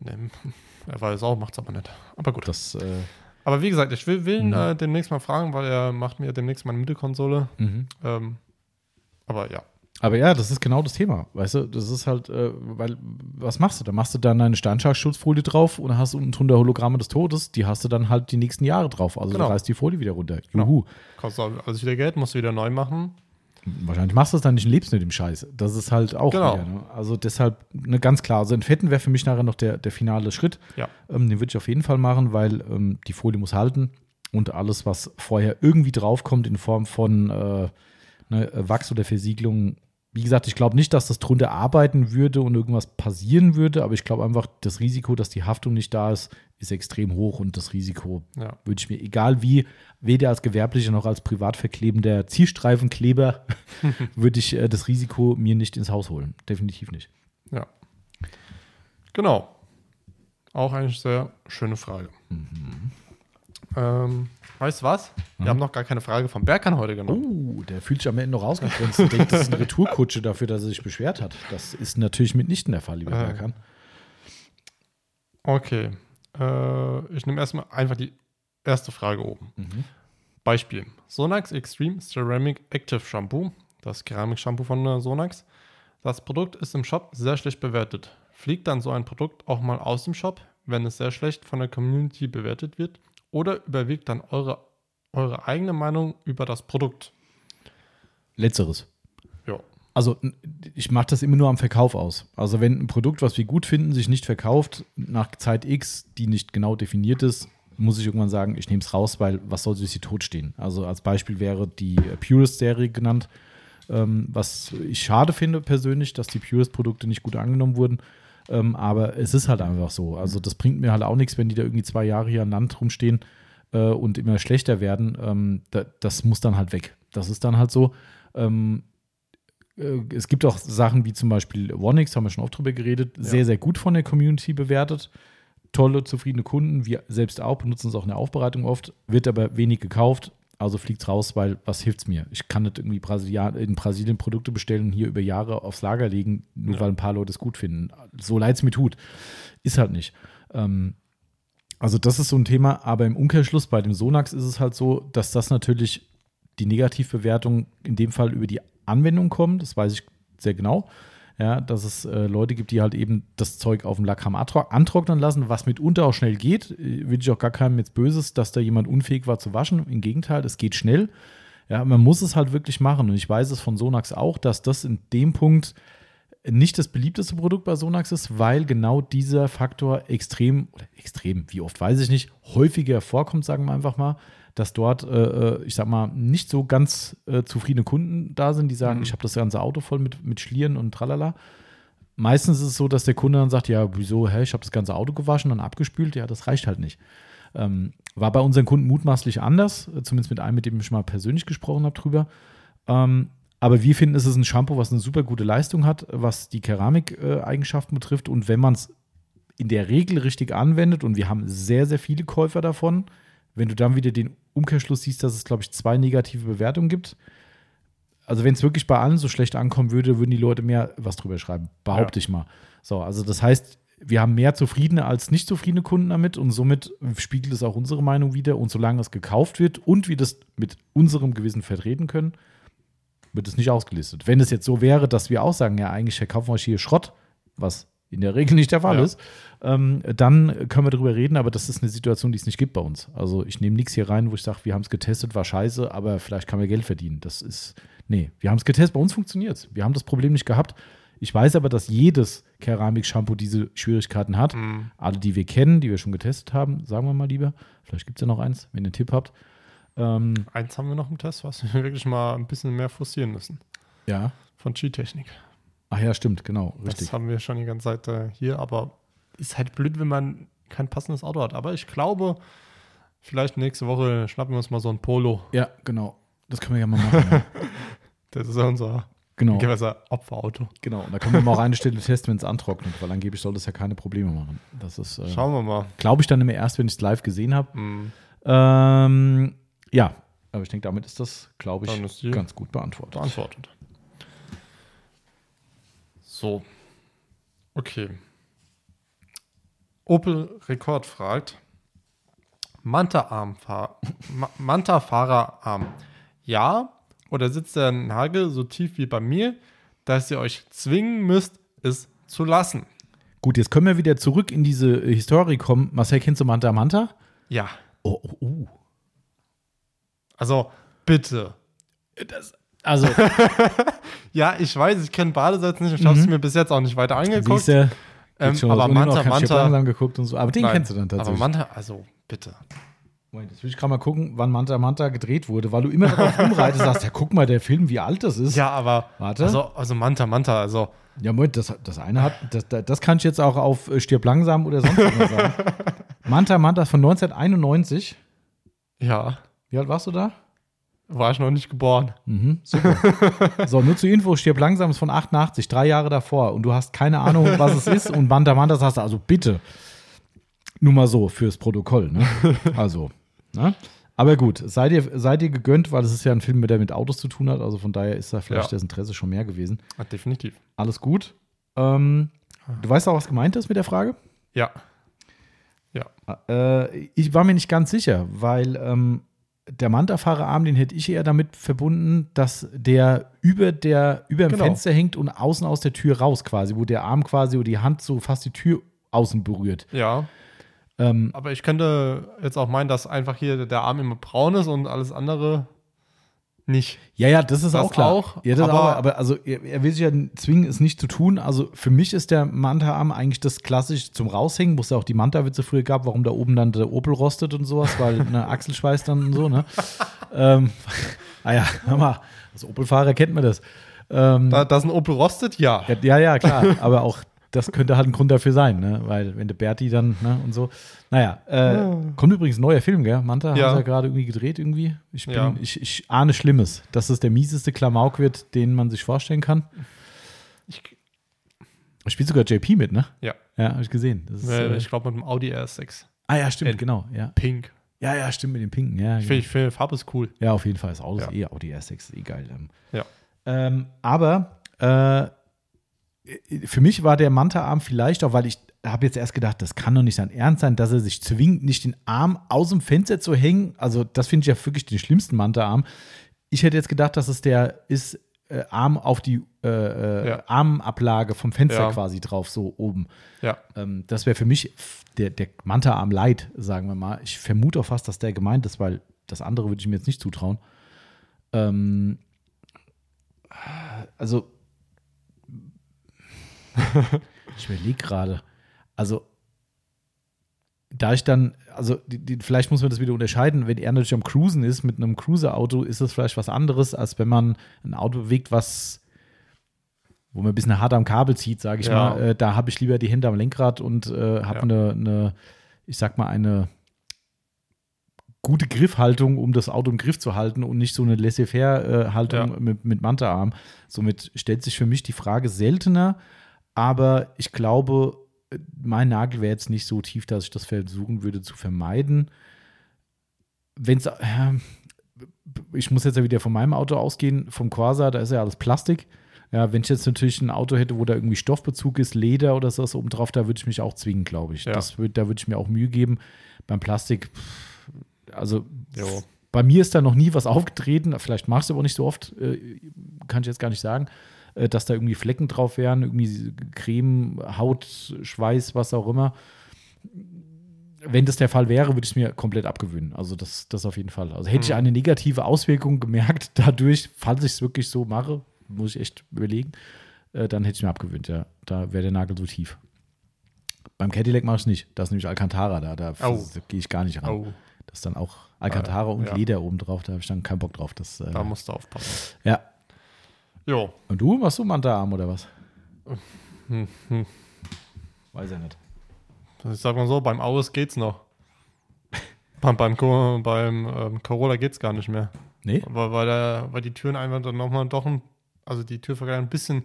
Nee, er weiß es auch, macht es aber nicht. Aber gut. Das, äh, aber wie gesagt, ich will, will ihn mhm. äh, demnächst mal fragen, weil er macht mir demnächst meine Mittelkonsole. Mhm. Ähm, aber ja. Aber ja, das ist genau das Thema. Weißt du, das ist halt, äh, weil, was machst du? Da machst du dann eine Steinschlagschutzfolie drauf und hast unten drunter Hologramme des Todes, die hast du dann halt die nächsten Jahre drauf. Also genau. du reißt die Folie wieder runter. Genau. Juhu. Genau. Kostet also wieder Geld, musst du wieder neu machen. Wahrscheinlich machst du es dann nicht und lebst mit dem Scheiß. Das ist halt auch genau. wieder, ne? Also deshalb, ne, ganz klar. Also Entfetten wäre für mich nachher noch der, der finale Schritt. Ja. Ähm, den würde ich auf jeden Fall machen, weil ähm, die Folie muss halten und alles, was vorher irgendwie draufkommt in Form von äh, ne, Wachs oder Versiegelung, wie gesagt, ich glaube nicht, dass das drunter arbeiten würde und irgendwas passieren würde, aber ich glaube einfach, das Risiko, dass die Haftung nicht da ist, ist extrem hoch und das Risiko ja. würde ich mir, egal wie, weder als gewerblicher noch als privat verklebender Zielstreifenkleber, würde ich äh, das Risiko mir nicht ins Haus holen. Definitiv nicht. Ja. Genau. Auch eine sehr schöne Frage. Mhm. Ähm, weißt du was? Wir mhm. haben noch gar keine Frage vom Berkan heute genommen. Oh, der fühlt sich am Ende noch rausgegrenzt und denkt, das ist eine Retourkutsche dafür, dass er sich beschwert hat. Das ist natürlich mitnichten der Fall, lieber äh. Berkan. Okay. Äh, ich nehme erstmal einfach die erste Frage oben. Mhm. Beispiel: Sonax Extreme Ceramic Active Shampoo, das Keramik-Shampoo von äh, Sonax. Das Produkt ist im Shop sehr schlecht bewertet. Fliegt dann so ein Produkt auch mal aus dem Shop, wenn es sehr schlecht von der Community bewertet wird? Oder überwiegt dann eure, eure eigene Meinung über das Produkt? Letzteres. Ja. Also ich mache das immer nur am Verkauf aus. Also wenn ein Produkt, was wir gut finden, sich nicht verkauft, nach Zeit X, die nicht genau definiert ist, muss ich irgendwann sagen, ich nehme es raus, weil was soll sich sie totstehen? Also als Beispiel wäre die Purist-Serie genannt, ähm, was ich schade finde persönlich, dass die Purist-Produkte nicht gut angenommen wurden. Ähm, aber es ist halt einfach so. Also das bringt mir halt auch nichts, wenn die da irgendwie zwei Jahre hier an Land rumstehen äh, und immer schlechter werden. Ähm, da, das muss dann halt weg. Das ist dann halt so. Ähm, äh, es gibt auch Sachen wie zum Beispiel Onix, haben wir schon oft drüber geredet, ja. sehr, sehr gut von der Community bewertet. Tolle, zufriedene Kunden, wir selbst auch, benutzen es auch in der Aufbereitung oft, wird aber wenig gekauft, also fliegt es raus, weil was hilft es mir? Ich kann nicht irgendwie in Brasilien Produkte bestellen und hier über Jahre aufs Lager legen, nur ja. weil ein paar Leute es gut finden. So leid es mir tut. Ist halt nicht. Ähm, also, das ist so ein Thema, aber im Umkehrschluss bei dem Sonax ist es halt so, dass das natürlich die Negativbewertung in dem Fall über die Anwendung kommt. Das weiß ich sehr genau ja, dass es äh, Leute gibt, die halt eben das Zeug auf dem Lack haben antrocknen lassen, was mitunter auch schnell geht. Äh, will ich auch gar keinem jetzt Böses, dass da jemand unfähig war zu waschen. Im Gegenteil, es geht schnell. Ja, man muss es halt wirklich machen. Und ich weiß es von Sonax auch, dass das in dem Punkt nicht das beliebteste Produkt bei Sonax ist, weil genau dieser Faktor extrem, oder extrem, wie oft weiß ich nicht, häufiger vorkommt, sagen wir einfach mal dass dort, äh, äh, ich sag mal, nicht so ganz äh, zufriedene Kunden da sind, die sagen, mhm. ich habe das ganze Auto voll mit, mit Schlieren und tralala. Meistens ist es so, dass der Kunde dann sagt, ja, wieso, hä, ich habe das ganze Auto gewaschen und abgespült, ja, das reicht halt nicht. Ähm, war bei unseren Kunden mutmaßlich anders, äh, zumindest mit einem, mit dem ich mal persönlich gesprochen habe drüber. Ähm, aber wir finden, es ist ein Shampoo, was eine super gute Leistung hat, was die Keramikeigenschaften äh, betrifft. Und wenn man es in der Regel richtig anwendet, und wir haben sehr, sehr viele Käufer davon, wenn du dann wieder den Umkehrschluss siehst, dass es, glaube ich, zwei negative Bewertungen gibt. Also, wenn es wirklich bei allen so schlecht ankommen würde, würden die Leute mehr was drüber schreiben, behaupte ja. ich mal. So, also das heißt, wir haben mehr zufriedene als nicht zufriedene Kunden damit und somit spiegelt es auch unsere Meinung wieder. Und solange es gekauft wird und wir das mit unserem Gewissen vertreten können, wird es nicht ausgelistet. Wenn es jetzt so wäre, dass wir auch sagen, ja, eigentlich verkaufen wir hier Schrott, was in der Regel nicht der Fall ja. ist, ähm, dann können wir darüber reden, aber das ist eine Situation, die es nicht gibt bei uns. Also ich nehme nichts hier rein, wo ich sage, wir haben es getestet, war scheiße, aber vielleicht kann man Geld verdienen. Das ist, nee, wir haben es getestet, bei uns funktioniert es. Wir haben das Problem nicht gehabt. Ich weiß aber, dass jedes Keramik-Shampoo diese Schwierigkeiten hat. Mhm. Alle, die wir kennen, die wir schon getestet haben, sagen wir mal lieber. Vielleicht gibt es ja noch eins, wenn ihr einen Tipp habt. Ähm, Eins haben wir noch im Test, was wir wirklich mal ein bisschen mehr forcieren müssen. ja. Von G-Technik. Ach ja, stimmt, genau, richtig. Das haben wir schon die ganze Zeit äh, hier, aber ist halt blöd, wenn man kein passendes Auto hat. Aber ich glaube, vielleicht nächste Woche schnappen wir uns mal so ein Polo. Ja, genau. Das können wir ja mal machen. ja. Das ist ja unser Genau, Opferauto. genau. Und da können wir mal auch eine Stelle testen, wenn es antrocknet, weil angeblich soll das ja keine Probleme machen. Das ist, äh, Schauen wir mal. glaube ich, dann immer erst, wenn ich es live gesehen habe. Mhm. Ähm, ja, aber ich denke, damit ist das, glaube ich, ganz gut beantwortet. Beantwortet. So. Okay. Opel Rekord fragt: Manta-Arm, Ma Manta-Fahrerarm. Ja, oder sitzt der Nagel so tief wie bei mir, dass ihr euch zwingen müsst, es zu lassen? Gut, jetzt können wir wieder zurück in diese äh, Historie kommen. Marcel, kennst du Manta Manta? Ja. Oh, oh, oh. Also, bitte. Also, Ja, ich weiß, ich kenne Badesalz nicht. Ich habe es mir bis jetzt auch nicht weiter angeguckt. siehst du, Ähm, schon aber Manta, Manta. langsam geguckt und so. Aber den Nein, kennst du dann Aber tatsächlich. Manta, also bitte. Moment, jetzt will ich gerade mal gucken, wann Manta Manta gedreht wurde, weil du immer darauf rumreitest, sagst, ja, guck mal, der Film, wie alt das ist. Ja, aber. Warte. Also, also Manta, Manta, also. Ja, Moment, das, das eine hat, das, das kann ich jetzt auch auf äh, Stirb langsam oder sonst was sagen. Manta Manta von 1991. Ja, Wie alt warst du da? War ich noch nicht geboren. Mhm, super. so, nur zur Info, Stirb langsam ist von 88, drei Jahre davor und du hast keine Ahnung, was es ist und Manta Manta sagst du, also bitte. Nur mal so fürs Protokoll, ne? Also, ne? Aber gut, seid ihr, seid ihr gegönnt, weil es ist ja ein Film, der mit Autos zu tun hat, also von daher ist da vielleicht Ja. das Interesse schon mehr gewesen. Ja, definitiv. Alles gut. Ähm, du weißt auch, was gemeint ist mit der Frage? Ja. Äh, ich war mir nicht ganz sicher, weil ähm, der Manta-Fahrerarm, den hätte ich eher damit verbunden, dass der über, der, über dem Genau. Fenster hängt und außen aus der Tür raus quasi, wo der Arm quasi oder die Hand so fast die Tür außen berührt. Ja. Ähm, Aber ich könnte jetzt auch meinen, dass einfach hier der Arm immer braun ist und alles andere nicht. ja, ja, das ist Das auch klar. auch, ja, aber- aber, aber also er, er will sich ja zwingen, es nicht zu tun. Also für mich ist der Manta-Arm eigentlich das klassisch zum Raushängen, wo es ja auch die Manta-Witze früher gab, warum da oben dann der Opel rostet und sowas, weil eine Achselschweiß dann und so, ne? ähm, ah ja, hör mal, als Opel-Fahrer kennt man das. Ähm, Da, dass ein Opel rostet, ja, ja, ja, klar, aber auch das könnte halt ein Grund dafür sein, ne? Weil wenn der Berti dann, ne, und so. Naja, äh, kommt übrigens ein neuer Film, gell? Manta Ja. haben sie ja gerade irgendwie gedreht irgendwie. Ich, bin, Ja. ich, ich ahne Schlimmes, dass es der mieseste Klamauk wird, den man sich vorstellen kann. Ich, Spielt sogar JP mit, ne? ja. Ja, habe ich gesehen. Das ist, Äh, ich glaube mit dem Audi R6. ah ja, stimmt, äh, genau. Ja. Pink. ja, ja, stimmt mit dem Pinken. Ja, Ich ja. finde, ich finde, Farbe ist cool. ja auf jeden Fall. Das Auto ist Ja. eh Audi R6, ist eh geil. Ähm, Ja. Ähm, aber äh, für mich war der Manta-Arm vielleicht auch, weil ich habe jetzt erst gedacht, das kann doch nicht sein Ernst sein, dass er sich zwingt, nicht den Arm aus dem Fenster zu hängen. Also, das finde ich ja wirklich den schlimmsten Manta-Arm. Ich hätte jetzt gedacht, dass es der ist, äh, Arm auf die äh, äh, Ja. Armablage vom Fenster Ja. quasi drauf, so oben. Ja. Ähm, das wäre für mich der, der Manta-Arm light, sagen wir mal. Ich vermute auch fast, dass der gemeint ist, weil das andere würde ich mir jetzt nicht zutrauen. Ähm, also, ich überlege gerade. Also, da ich dann, also die, die, vielleicht muss man das wieder unterscheiden, wenn er natürlich am Cruisen ist mit einem Cruiser-Auto, ist das vielleicht was anderes, als wenn man ein Auto bewegt, was wo man ein bisschen hart am Kabel zieht, sage ich Ja. mal. Äh, da habe ich lieber die Hände am Lenkrad und äh, habe Ja. eine, eine, ich sag mal, eine gute Griffhaltung, um das Auto im Griff zu halten und nicht so eine Laissez-faire-Haltung Ja. mit, mit Manta-Arm. Somit stellt sich für mich die Frage seltener, aber ich glaube, mein Nagel wäre jetzt nicht so tief, dass ich das versuchen würde zu vermeiden. Wenn es, äh, ich muss jetzt ja wieder von meinem Auto ausgehen, vom Corsa, da ist ja alles Plastik. Ja, wenn ich jetzt natürlich ein Auto hätte, wo da irgendwie Stoffbezug ist, Leder oder sowas obendrauf, da würde ich mich auch zwingen, glaube ich. Ja. Das würd, da würde ich mir auch Mühe geben. Beim Plastik, also Jo. bei mir ist da noch nie was aufgetreten, vielleicht mache ich es aber nicht so oft, äh, kann ich jetzt gar nicht sagen, äh, dass da irgendwie Flecken drauf wären, irgendwie Creme, Haut, Schweiß, was auch immer. Wenn das der Fall wäre, würde ich es mir komplett abgewöhnen. Also das, das auf jeden Fall. Also hätte ich Mhm. eine negative Auswirkung gemerkt dadurch, falls ich es wirklich so mache, muss ich echt überlegen, äh, dann hätte ich mir abgewöhnt, ja. Da wäre der Nagel so tief. Beim Cadillac mache ich es nicht. Da ist nämlich Alcantara da. Da, Au. da gehe ich gar nicht ran. Oh, Das ist dann auch Alcantara Ah, und ja. Leder oben drauf. Da habe ich dann keinen Bock drauf. Das, äh, da musst du aufpassen. ja. Jo. Und du, machst du Manta-Arm oder was? Hm, hm. Weiß er nicht. Ich sag mal so, beim Aus geht's noch. beim beim, Co- beim ähm, Corolla geht's gar nicht mehr. Nee? Weil, weil, der, weil die Türen einfach dann nochmal doch ein, also die Türvergleich ein bisschen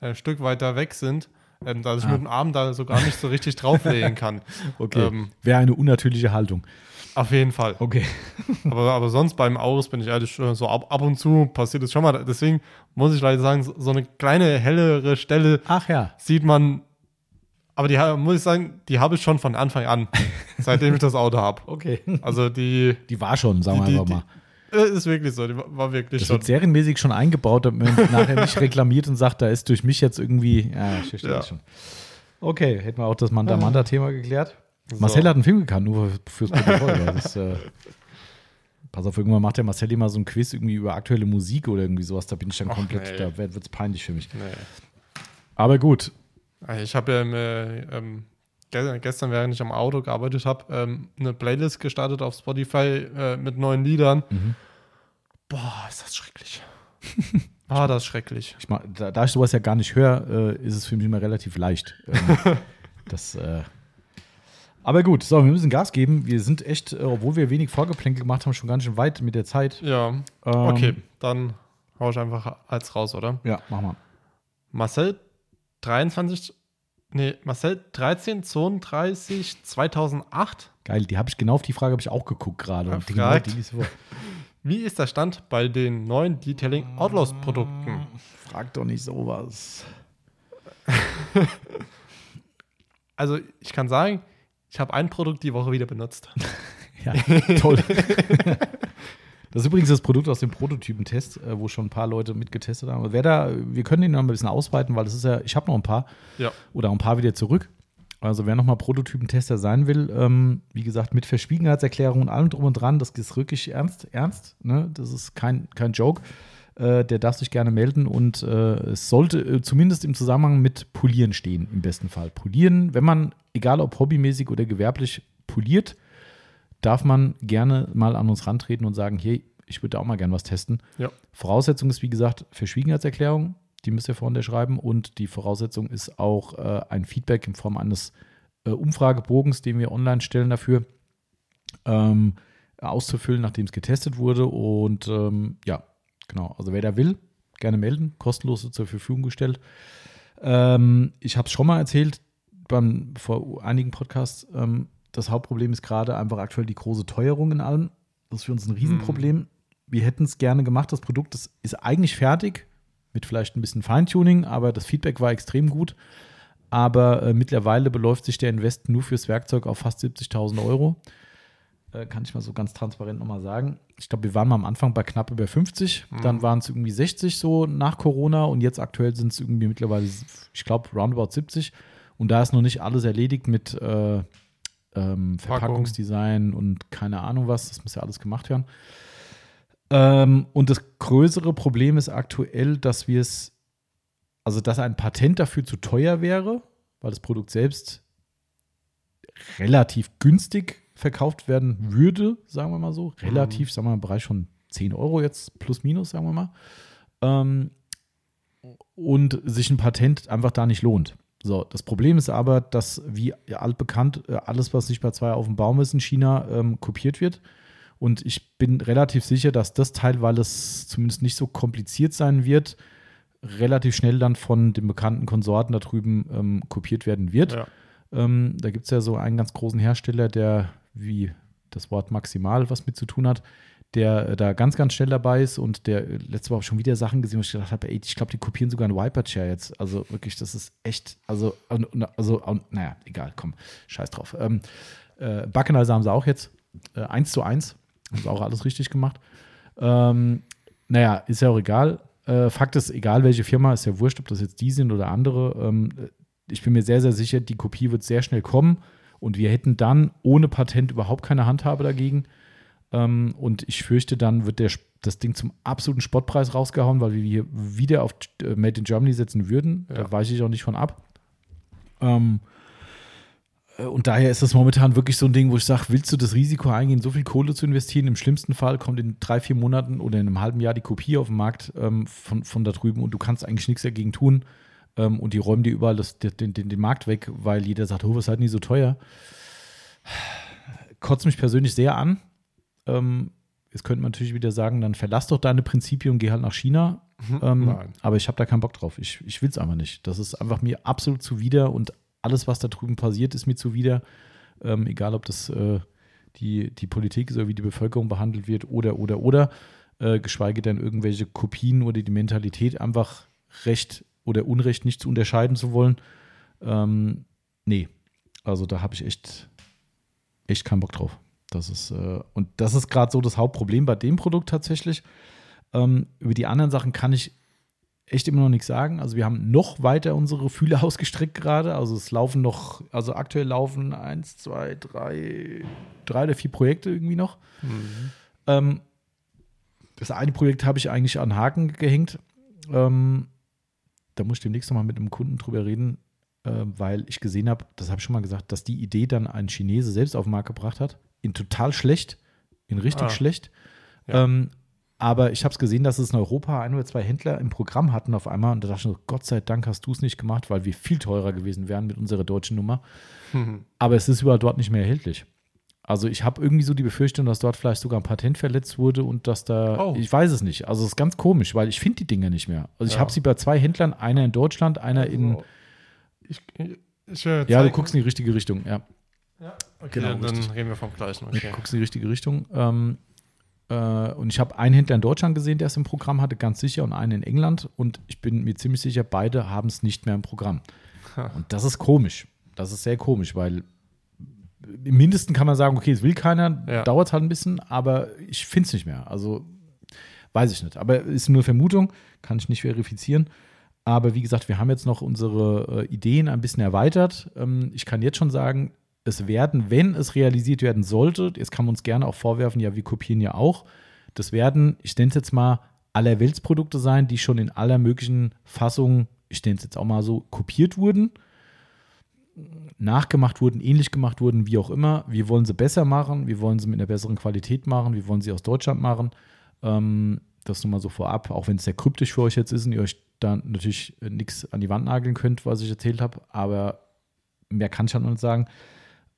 äh, ein Stück weiter weg sind, ähm, dass ich Ah. mit dem Arm da so gar nicht so richtig drauflegen kann. Okay. Ähm, Wäre eine unnatürliche Haltung. auf jeden Fall. Okay. Aber, aber sonst beim Aus bin ich ehrlich, äh, so ab, ab und zu passiert es schon mal. Deswegen muss ich leider sagen, so, eine kleine hellere Stelle Ach ja. sieht man, aber die muss ich sagen, die habe ich schon von Anfang an, seitdem ich das Auto habe. Okay. Also die Die war schon, sagen wir die- einfach mal. Äh, ist wirklich so, die war wirklich Das schon. wird serienmäßig schon eingebaut, damit man nachher nicht reklamiert und sagt, da ist durch mich jetzt irgendwie. Ja, ich verstehe Ja. das schon. Okay, hätten wir auch das Manta-Manta-Thema geklärt. So. Marcel hat einen Film gekannt, nur fürs Protokoll. Das äh, pass auf, irgendwann macht der Marcel immer so ein Quiz irgendwie über aktuelle Musik oder irgendwie sowas. Da bin ich dann Ach, komplett, nee. da wird es peinlich für mich. Nee. Aber gut, Also Ich habe ja im, äh, ähm, gestern, während ich am Auto gearbeitet habe, ähm, eine Playlist gestartet auf Spotify äh, mit neuen Liedern. Mhm. Boah, ist das schrecklich. War das schrecklich. ich mach, da, da ich sowas ja gar nicht höre, äh, ist es für mich immer relativ leicht. Ähm, das, äh, aber gut, so, wir müssen Gas geben. Wir sind echt, äh, obwohl wir wenig Vorgeplänkel gemacht haben, schon ganz schön weit mit der Zeit. Ja, Ähm, okay, dann hau ich einfach als raus, oder? Ja, mach mal. Marcel 23, nee, Marcel 13, 32, 2008. Geil, die habe ich genau auf die Frage habe ich auch geguckt gerade. Und genau, die. Wie ist der Stand bei den neuen Detailing Outlaws Produkten? Frag doch nicht sowas. Also, ich kann sagen, ich habe ein Produkt die Woche wieder benutzt. Ja, toll. Das ist übrigens das Produkt aus dem Prototypentest, äh, wo schon ein paar Leute mitgetestet haben. Wer da, wir können den noch ein bisschen ausweiten, weil das ist ja, ich habe noch ein paar Ja. oder ein paar wieder zurück. Also wer nochmal Prototypentester sein will, ähm, wie gesagt, mit Verschwiegenheitserklärung und allem drum und dran, das ist wirklich ernst, ernst. Ne? Das ist kein, kein Joke. Äh, der darf sich gerne melden und äh, es sollte äh, zumindest im Zusammenhang mit Polieren stehen, im besten Fall. Polieren, wenn man, egal ob hobbymäßig oder gewerblich, poliert, darf man gerne mal an uns rantreten und sagen, hey, ich würde auch mal gerne was testen. Ja. Voraussetzung ist, wie gesagt, Verschwiegenheitserklärung, die müsst ihr vorne schreiben und die Voraussetzung ist auch äh, ein Feedback in Form eines äh, Umfragebogens, den wir online stellen dafür, ähm, auszufüllen, nachdem es getestet wurde und ähm, ja, genau, also wer da will, gerne melden, kostenlos zur Verfügung gestellt. Ähm, ich habe es schon mal erzählt beim, vor einigen Podcasts, ähm, das Hauptproblem ist gerade einfach aktuell die große Teuerung in allem. Das ist für uns ein Riesenproblem. Wir hätten es gerne gemacht. Das Produkt das ist eigentlich fertig, mit vielleicht ein bisschen Feintuning, aber das Feedback war extrem gut. Aber äh, mittlerweile beläuft sich der Invest nur fürs Werkzeug auf fast 70.000 Euro. Äh, kann ich mal so ganz transparent nochmal sagen. Ich glaube, wir waren mal am Anfang bei knapp über 50. Dann waren es irgendwie 60 so nach Corona und jetzt aktuell sind es irgendwie mittlerweile, ich glaube, roundabout 70. Und da ist noch nicht alles erledigt mit äh, ähm, Verpackungsdesign und keine Ahnung was. Das muss ja alles gemacht werden. Ähm, und das größere Problem ist aktuell, dass wir es, also dass ein Patent dafür zu teuer wäre, weil das Produkt selbst relativ günstig verkauft werden würde, sagen wir mal so. Relativ, sagen wir mal, im Bereich von 10 Euro jetzt, plus minus, sagen wir mal. Ähm, und sich ein Patent einfach da nicht lohnt. So, das Problem ist aber, dass, wie altbekannt, äh, alles, was nicht bei zwei auf dem Baum ist in China, ähm, kopiert wird. Und ich bin relativ sicher, dass das Teil, weil es zumindest nicht so kompliziert sein wird, relativ schnell dann von den bekannten Konsorten da drüben ähm, kopiert werden wird. Ja. Ähm, da gibt es ja so einen ganz großen Hersteller, der wie das Wort maximal was mit zu tun hat, der äh, da ganz, ganz schnell dabei ist und der äh, letzte Woche schon wieder Sachen gesehen, wo ich gedacht habe, ey, ich glaube, die kopieren sogar einen Wiper-Chair jetzt. Also wirklich, das ist echt, also, also, naja, egal, komm, scheiß drauf. Ähm, äh, Backenheiser haben sie auch jetzt äh, 1 zu 1, haben sie auch alles richtig gemacht. Ähm, naja, ist ja auch egal. Äh, Fakt ist, egal welche Firma, ist ja wurscht, ob das jetzt die sind oder andere. Ähm, ich bin mir sehr, sehr sicher, die Kopie wird sehr schnell kommen und wir hätten dann ohne Patent überhaupt keine Handhabe dagegen. Ähm, und ich fürchte, dann wird der, das Ding zum absoluten Spottpreis rausgehauen, weil wir hier wieder auf äh, Made in Germany setzen würden. Ja. Da weiche ich auch nicht von ab. Ähm, äh, und daher ist das momentan wirklich so ein Ding, wo ich sage, willst du das Risiko eingehen, so viel Kohle zu investieren? Im schlimmsten Fall kommt in drei, vier Monaten oder in einem halben Jahr die Kopie auf den Markt ähm, von, von da drüben und du kannst eigentlich nichts dagegen tun. Ähm, und die räumen dir überall das, den, den, den Markt weg, weil jeder sagt, oh, was ist halt nie so teuer. Kotzt mich persönlich sehr an. Ähm, jetzt könnte man natürlich wieder sagen, dann verlass doch deine Prinzipien und geh halt nach China. Ähm, Nein. aber ich habe da keinen Bock drauf. Ich, ich will es einfach nicht. Das ist einfach mir absolut zuwider und alles, was da drüben passiert, ist mir zuwider. Ähm, egal, ob das äh, die, die Politik ist oder wie die Bevölkerung behandelt wird oder, oder, oder. Äh, geschweige denn irgendwelche Kopien oder die Mentalität, einfach Recht oder Unrecht nicht zu unterscheiden zu wollen. Ähm, nee, also da habe ich echt, echt keinen Bock drauf. Das ist, äh, und das ist gerade so das Hauptproblem bei dem Produkt tatsächlich. Ähm, über die anderen Sachen kann ich echt immer noch nichts sagen. Also wir haben noch weiter unsere Fühle ausgestreckt gerade. Also es laufen noch, also aktuell laufen eins, zwei, drei, drei oder vier Projekte irgendwie noch. Mhm. Ähm, das eine Projekt habe ich eigentlich an Haken gehängt. Ähm, da muss ich demnächst nochmal mit einem Kunden drüber reden, äh, weil ich gesehen habe, das habe ich schon mal gesagt, dass die Idee dann ein Chinese selbst auf den Markt gebracht hat. In total schlecht, in richtig Ah. schlecht. Ja. Ähm, aber ich habe es gesehen, dass es in Europa ein oder zwei Händler im Programm hatten auf einmal. Und da dachte ich, so, Gott sei Dank hast du es nicht gemacht, weil wir viel teurer gewesen wären mit unserer deutschen Nummer. Mhm. Aber es ist überall dort nicht mehr erhältlich. Also ich habe irgendwie so die Befürchtung, dass dort vielleicht sogar ein Patent verletzt wurde und dass da, Oh. ich weiß es nicht. Also es ist ganz komisch, weil ich finde die Dinger nicht mehr. Also ich Ja. habe sie bei zwei Händlern, einer in Deutschland, einer in, Also, ich, ich, ja, du guckst in die richtige Richtung, ja. Ja, okay, Genau, dann richtig. reden wir vom gleichen. Du Okay. guckst in die richtige Richtung. Ähm, äh, und ich habe einen Händler in Deutschland gesehen, der es im Programm hatte, ganz sicher, und einen in England. Und ich bin mir ziemlich sicher, beide haben es nicht mehr im Programm. Ha. Und das ist komisch. Das ist sehr komisch, weil im Mindesten kann man sagen, okay, es will keiner, Ja. dauert halt ein bisschen, aber ich finde es nicht mehr. Also weiß ich nicht. Aber ist nur Vermutung, kann ich nicht verifizieren. Aber wie gesagt, wir haben jetzt noch unsere äh, Ideen ein bisschen erweitert. Ähm, ich kann jetzt schon sagen, es werden, wenn es realisiert werden sollte, jetzt kann man uns gerne auch vorwerfen, ja, wir kopieren ja auch. Das werden, ich nenne es jetzt mal, allerweltsprodukte sein, die schon in aller möglichen Fassungen, ich nenne es jetzt auch mal so, kopiert wurden, nachgemacht wurden, ähnlich gemacht wurden, wie auch immer. Wir wollen sie besser machen, wir wollen sie mit einer besseren Qualität machen, wir wollen sie aus Deutschland machen. Ähm, das nur mal so vorab, auch wenn es sehr kryptisch für euch jetzt ist und ihr euch da natürlich nichts an die Wand nageln könnt, was ich erzählt habe, aber mehr kann ich halt noch nicht sagen.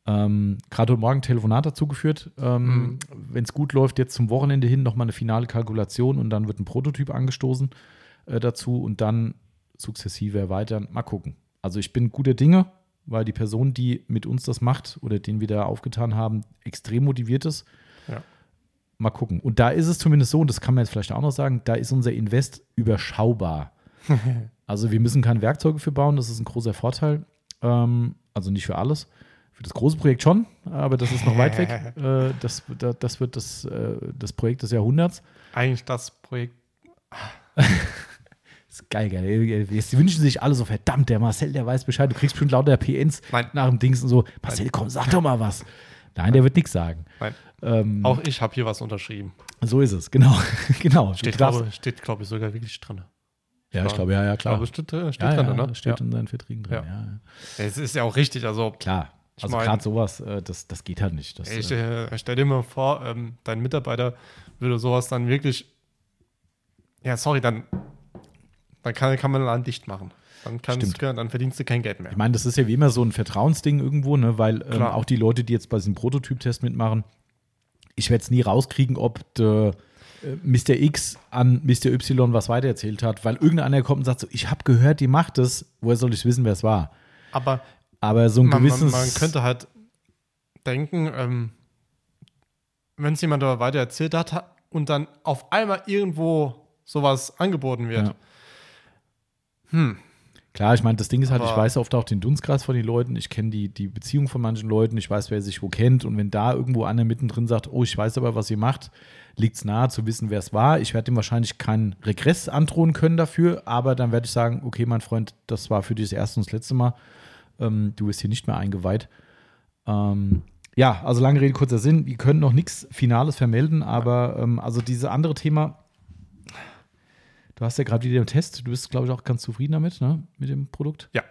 Ähm, Gerade heute Morgen ein Telefonat dazu geführt. Ähm, Mhm. Wenn es gut läuft, jetzt zum Wochenende hin nochmal eine finale Kalkulation und dann wird ein Prototyp angestoßen äh, dazu und dann sukzessive erweitern. Mal gucken. Also ich bin guter Dinge, weil die Person, die mit uns das macht oder den wir da aufgetan haben, extrem motiviert ist. Ja. Mal gucken. Und da ist es zumindest so, und das kann man jetzt vielleicht auch noch sagen, da ist unser Invest überschaubar. also wir müssen keine Werkzeuge für bauen, das ist ein großer Vorteil. Ähm, also nicht für alles. Für das große Projekt schon, aber das ist noch weit weg. Äh, das, da- das wird das, äh, das Projekt des Jahrhunderts. Eigentlich das Projekt. Das ist geil, geil. Jetzt wünschen sich alle so, verdammt, der Marcel, der weiß Bescheid. Du kriegst bestimmt lauter PNs Nein. nach dem Dings und so. Marcel, komm, sag doch mal was. Nein, der wird nichts sagen. Nein, Ähm, auch ich habe hier was unterschrieben. so ist es, genau. genau. Steht, glaube steht, glaube ich, sogar wirklich drin. ja, ich glaube, ja, ja, klar. glaube, steht, äh, steht ja, drin, ja, ne? steht ja. in seinen Verträgen drin. Ja, Es ist ja auch richtig. Also, Klar. Ich Also gerade sowas, äh, das, das geht halt nicht. Das, ich äh, äh, stell dir mal vor, ähm, dein Mitarbeiter würde sowas dann wirklich. Ja, sorry, dann, dann kann, kann man dann dicht machen. Dann, kannst, dann verdienst du kein Geld mehr. Ich meine, das ist ja wie immer so ein Vertrauensding irgendwo, ne? weil ähm, auch die Leute, die jetzt bei diesem Prototyp-Test mitmachen, ich werde es nie rauskriegen, ob der, äh, Mr. X an Mr. Y was weitererzählt hat, weil irgendeiner kommt und sagt so, ich habe gehört, die macht es, woher soll ich wissen, wer es war? Aber Aber so ein man, man, gewisses... man könnte halt denken, ähm, wenn es jemand weiter erzählt hat ha- und dann auf einmal irgendwo sowas angeboten wird. Ja. Hm, Klar, ich meine, das Ding ist halt, ich Aber- weiß oft auch den Dunstkreis von den Leuten, ich kenne die, die Beziehung von manchen Leuten, ich weiß, wer sich wo kennt und wenn da irgendwo einer mittendrin sagt, oh, ich weiß aber, was ihr macht, liegt es nahe zu wissen, wer es war. Ich werde dem wahrscheinlich keinen Regress androhen können dafür, aber dann werde ich sagen, okay, mein Freund, das war für dich das erste und das letzte Mal, ähm, du bist hier nicht mehr eingeweiht. Ähm, ja, also lange Rede, kurzer Sinn. Wir können noch nichts Finales vermelden, aber ähm, also dieses andere Thema, du hast ja gerade wieder den Test, du bist, glaube ich, auch ganz zufrieden damit, ne? Mit dem Produkt. Ja.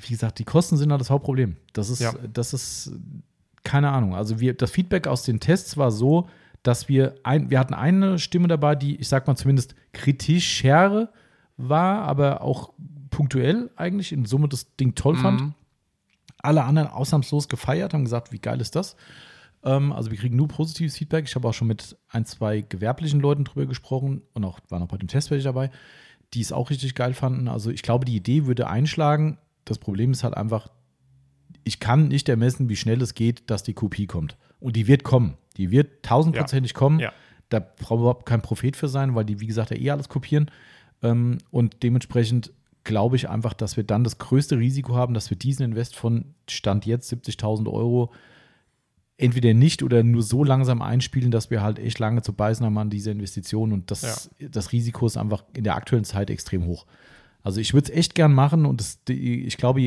Wie gesagt, die Kosten sind halt das Hauptproblem. Das ist, Ja. das ist, keine Ahnung. Also wir, das Feedback aus den Tests war so, dass wir ein, wir hatten eine Stimme dabei, die, ich sag mal zumindest kritischer war, aber auch punktuell eigentlich in Summe das Ding toll fand. Mhm. Alle anderen ausnahmslos gefeiert, haben gesagt, wie geil ist das? Ähm, also wir kriegen nur positives Feedback. Ich habe auch schon mit ein, zwei gewerblichen Leuten drüber gesprochen und auch waren auch bei dem Test welche dabei, die es auch richtig geil fanden. Also ich glaube, die Idee würde einschlagen. Das Problem ist halt einfach, ich kann nicht ermessen, wie schnell es geht, dass die Kopie kommt. Und die wird kommen. Die wird tausendprozentig kommen. Ja. Da braucht überhaupt kein Prophet für sein, weil die, wie gesagt, ja eh alles kopieren. Ähm, und dementsprechend glaube ich einfach, dass wir dann das größte Risiko haben, dass wir diesen Invest von Stand jetzt 70.000 Euro entweder nicht oder nur so langsam einspielen, dass wir halt echt lange zu beißen haben an dieser Investition. Und das, das Risiko ist einfach in der aktuellen Zeit extrem hoch. Also ich würde es echt gern machen und das, ich glaube,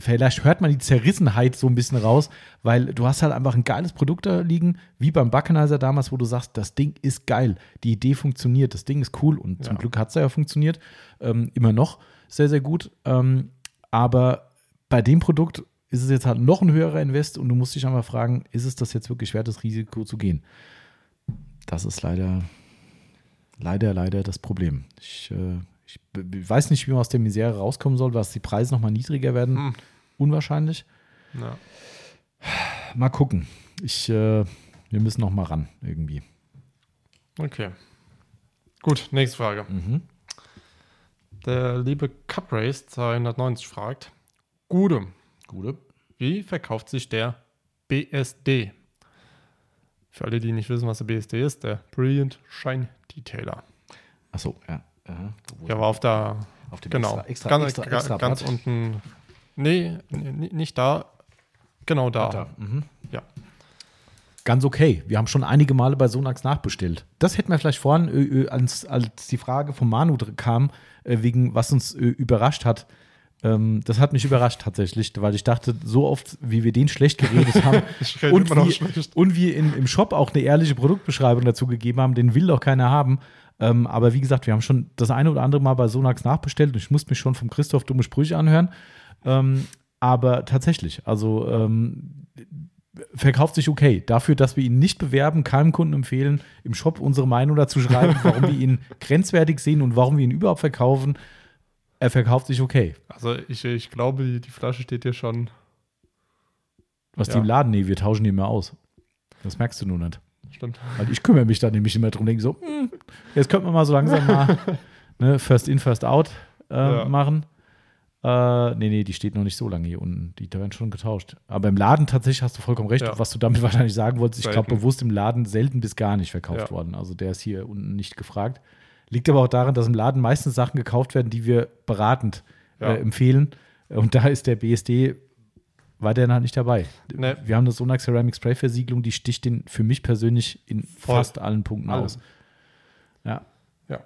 vielleicht hört man die Zerrissenheit so ein bisschen raus, weil du hast halt einfach ein geiles Produkt da liegen, wie beim Buckenizer damals, wo du sagst, das Ding ist geil, die Idee funktioniert, das Ding ist cool und zum Ja. Glück hat es ja funktioniert, ähm, immer noch sehr, sehr gut. Ähm, aber bei dem Produkt ist es jetzt halt noch ein höherer Invest und du musst dich einmal fragen, ist es das jetzt wirklich wert, das Risiko zu gehen? Das ist leider, leider, leider das Problem. Ich, äh, ich b- weiß nicht, wie man aus der Misere rauskommen soll, was die Preise nochmal niedriger werden. Hm. Unwahrscheinlich. Ja. Mal gucken. Ich, äh, wir müssen noch mal ran irgendwie. Okay. Gut, nächste Frage. Mhm. Der liebe Cuprace 290 fragt: Gude, Gute. wie verkauft sich der BSD? Für alle, die nicht wissen, was der BSD ist, der Brilliant Shine Detailer. Achso, ja. Aha. Der war auf der, auf dem genau, extra, extra, ganz, extra, extra ganz unten. Nee, nicht da. Genau da. Da. Mhm. Ja. Ganz okay. Wir haben schon einige Male bei Sonax nachbestellt. Das hätten wir vielleicht vorhin, äh, äh, als, als die Frage von Manu kam, äh, wegen was uns überrascht hat. Ähm, das hat mich überrascht tatsächlich, weil ich dachte, so oft, wie wir den schlecht geredet haben und, wie, schlecht. und wir in, im Shop auch eine ehrliche Produktbeschreibung dazu gegeben haben, den will doch keiner haben. Ähm, aber wie gesagt, wir haben schon das eine oder andere Mal bei Sonax nachbestellt und ich musste mich schon vom Christoph dumme Sprüche anhören. Ähm, aber tatsächlich, also verkauft sich okay. Dafür, dass wir ihn nicht bewerben, keinem Kunden empfehlen, im Shop unsere Meinung dazu schreiben, warum wir ihn grenzwertig sehen und warum wir ihn überhaupt verkaufen. Er verkauft sich okay. Also ich, ich glaube, die, die Flasche steht hier schon. Was Ja. die im Laden, nee, wir tauschen die immer aus. Das merkst du nur nicht. Stimmt. Weil ich kümmere mich da nämlich immer drum, denke so, hm, jetzt könnte man mal so langsam mal ne, First in, First out äh, Ja. machen. Äh, nee, nee, die steht noch nicht so lange hier unten. Die werden schon getauscht. Aber im Laden tatsächlich hast du vollkommen recht, Ja. was du damit wahrscheinlich sagen wolltest. Ich glaube, Selten. bewusst im Laden selten bis gar nicht verkauft Ja. worden. Also der ist hier unten nicht gefragt. Liegt aber auch daran, dass im Laden meistens Sachen gekauft werden, die wir beratend Ja. äh, empfehlen. Und da ist der BSD weiterhin halt nicht dabei. Nee. Wir haben eine Sonax Ceramic Spray Versiegelung, die sticht den für mich persönlich in Voll. fast allen Punkten Alle. aus. Ja, Ja.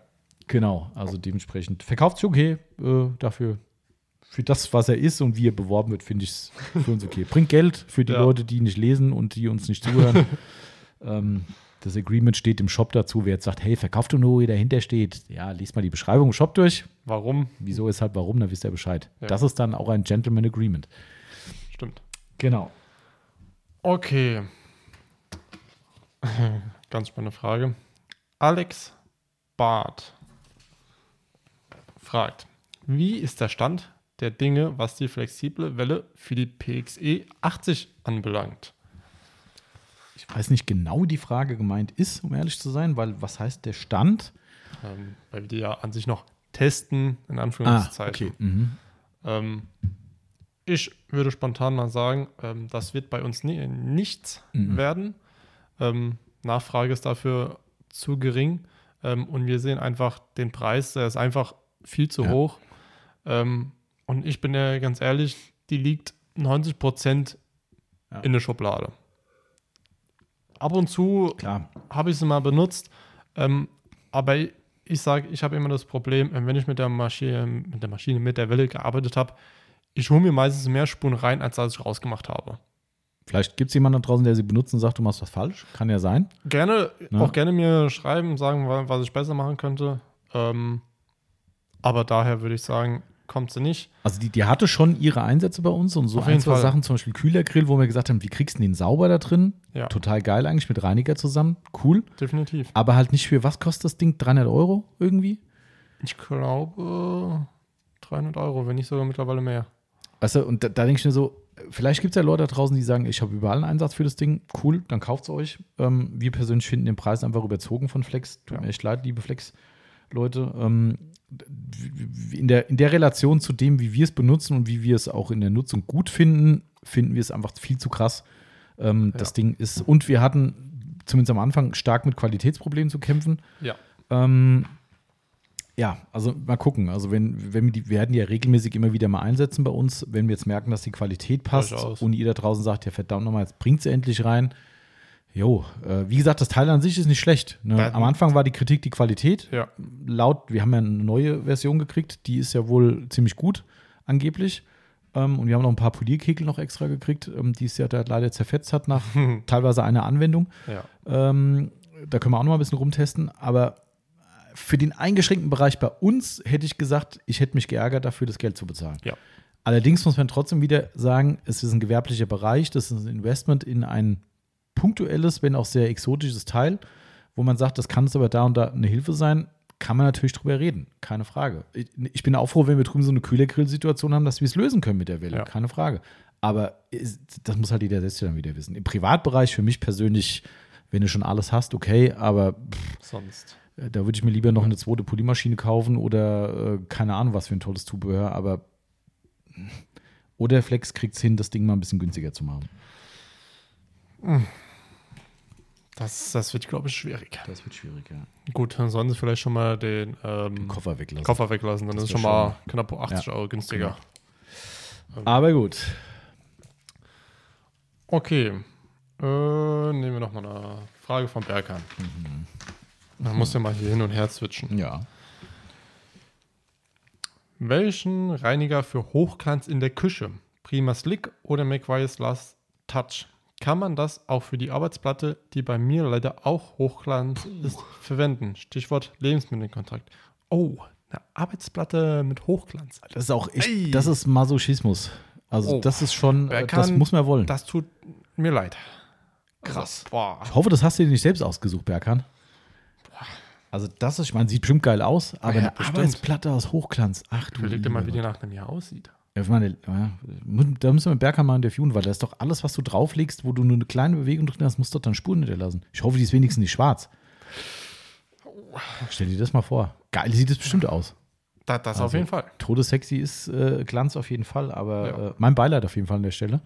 genau. Also dementsprechend verkauft sich okay äh, dafür. Für das, was er ist und wie er beworben wird, finde ich es für uns okay. Bringt Geld für die Ja. Leute, die nicht lesen und die uns nicht zuhören. ähm, das Agreement steht im Shop dazu. Wer jetzt sagt, hey, verkauft du nur, wie dahinter steht, ja, liest mal die Beschreibung im Shop durch. Warum? Wieso, weshalb, warum, dann wisst ihr Bescheid. Ja. Das ist dann auch ein Gentleman Agreement. Stimmt. Genau. Okay. Ganz spannende Frage. Alex Barth fragt, wie ist der Stand der Dinge, was die flexible Welle für die PXE 80 anbelangt? Ich weiß nicht genau, wie die Frage gemeint ist, um ehrlich zu sein, weil was heißt der Stand? Ähm, weil wir die ja an sich noch testen, in Ah, Anführungszeichen. okay. Mhm. Ähm, ich würde spontan mal sagen, ähm, das wird bei uns nie, nichts Mhm. werden. Ähm, Nachfrage ist dafür zu gering ähm, und wir sehen einfach den Preis, der ist einfach viel zu Ja. hoch. Ähm, und ich bin ja ganz ehrlich, die liegt 90 Prozent Ja. in der Schublade. Ab und zu habe ich sie mal benutzt, ähm, aber ich sage, ich habe immer das Problem, äh, wenn ich mit der Maschine, mit der Maschine, mit der Welle gearbeitet habe, ich hole mir meistens mehr Spuren rein, als als ich rausgemacht habe. Vielleicht gibt es jemanden da draußen, der sie benutzt und sagt, du machst was falsch. Kann ja sein. Gerne, Ja. auch gerne mir schreiben, sagen, wa- was ich besser machen könnte. Ähm, aber daher würde ich sagen, kommt sie nicht. Also die, die hatte schon ihre Einsätze bei uns und so Auf ein, zwei Fall. Sachen, zum Beispiel Kühlergrill, wo wir gesagt haben, wie kriegst du den sauber da drin? Ja. Total geil eigentlich mit Reiniger zusammen. Cool. Definitiv. Aber halt nicht für, was kostet das Ding? 300 Euro irgendwie? Ich glaube 300 Euro, wenn nicht sogar mittlerweile mehr. Weißt du, und da, da denke ich mir so, vielleicht gibt es ja Leute da draußen, die sagen, ich habe überall einen Einsatz für das Ding. Cool, dann kauft es euch. Ähm, wir persönlich finden den Preis einfach überzogen von Flex. Tut Ja. mir echt leid, liebe Flex-Leute. Ähm, in, der, in der Relation zu dem, wie wir es benutzen und wie wir es auch in der Nutzung gut finden, finden wir es einfach viel zu krass. Ähm, Das Ja. Ding ist, und wir hatten zumindest am Anfang stark mit Qualitätsproblemen zu kämpfen. Ja. Ähm, ja, also mal gucken. Also wenn, wenn wir die, wir werden ja regelmäßig immer wieder mal einsetzen bei uns, wenn wir jetzt merken, dass die Qualität passt und ihr da draußen sagt, ja verdammt nochmal, jetzt bringt sie endlich rein. Jo, äh, wie gesagt, das Teil an sich ist nicht schlecht. Ne? Am Anfang war die Kritik die Qualität. Ja. Laut, wir haben ja eine neue Version gekriegt, die ist ja wohl ziemlich gut, angeblich. Ähm, und wir haben noch ein paar Polierkegel noch extra gekriegt, ähm, die es ja da leider zerfetzt hat nach teilweise einer Anwendung. Ja. Ähm, da können wir auch noch mal ein bisschen rumtesten. Aber für den eingeschränkten Bereich bei uns hätte ich gesagt, ich hätte mich geärgert, dafür das Geld zu bezahlen. Ja. Allerdings muss man trotzdem wieder sagen, es ist ein gewerblicher Bereich, das ist ein Investment in ein punktuelles, wenn auch sehr exotisches Teil, wo man sagt, das kann es aber da und da eine Hilfe sein, kann man natürlich drüber reden, keine Frage. Ich, ich bin auch froh, wenn wir drüben so eine Kühlergrill-Situation haben, dass wir es lösen können mit der Welle, Ja. keine Frage. Aber das muss halt jeder selbst dann wieder wissen. Im Privatbereich für mich persönlich, wenn du schon alles hast, okay, aber pff, Sonst. da würde ich mir lieber noch eine zweite Polymaschine kaufen oder äh, keine Ahnung, was für ein tolles Zubehör, aber oder Flex kriegt es hin, das Ding mal ein bisschen günstiger zu machen. Das, das wird, glaube ich, schwierig. Das wird schwierig, ja. Gut, dann sollen sie vielleicht schon mal den ähm, Koffer weglassen. Koffer weglassen. Dann Das ist es schon mal knapp 80 Euro günstiger. Aber gut. Okay. Äh, nehmen wir noch mal eine Frage von Berkan. Man muss ja mal hier hin und her switchen. Ja. Welchen Reiniger für Hochglanz in der Küche? Prima Slick oder McVies Last Touch? Kann man das auch für die Arbeitsplatte, die bei mir leider auch Hochglanz ist, verwenden? Stichwort Lebensmittelkontakt. Oh, eine Arbeitsplatte mit Hochglanz. Das ist auch echt, das ist Masochismus. Also Oh. das ist schon, Wer äh, das kann- muss man wollen. Das tut mir leid. Krass. Boah. Ich hoffe, das hast du dir nicht selbst ausgesucht, Berkan. Also das ist, ich meine, sieht bestimmt geil aus, aber Ja, eine bestimmt. Arbeitsplatte aus Hochglanz. Ach du Überleg dir mal, wie die nach einem Jahr aussieht. Ich meine, da müssen wir mal interviewen, weil da ist doch alles, was du drauflegst, wo du nur eine kleine Bewegung drin hast, muss doch dann Spuren hinterlassen. Ich hoffe, die ist wenigstens nicht schwarz. Stell dir das mal vor. Geil sieht es bestimmt aus. Da, das auf Also, jeden Fall. Todessexy ist äh, Glanz auf jeden Fall, aber Ja. äh, mein Beileid auf jeden Fall an der Stelle.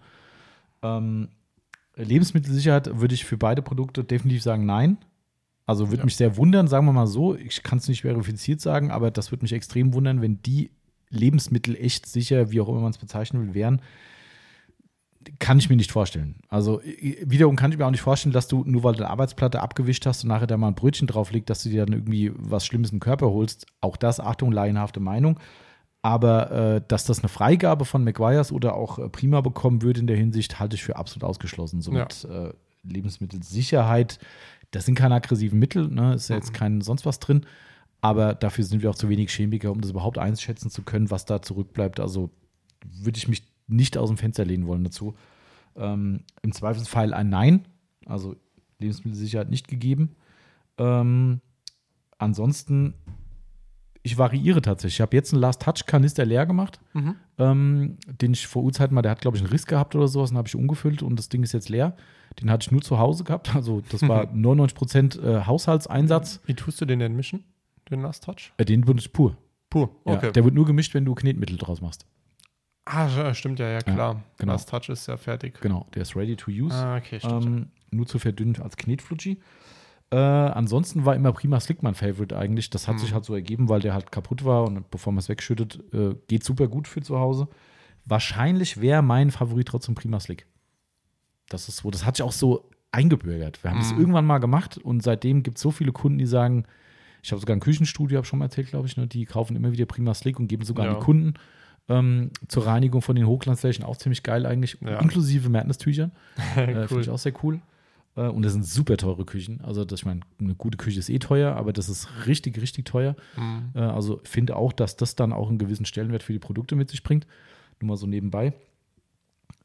Ähm, Lebensmittelsicherheit würde ich für beide Produkte definitiv sagen, nein. Also würde Ja. mich sehr wundern, sagen wir mal so. Ich kann es nicht verifiziert sagen, aber das würde mich extrem wundern, wenn die Lebensmittel echt sicher, wie auch immer man es bezeichnen will, wären. Kann ich mir nicht vorstellen. Also wiederum kann ich mir auch nicht vorstellen, dass du, nur weil du eine Arbeitsplatte abgewischt hast und nachher da mal ein Brötchen drauf liegt, dass du dir dann irgendwie was Schlimmes im Körper holst. Auch das, Achtung, laienhafte Meinung. Aber äh, dass das eine Freigabe von McGuire's oder auch äh, Prima bekommen würde in der Hinsicht, halte ich für absolut ausgeschlossen. Somit äh, Lebensmittelsicherheit, das sind keine aggressiven Mittel, ne? ist ja jetzt kein sonst was drin. Aber dafür sind wir auch zu wenig Chemiker, um das überhaupt einschätzen zu können, was da zurückbleibt. Also würde ich mich nicht aus dem Fenster lehnen wollen dazu. Ähm, Im Zweifelsfall ein Nein, also Lebensmittelsicherheit nicht gegeben. Ähm, ansonsten, ich variiere tatsächlich. Ich habe jetzt einen Last-Touch-Kanister leer gemacht, Mhm. ähm, den ich vor Urzeiten mal, der hat, glaube ich, einen Riss gehabt oder sowas, den habe ich umgefüllt und das Ding ist jetzt leer. Den hatte ich nur zu Hause gehabt, also das war 99% äh, Haushaltseinsatz. Wie tust du den denn mischen? Den Last Touch? Äh, den benutze ich pur. Pur. Ja, Okay. Der wird nur gemischt, wenn du Knetmittel draus machst. ah, ja, stimmt ja, ja, klar. genau. Last Touch ist ja fertig. Genau, der ist ready to use. Ah, okay, stimmt. ähm, nur zu verdünnen als Knetflutschi. Äh, ansonsten war immer Prima Slick mein Favorite eigentlich. Das hat Mhm. sich halt so ergeben, weil der halt kaputt war und bevor man es wegschüttet, äh, geht super gut für zu Hause. Wahrscheinlich wäre mein Favorit trotzdem Prima Slick. Das ist so, das hat sich auch so eingebürgert. Wir haben das Mhm. irgendwann mal gemacht und seitdem gibt es so viele Kunden, die sagen, ich habe sogar ein Küchenstudio, habe schon mal erzählt, glaube ich, ne, die kaufen immer wieder Prima Slick und geben sogar an Ja. die Kunden. Ähm, zur Reinigung von den Hochglanzflächen auch ziemlich geil eigentlich, Ja. inklusive Madness-Tüchern. Äh, Finde ich auch sehr cool. Äh, und das sind super teure Küchen. Also, das, ich meine, eine gute Küche ist eh teuer, aber das ist richtig, richtig teuer. Mhm. Äh, also finde auch, dass das dann auch einen gewissen Stellenwert für die Produkte mit sich bringt. Nur mal so nebenbei.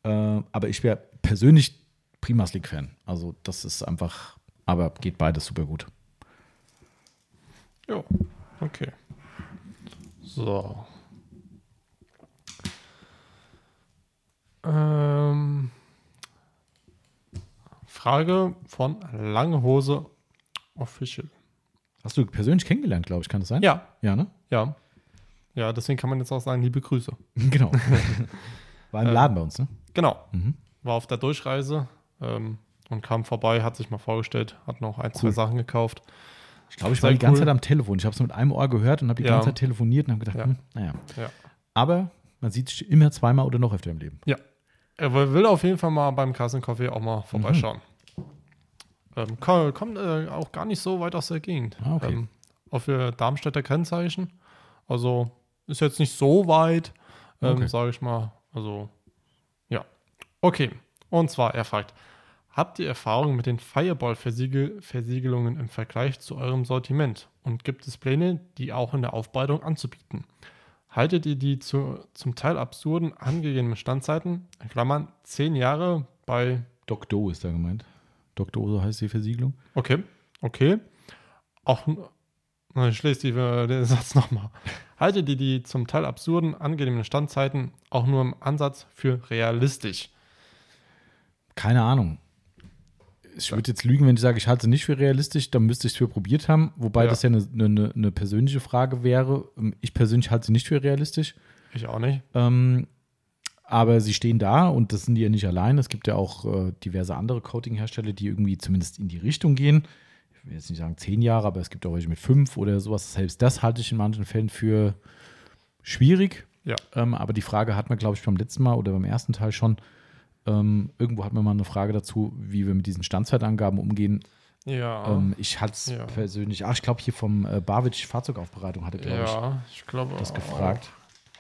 Äh, aber ich wäre persönlich Prima Slick-Fan. Also, das ist einfach, aber geht beides super gut. Jo, okay. So. Ähm, Frage von Lange Hose Official. Hast du persönlich kennengelernt, glaube ich, kann das sein? Ja, Ja, ne? ja. Ja, deswegen kann man jetzt auch sagen, liebe Grüße. genau. War im Ähm, Laden bei uns, ne? Genau. Mhm. War auf der Durchreise ähm, und kam vorbei, hat sich mal vorgestellt, hat noch ein, zwei Cool. Sachen gekauft. Ich glaube, ich war die ganze cool. Zeit am Telefon. Ich habe es mit einem Ohr gehört und habe die Ja. ganze Zeit telefoniert und habe gedacht, Ja. hm, naja. Ja. Aber man sieht sich immer zweimal oder noch öfter im Leben. Er will auf jeden Fall mal beim Kassenkaffee auch mal vorbeischauen. Ähm, ko- kommt äh, auch gar nicht so weit aus der Gegend. Ah, okay. ähm, auf der Darmstädter Kennzeichen. Also ist jetzt nicht so weit, ähm, Okay. sage ich mal. Also ja. Okay. Und zwar, er fragt, habt ihr Erfahrung mit den Fireball-Versiegelungen im Vergleich zu eurem Sortiment? Und gibt es Pläne, die auch in der Aufbereitung anzubieten? Haltet ihr die zu, zum Teil absurden angegebenen Standzeiten, in Klammern 10 Jahre bei, Doc Do ist da gemeint. Doc Do, so heißt die Versiegelung. okay, okay, auch, ich lese die, äh, den Satz nochmal. Haltet ihr die zum Teil absurden angegebenen Standzeiten auch nur im Ansatz für realistisch? Keine Ahnung. Ich würde jetzt lügen, wenn ich sage, ich halte sie nicht für realistisch, dann müsste ich es für probiert haben. Wobei Ja. das ja eine, eine, eine persönliche Frage wäre. Ich persönlich halte sie nicht für realistisch. Ich auch nicht. Ähm, aber sie stehen da und das sind die ja nicht allein. Es gibt ja auch äh, diverse andere Coating-Hersteller, die irgendwie zumindest in die Richtung gehen. Ich will jetzt nicht sagen zehn Jahre, aber es gibt auch welche mit fünf oder sowas. Selbst das halte ich in manchen Fällen für schwierig. Ja. Ähm, aber die Frage hat man, glaube ich, beim letzten Mal oder beim ersten Teil schon. Ähm, irgendwo hat man mal eine Frage dazu, wie wir mit diesen Standzeitangaben umgehen. Ja. Ähm, ich halte es Ja. persönlich, ach, ich glaube, hier vom äh, Barwitsch Fahrzeugaufbereitung hatte, glaube ja, ich glaube. ich, das auch. gefragt.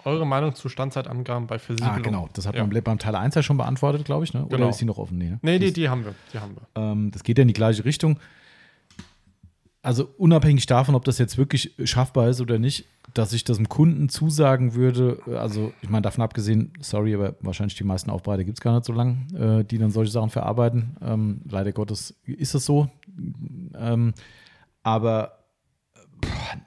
Eure Meinung zu Standzeitangaben bei Ah, Versiegelung? genau. Das hat Ja. man beim Teil 1 ja schon beantwortet, glaube ich, ne? Oder Genau. ist die noch offen? Nee, ne? Nee, Die die haben wir. Die haben wir. ähm, das geht ja in die gleiche Richtung. Also unabhängig davon, ob das jetzt wirklich schaffbar ist oder nicht, dass ich das dem Kunden zusagen würde, also ich meine, davon abgesehen, sorry, aber wahrscheinlich die meisten Aufbereiter gibt es gar nicht so lange, äh, die dann solche Sachen verarbeiten. Ähm, leider Gottes ist es so. Ähm, aber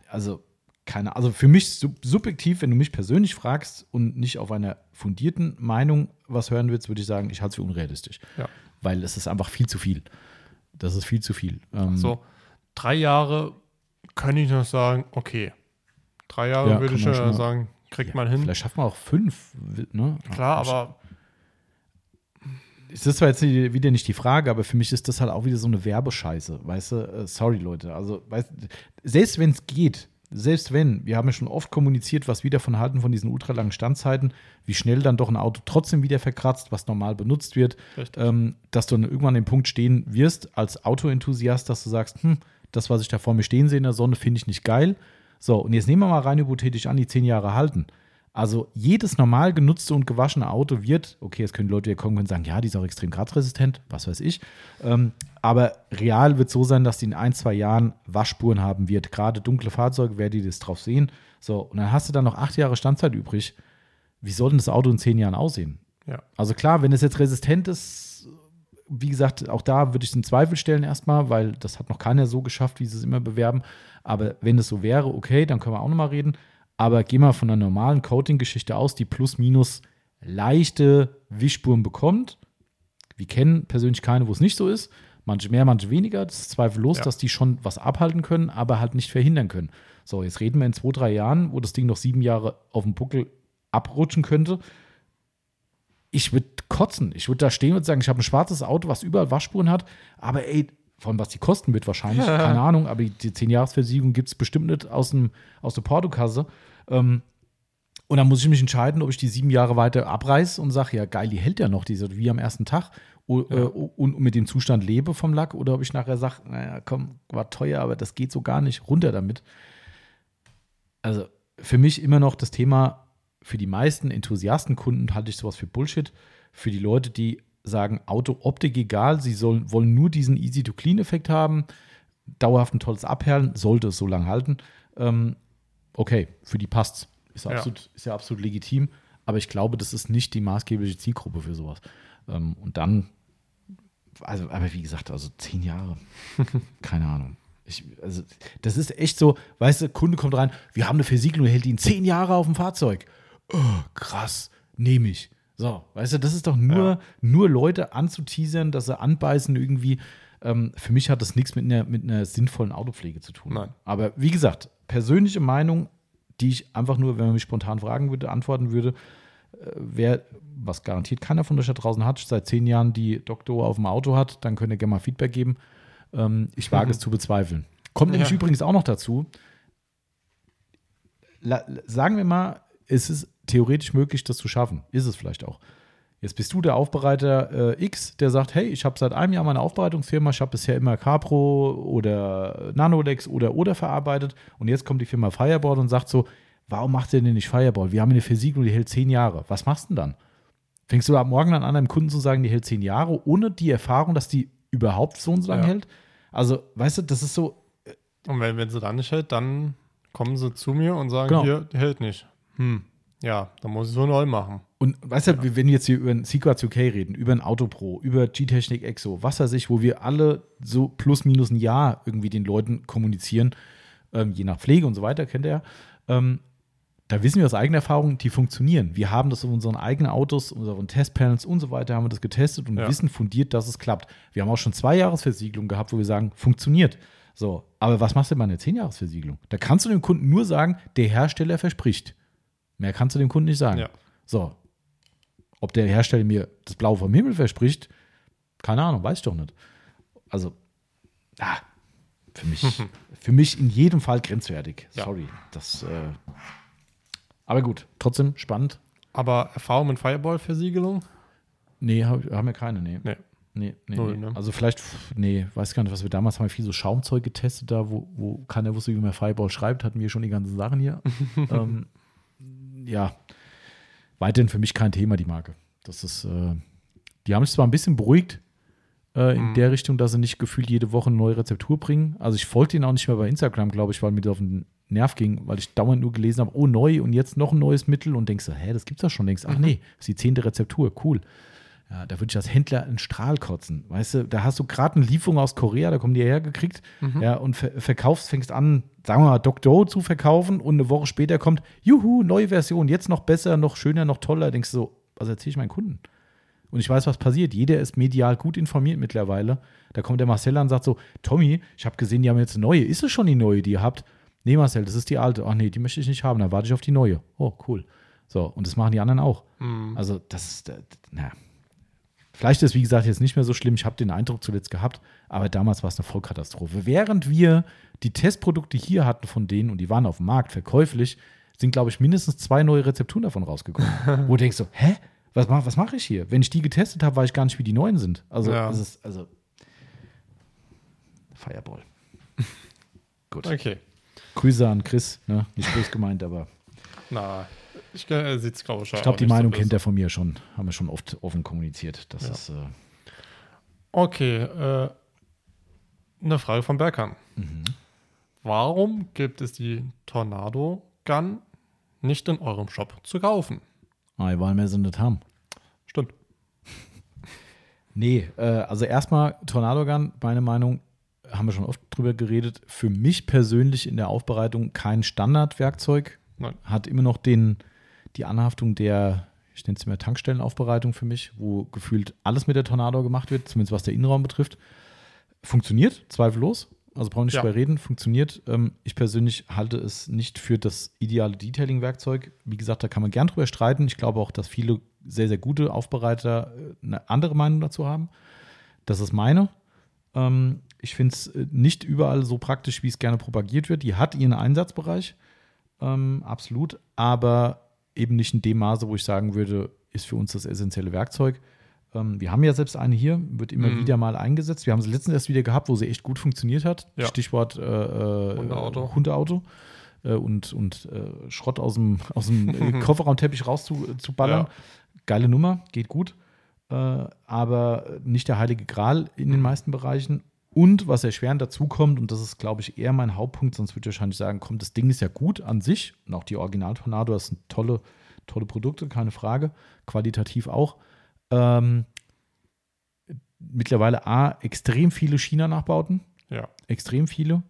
also keine, also für mich sub subjektiv, wenn du mich persönlich fragst und nicht auf einer fundierten Meinung was hören willst, würde ich sagen, ich halte es für unrealistisch. Ja. Weil es ist einfach viel zu viel. Das ist viel zu viel. Ähm, So, drei Jahre kann ich noch sagen, okay. Drei Jahre Ja, würde ich schon sagen, kriegt ja, man hin. Vielleicht schafft man auch fünf. Ne? Klar, aber Es ist zwar jetzt wieder nicht die Frage, aber für mich ist das halt auch wieder so eine Werbescheiße. Weißt du, Äh, sorry Leute. Also, weißt, selbst wenn es geht, selbst wenn, wir haben ja schon oft kommuniziert, was wir davon halten von diesen ultralangen Standzeiten, wie schnell dann doch ein Auto trotzdem wieder verkratzt, was normal benutzt wird, ähm, dass du dann irgendwann an dem Punkt stehen wirst, als Autoenthusiast, dass du sagst, hm, das, was ich da vor mir stehen sehe in der Sonne, finde ich nicht geil. So, und jetzt nehmen wir mal rein hypothetisch an, die zehn Jahre halten. Also jedes normal genutzte und gewaschene Auto wird, okay, jetzt können die Leute hier kommen und sagen, ja, die ist auch extrem kratzresistent, was weiß ich. Ähm, aber real wird so sein, dass die in ein, zwei Jahren Waschspuren haben wird. Gerade dunkle Fahrzeuge, wer die das drauf sehen. So, und dann hast du dann noch acht Jahre Standzeit übrig. Wie soll denn das Auto in zehn Jahren aussehen? ja. Also klar, wenn es jetzt resistent ist, wie gesagt, auch da würde ich es in Zweifel stellen erstmal, weil das hat noch keiner so geschafft, wie sie es immer bewerben. Aber wenn es so wäre, okay, dann können wir auch nochmal reden. Aber geh mal von einer normalen Coating-Geschichte aus, die plus minus leichte Wischspuren bekommt. Wir kennen persönlich keine, wo es nicht so ist. Manche mehr, manche weniger. Das ist zweifellos, Ja. dass die schon was abhalten können, aber halt nicht verhindern können. So, jetzt reden wir in zwei, drei Jahren, wo das Ding noch sieben Jahre auf dem Buckel abrutschen könnte ich würde kotzen. Ich würde da stehen und sagen, ich habe ein schwarzes Auto, was überall Waschspuren hat, aber ey, von was die kosten wird wahrscheinlich, keine Ahnung, aber die 10-Jahres-Versiegelung gibt es bestimmt nicht aus, dem, aus der Portokasse. Ähm, und dann muss ich mich entscheiden, ob ich die sieben Jahre weiter abreiße und sage, ja geil, die hält ja noch, die ist wie am ersten Tag o- äh, und mit dem Zustand lebe vom Lack oder ob ich nachher sage, naja, komm, war teuer, aber das geht so gar nicht, runter damit. Also für mich immer noch das Thema für die meisten Enthusiastenkunden halte ich sowas für Bullshit. Für die Leute, die sagen, Auto, Optik egal, sie sollen, wollen nur diesen Easy-to-Clean-Effekt haben, dauerhaft ein tolles Abperlen, sollte es so lange halten. Ähm, okay, für die passt's. Ist, ja. Absolut, ist ja absolut legitim, aber ich glaube, das ist nicht die maßgebliche Zielgruppe für sowas. Ähm, und dann, also, aber wie gesagt, also zehn Jahre, keine Ahnung. Ich, also, das ist echt so, weißt du, Kunde kommt rein, wir haben eine Versiegelung, hält ihn zehn Jahre auf dem Fahrzeug. Oh, krass, nehme ich. So, weißt du, das ist doch nur, ja. nur Leute anzuteasern, dass sie anbeißen irgendwie. Ähm, für mich hat das nichts mit einer, mit einer sinnvollen Autopflege zu tun. Nein. Aber wie gesagt, persönliche Meinung, die ich einfach nur, wenn man mich spontan fragen würde, antworten würde, äh, wer, was garantiert keiner von euch da draußen hat, seit zehn Jahren die Doktor auf dem Auto hat, dann könnt ihr gerne mal Feedback geben. Ähm, ich wage mhm. es zu bezweifeln. Kommt nämlich ja. übrigens auch noch dazu, La sagen wir mal, es ist theoretisch möglich, das zu schaffen. Ist es vielleicht auch. Jetzt bist du der Aufbereiter äh, X, der sagt, hey, ich habe seit einem Jahr meine Aufbereitungsfirma, ich habe bisher immer Capro oder Nanolex oder oder verarbeitet und jetzt kommt die Firma Fireball und sagt so, warum macht ihr denn nicht Fireball? Wir haben eine Versiegelung, die hält zehn Jahre. Was machst du denn dann? Fängst du ab morgen an, einem Kunden zu sagen, die hält zehn Jahre, ohne die Erfahrung, dass die überhaupt so und so lange ja. hält? Also, weißt du, das ist so. Äh, und wenn, wenn sie dann nicht hält, dann kommen sie zu mir und sagen, genau. hier, die hält nicht. Hm. Ja, dann muss ich so neu machen. Und weißt du, ja. wenn wir jetzt hier über ein Sequats UK reden, über ein Autopro, über G-Technik Exo, was weiß ich, wo wir alle so plus minus ein Jahr irgendwie den Leuten kommunizieren, ähm, je nach Pflege und so weiter, kennt ihr ja. Ähm, da wissen wir aus eigener Erfahrung, die funktionieren. Wir haben das auf unseren eigenen Autos, unseren Testpanels und so weiter, haben wir das getestet und ja. wissen fundiert, dass es klappt. Wir haben auch schon zwei Jahresversiegelung gehabt, wo wir sagen, funktioniert. So, aber was machst du bei einer Zehn-Jahres-Versiegelung? Da kannst du dem Kunden nur sagen, der Hersteller verspricht. Mehr kannst du dem Kunden nicht sagen. Ja. So. Ob der Hersteller mir das Blau vom Himmel verspricht, keine Ahnung, weiß ich doch nicht. Also, ah, für mich, für mich in jedem Fall grenzwertig. Ja. Sorry. Das, äh, aber gut, trotzdem spannend. Aber Erfahrung mit Fireball-Versiegelung? Nee, haben wir keine, nee. Nee. Nee, nee, Null, nee. Ne? Also vielleicht, nee, weiß gar nicht, was wir damals haben wir viel so Schaumzeug getestet da, wo, wo keiner wusste, wie man Fireball schreibt, hatten wir schon die ganzen Sachen hier. ähm, ja, weiterhin für mich kein Thema, die Marke. Das ist, äh, die haben sich zwar ein bisschen beruhigt äh, in mhm. der Richtung, dass sie nicht gefühlt jede Woche eine neue Rezeptur bringen. Also ich folge denen auch nicht mehr bei Instagram, glaube ich, weil mir das auf den Nerv ging, weil ich dauernd nur gelesen habe, oh neu und jetzt noch ein neues Mittel und denkst so, hä, das gibt's doch schon längst. Ach mhm. nee, das ist die zehnte Rezeptur, cool. Ja, da würde ich als Händler einen Strahl kotzen. Weißt du, da hast du gerade eine Lieferung aus Korea, da kommen die hergekriegt, mhm. ja, und ver verkaufst, fängst an, sagen wir mal, Dr. zu verkaufen und eine Woche später kommt, juhu, neue Version, jetzt noch besser, noch schöner, noch toller. Denkst du so, was erzähle ich meinen Kunden? Und ich weiß, was passiert. Jeder ist medial gut informiert mittlerweile. Da kommt der Marcel und sagt so: Tommy, ich habe gesehen, die haben jetzt eine neue. Ist es schon die neue, die ihr habt? Nee, Marcel, das ist die alte. Ach nee, die möchte ich nicht haben. Dann warte ich auf die neue. Oh, cool. So, und das machen die anderen auch. Mhm. Also, das ist, naja. Vielleicht ist, wie gesagt, jetzt nicht mehr so schlimm. Ich habe den Eindruck zuletzt gehabt, aber damals war es eine Vollkatastrophe. Während wir die Testprodukte hier hatten von denen und die waren auf dem Markt verkäuflich, sind, glaube ich, mindestens zwei neue Rezepturen davon rausgekommen. wo du denkst so, hä? Was, was mache ich hier? Wenn ich die getestet habe, weiß ich gar nicht, wie die neuen sind. Also, ja. ist, also Fireball. Gut. Okay. Grüße an Chris, ne? Nicht böse gemeint, aber. Na, ich äh, sieht glaube ich, Ich glaube, die Meinung so kennt er von mir schon. Haben wir schon oft offen kommuniziert. Das ja. ist. Äh okay, äh, eine Frage von Berkan. Mhm. Warum gibt es die Tornado Gun nicht in eurem Shop zu kaufen? Ah, weil wir sie nicht haben. Stimmt. nee, äh, also erstmal Tornado Gun, meine Meinung, haben wir schon oft drüber geredet. Für mich persönlich in der Aufbereitung kein Standardwerkzeug. Nein. Hat immer noch den die Anhaftung der, ich nenne es mal Tankstellenaufbereitung für mich, wo gefühlt alles mit der Tornado gemacht wird, zumindest was der Innenraum betrifft. Funktioniert, zweifellos. Also brauchen wir nicht ja. drüber reden, funktioniert. Ähm, ich persönlich halte es nicht für das ideale Detailing-Werkzeug. Wie gesagt, da kann man gern drüber streiten. Ich glaube auch, dass viele sehr, sehr gute Aufbereiter äh, eine andere Meinung dazu haben. Das ist meine. Ähm, ich finde es äh, nicht überall so praktisch, wie es gerne propagiert wird. Die hat ihren Einsatzbereich, ähm, absolut. Aber eben nicht in dem Maße, wo ich sagen würde, ist für uns das essentielle Werkzeug. Ähm, wir haben ja selbst eine hier, wird immer mhm. wieder mal eingesetzt. Wir haben sie letztens erst wieder gehabt, wo sie echt gut funktioniert hat. Ja. Stichwort äh, äh, Hundeauto. Hundeauto. äh, und, und äh, Schrott aus dem, aus dem äh, Kofferraumteppich rauszuballern. Ja. Geile Nummer, geht gut. Äh, aber nicht der heilige Gral in den meisten Bereichen. Und was erschwerend dazu kommt, und das ist, glaube ich, eher mein Hauptpunkt, sonst würde ich wahrscheinlich sagen, kommt, das Ding ist ja gut an sich. Und auch die Original-Tornado, das sind tolle, tolle Produkte, keine Frage. Qualitativ auch. Ähm, mittlerweile A, extrem viele China-Nachbauten. Ja. Extrem viele.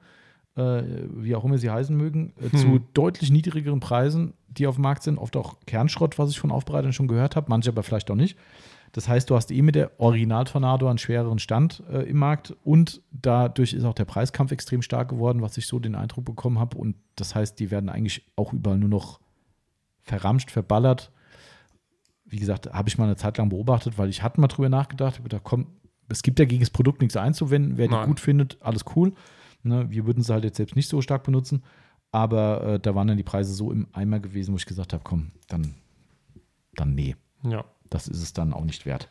Äh, wie auch immer sie heißen mögen, äh, hm. zu deutlich niedrigeren Preisen, die auf dem Markt sind. Oft auch Kernschrott, was ich von Aufbereitern schon gehört habe, manche aber vielleicht auch nicht. Das heißt, du hast eh mit der Original-Tornado einen schwereren Stand äh, im Markt und dadurch ist auch der Preiskampf extrem stark geworden, was ich so den Eindruck bekommen habe. Und das heißt, die werden eigentlich auch überall nur noch verramscht, verballert. Wie gesagt, habe ich mal eine Zeit lang beobachtet, weil ich hatte mal drüber nachgedacht, habe gedacht, komm, es gibt ja gegen das Produkt nichts einzuwenden. Wer die Nein. gut findet, alles cool. Ne, wir würden sie halt jetzt selbst nicht so stark benutzen. Aber äh, da waren dann die Preise so im Eimer gewesen, wo ich gesagt habe, komm, dann, dann nee. Ja. Das ist es dann auch nicht wert.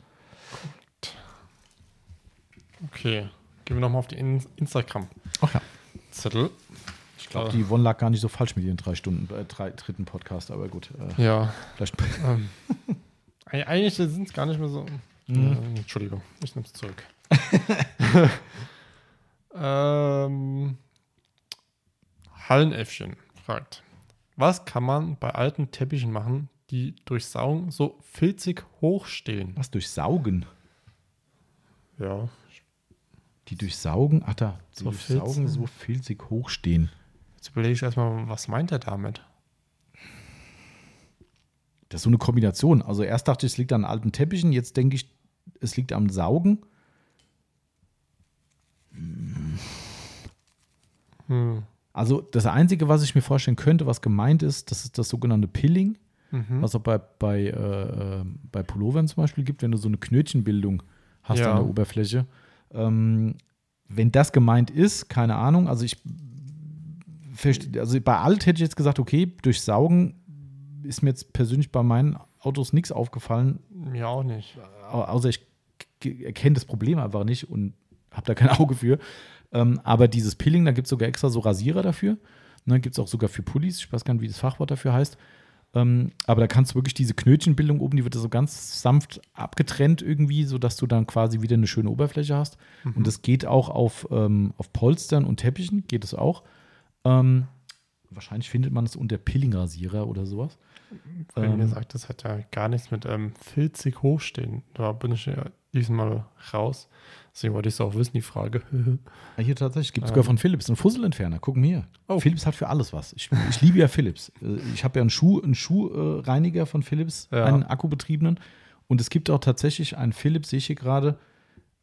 Okay. Gehen wir nochmal auf die In Instagram. Ach ja. Zettel. Ich glaube, die One lag gar nicht so falsch mit ihren drei Stunden, äh, drei dritten Podcast, aber gut. Äh, ja. Vielleicht. Ähm, eigentlich sind es gar nicht mehr so. Mhm. Äh, Entschuldigung, ich nehme es zurück. ähm, Hallenäffchen fragt: Was kann man bei alten Teppichen machen, die durch Saugen so filzig hochstehen? Was durch Saugen? Ja. Die durch Saugen, ach da, die so durch Saugen so filzig hochstehen. Jetzt überlege ich erstmal, was meint er damit? Das ist so eine Kombination. Also erst dachte ich, es liegt an alten Teppichen, jetzt denke ich, es liegt am Saugen. Hm. Also das Einzige, was ich mir vorstellen könnte, was gemeint ist, das ist das sogenannte Pilling, mhm. was auch bei, bei, äh, äh, bei Pullovern zum Beispiel gibt, wenn du so eine Knötchenbildung hast ja. an der Oberfläche. Ähm, wenn das gemeint ist, keine Ahnung, also ich also bei alt hätte ich jetzt gesagt, okay, durch Saugen ist mir jetzt persönlich bei meinen Autos nichts aufgefallen. Mir auch nicht. Außer ich erkenne das Problem einfach nicht und habe da kein Auge für. Ähm, aber dieses Pilling, da gibt es sogar extra so Rasierer dafür. Ne, gibt es auch sogar für Pullis. Ich weiß gar nicht, wie das Fachwort dafür heißt. Ähm, aber da kannst du wirklich diese Knötchenbildung oben, die wird so ganz sanft abgetrennt irgendwie, sodass du dann quasi wieder eine schöne Oberfläche hast. Mhm. Und das geht auch auf, ähm, auf Polstern und Teppichen, geht es auch. Ähm, wahrscheinlich findet man es unter Pilling-Rasierer oder sowas. Wenn ähm, mir sagt, das hat ja gar nichts mit ähm, filzig hochstehen. Da bin ich ja diesmal raus. Deswegen wollte ich es auch wissen, die Frage. hier tatsächlich gibt es sogar von Philips einen Fusselentferner. Guck mir hier. Oh. Philips hat für alles was. Ich, ich liebe ja Philips. Äh, ich habe ja einen, Schuh, einen Schuhreiniger von Philips, ja. einen akkubetriebenen. Und es gibt auch tatsächlich einen Philips, sehe ich hier gerade.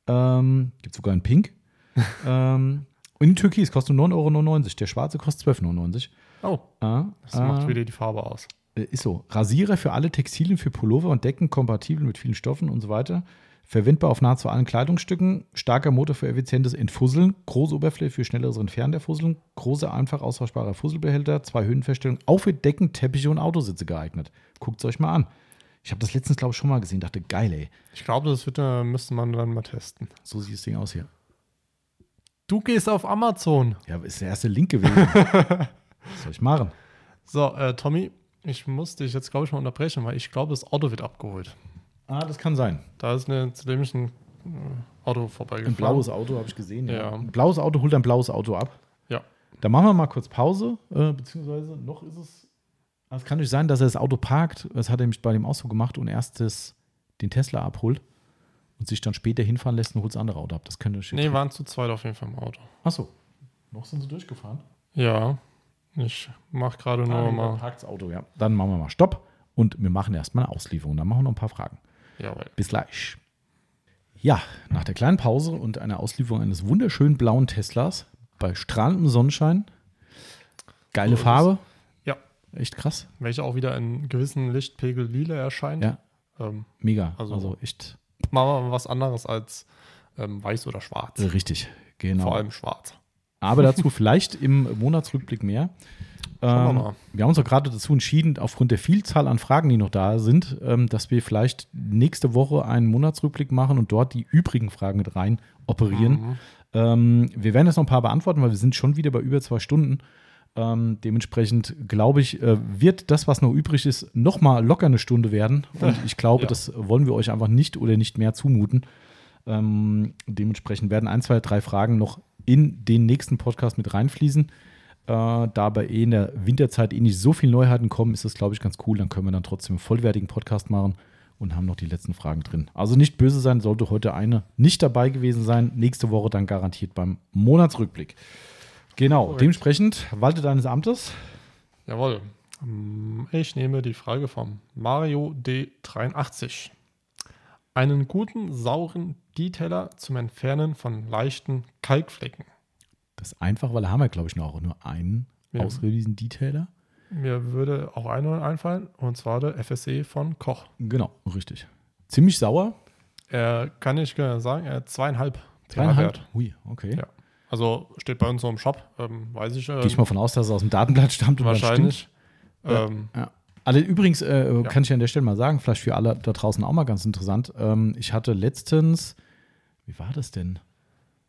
Ähm, gibt sogar einen Pink. ähm, und in Türkis kostet 9,99 Euro. Der schwarze kostet 12,99 Euro. Oh. Äh, das macht äh, wieder die Farbe aus. Äh, ist so. Rasierer für alle Textilien, für Pullover und Decken, kompatibel mit vielen Stoffen und so weiter. Verwendbar auf nahezu allen Kleidungsstücken. Starker Motor für effizientes Entfusseln. Große Oberfläche für schnelleres Entfernen der Fusseln. Große, einfach austauschbare Fusselbehälter. Zwei Höhenverstellungen. Auch für Decken, Teppiche und Autositze geeignet. Guckt es euch mal an. Ich habe das letztens, glaube ich, schon mal gesehen. Dachte, geil, ey. Ich glaube, das wird, äh, müsste man dann mal testen. So sieht das Ding aus hier. Du gehst auf Amazon. Ja, ist der erste Link gewesen. Was soll ich machen? So, äh, Tommy, ich muss dich jetzt, glaube ich, mal unterbrechen, weil ich glaube, das Auto wird abgeholt. Ah, das kann sein. Da ist eine, zu dem ich ein äh, Auto vorbeigefahren. Ein blaues Auto habe ich gesehen. Ja. ja. Ein blaues Auto holt ein blaues Auto ab. Ja. Da machen wir mal kurz Pause, äh, beziehungsweise noch ist es. Ah, es kann nicht sein, dass er das Auto parkt. Das hat er nämlich bei dem Ausdruck gemacht und erst das, den Tesla abholt und sich dann später hinfahren lässt und holt das andere Auto ab. Das könnte Nee, waren zu zweit auf jeden Fall im Auto. Achso. Noch sind sie durchgefahren? Ja. Ich mache gerade nur ah, mal. Parkt das Auto, ja. Dann machen wir mal Stopp und wir machen erstmal eine Auslieferung. Dann machen wir noch ein paar Fragen. Jawohl. Bis gleich. Ja, nach der kleinen Pause und einer Auslieferung eines wunderschönen blauen Teslas bei strahlendem Sonnenschein. Geile so Farbe. Ja. Echt krass. Welche auch wieder in gewissen Lichtpegel lila erscheint. Ja. Ähm, Mega. Also, also, echt. Machen wir mal was anderes als ähm, weiß oder schwarz. Richtig, genau. Vor allem schwarz. Aber dazu vielleicht im Monatsrückblick mehr. Ähm, wir, wir, haben uns auch gerade dazu entschieden, aufgrund der Vielzahl an Fragen, die noch da sind, ähm, dass wir vielleicht nächste Woche einen Monatsrückblick machen und dort die übrigen Fragen mit rein operieren. Mhm. Ähm, wir werden jetzt noch ein paar beantworten, weil wir sind schon wieder bei über zwei Stunden. Ähm, dementsprechend glaube ich, äh, wird das, was noch übrig ist, nochmal locker eine Stunde werden. Und ich glaube, Ja. das wollen wir euch einfach nicht oder nicht mehr zumuten. Ähm, dementsprechend werden ein, zwei, drei Fragen noch in den nächsten Podcast mit reinfließen. Äh, da bei eh in der Winterzeit eh nicht so viele Neuheiten kommen, ist das, glaube ich, ganz cool. Dann können wir dann trotzdem einen vollwertigen Podcast machen und haben noch die letzten Fragen drin. Also nicht böse sein, sollte heute eine nicht dabei gewesen sein. Nächste Woche dann garantiert beim Monatsrückblick. Genau, Korrekt. dementsprechend walte deines Amtes. Jawohl. Mm, Ich nehme die Frage vom Mario D83. Einen guten, sauren Detailer zum Entfernen von leichten Kalkflecken. Das ist einfach, weil da haben wir, glaube ich, noch nur einen Ja. ausgewiesenen Detailer. Mir würde auch einer einfallen, und zwar der FSE von Koch. Genau, richtig. Ziemlich sauer. Er kann ich gerne sagen, er hat zweieinhalb Zweieinhalb. Hui, okay. Ja. Also steht bei uns so im Shop, ähm, weiß ich. Äh, Gehe ich mal von aus, dass es aus dem Datenblatt stammt. wahrscheinlich. stimmt. Ja. Ähm, Ja. Also übrigens äh, kann ich an der Stelle mal sagen, vielleicht für alle da draußen auch mal ganz interessant. Ähm, ich hatte letztens, wie war das denn?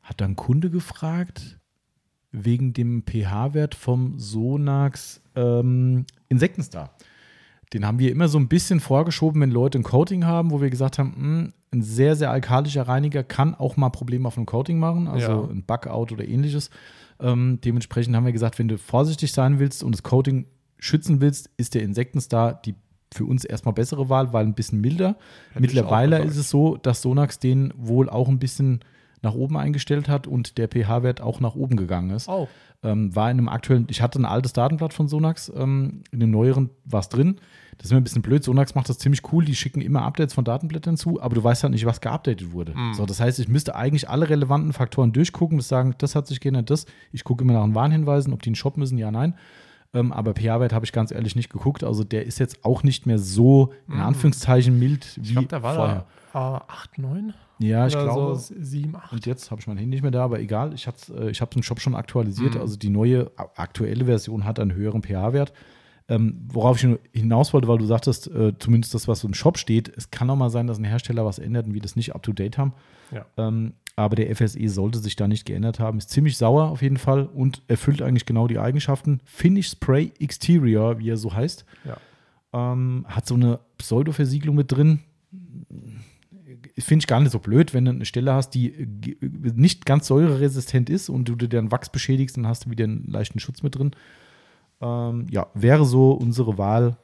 Hat da ein Kunde gefragt wegen dem pH-Wert vom Sonax ähm, Insektenstar. Den haben wir immer so ein bisschen vorgeschoben, wenn Leute ein Coating haben, wo wir gesagt haben, mh, ein sehr, sehr alkalischer Reiniger kann auch mal Probleme auf dem Coating machen, also Ja. ein Bugout oder ähnliches. Ähm, dementsprechend haben wir gesagt, wenn du vorsichtig sein willst und das Coating schützen willst, ist der Insektenstar die für uns erstmal bessere Wahl, weil ein bisschen milder. ich Mittlerweile ist es so, dass Sonax den wohl auch ein bisschen nach oben eingestellt hat und der pH-Wert auch nach oben gegangen ist. oh, Ähm, war in einem aktuellen, ich hatte ein altes Datenblatt von Sonax, ähm, in dem neueren war es drin. Das ist immer ein bisschen blöd. Sonax macht das ziemlich cool. Die schicken immer Updates von Datenblättern zu, aber du weißt halt nicht, was geupdatet wurde. So, das heißt, ich müsste eigentlich alle relevanten Faktoren durchgucken, bis sagen, das hat sich geändert, das. Ich gucke immer nach den Warnhinweisen, ob die in den Shop müssen, ja, nein. Ähm, aber pH-Wert habe ich ganz ehrlich nicht geguckt. Also der ist jetzt auch nicht mehr so, in Anführungszeichen, mild wie ich glaube, der war vorher. da äh, 8, 9? Ja, ich glaube. so 7, 8. Und jetzt habe ich mein Handy nicht mehr da, aber egal, ich habe es äh, ich hab's im Shop schon aktualisiert. Mhm. Also die neue aktuelle Version hat einen höheren pH-Wert. Ähm, worauf ich nur hinaus wollte, weil du sagtest, äh, zumindest das, was so im Shop steht, es kann auch mal sein, dass ein Hersteller was ändert und wir das nicht up to date haben. Ja. Ähm, aber der FSE sollte sich da nicht geändert haben. Ist ziemlich sauer auf jeden Fall und erfüllt eigentlich genau die Eigenschaften. Finish Spray Exterior, wie er so heißt, Ja. ähm, hat so eine Pseudo-Versiegelung mit drin. Finde ich gar nicht so blöd, wenn du eine Stelle hast, die nicht ganz säureresistent ist und du dir dann Wachs beschädigst, dann hast du wieder einen leichten Schutz mit drin. Ähm, ja, wäre so unsere Wahl.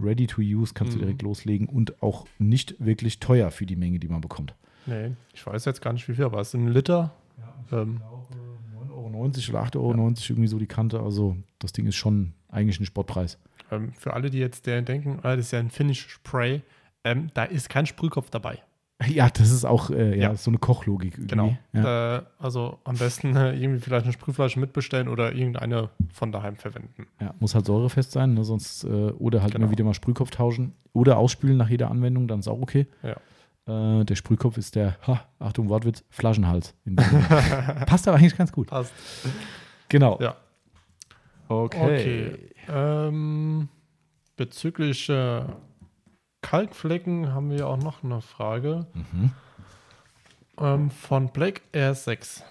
Ready to use, kannst du Mhm. direkt loslegen und auch nicht wirklich teuer für die Menge, die man bekommt. Nee, ich weiß jetzt gar nicht wie viel, aber es sind ein Liter. Ähm, 9,90 Euro oder 8,90 Euro irgendwie so die Kante. Also das Ding ist schon eigentlich ein Sportpreis. ähm, für alle, die jetzt denken, ah, das ist ja ein Finish Spray, ähm, da ist kein Sprühkopf dabei. Ja, das ist auch äh, ja, Ja. so eine Kochlogik irgendwie. Genau. Ja. Äh, also am besten äh, irgendwie vielleicht eine Sprühflasche mitbestellen oder irgendeine von daheim verwenden. Ja, muss halt säurefest sein, ne? sonst äh, oder halt Genau. immer wieder mal Sprühkopf tauschen oder ausspülen nach jeder Anwendung, dann ist auch okay. Ja. Äh, der Sprühkopf ist der, ha, Achtung, Wortwitz, Flaschenhals. Passt aber eigentlich ganz gut. Passt. Genau. Ja. Okay. Ähm, bezüglich äh, Kalkflecken haben wir auch noch eine Frage Mhm. ähm, von Black Air 6.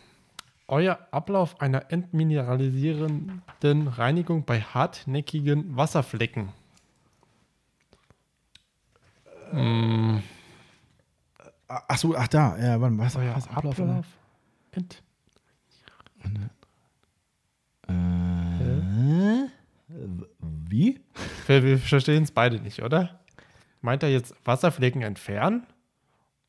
Euer Ablauf einer entmineralisierenden Reinigung bei hartnäckigen Wasserflecken. Mm, Achso, ach da, ja, warte, was, euer was Ablauf? Ablauf? Ent Äh, wie? wir wir verstehen es beide nicht, oder? Meint er jetzt Wasserflecken entfernen?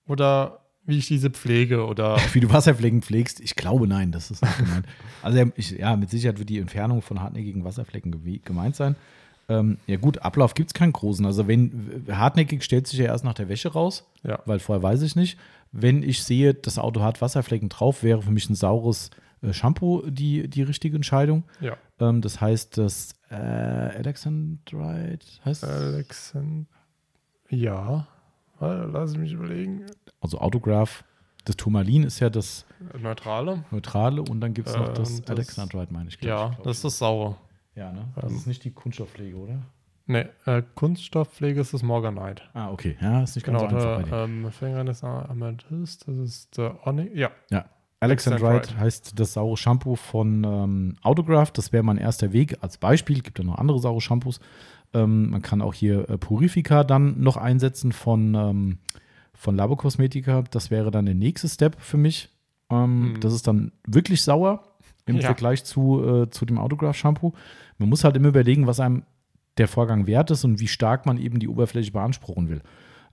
Oder wie ich diese pflege? Oder Wie du Wasserflecken pflegst? Ich glaube, nein, das ist nicht gemeint. Also, ja, ich, ja, mit Sicherheit wird die Entfernung von hartnäckigen Wasserflecken gemeint sein. Ähm, ja, gut, Ablauf gibt es keinen großen. Also, wenn hartnäckig stellt sich ja erst nach der Wäsche raus, ja. weil vorher weiß ich nicht. Wenn ich sehe, das Auto hat Wasserflecken drauf, wäre für mich ein saures äh, Shampoo die, die richtige Entscheidung. Ja. Ähm, das heißt, das äh, Alexandrite heißt Alexander. Ja. Lass mich überlegen. also Autograph. Das Turmalin ist ja das Neutrale. Neutrale und dann gibt es noch das, und das- Alexandrite, meine ich. Ja, ich, das ist das Saure. ja, ne? Das ähm, ist nicht die Kunststoffpflege, oder? Ne, äh, Kunststoffpflege ist das Morganite. Ah, okay. Ja, ist nicht ganz Genau, so einfach der bei dir. ähm, Fingern ist Amethyst, das ist der Onyx. Ja, Ja. Alexandrite heißt das saure Shampoo von ähm, Autograph. Das wäre mein erster Weg als Beispiel. Gibt ja noch andere saure Shampoos. Ähm, man kann auch hier äh, Purifica dann noch einsetzen von, ähm, von Labo Cosmetica. Das wäre dann der nächste Step für mich. Ähm, Mhm. Das ist dann wirklich sauer im Ja. Vergleich zu, äh, zu dem Autograph Shampoo. Man muss halt immer überlegen, was einem der Vorgang wert ist und wie stark man eben die Oberfläche beanspruchen will.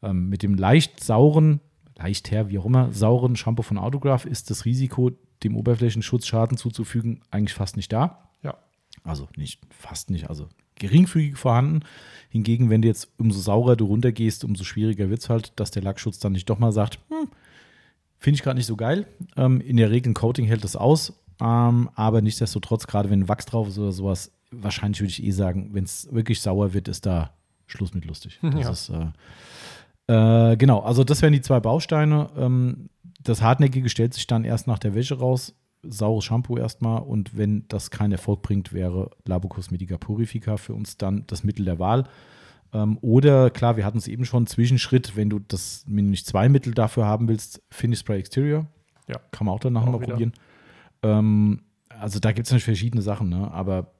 Ähm, mit dem leicht sauren, leicht her, wie auch immer, sauren Shampoo von Autograph ist das Risiko, dem Oberflächenschutz Schaden zuzufügen, eigentlich fast nicht da. Ja. Also nicht, fast nicht, also geringfügig vorhanden. Hingegen, wenn du jetzt umso saurer du runtergehst, umso schwieriger wird es halt, dass der Lackschutz dann nicht doch mal sagt, hm, finde ich gerade nicht so geil. Ähm, in der Regel ein Coating hält das aus, ähm, aber nichtsdestotrotz, gerade wenn Wachs drauf ist oder sowas, wahrscheinlich würde ich eh sagen, wenn es wirklich sauer wird, ist da Schluss mit lustig. Das Ja. ist, äh, äh, genau, also das wären die zwei Bausteine. Ähm, das Hartnäckige stellt sich dann erst nach der Wäsche raus. Saures Shampoo erstmal und wenn das keinen Erfolg bringt, wäre Labo Cosmetica Purifica für uns dann das Mittel der Wahl. Ähm, oder klar, wir hatten es eben schon, Zwischenschritt, wenn du das nicht zwei Mittel dafür haben willst, Finish Spray Exterior. Ja. Kann man auch danach nochmal probieren. Ähm, also da gibt es natürlich verschiedene Sachen, ne? aber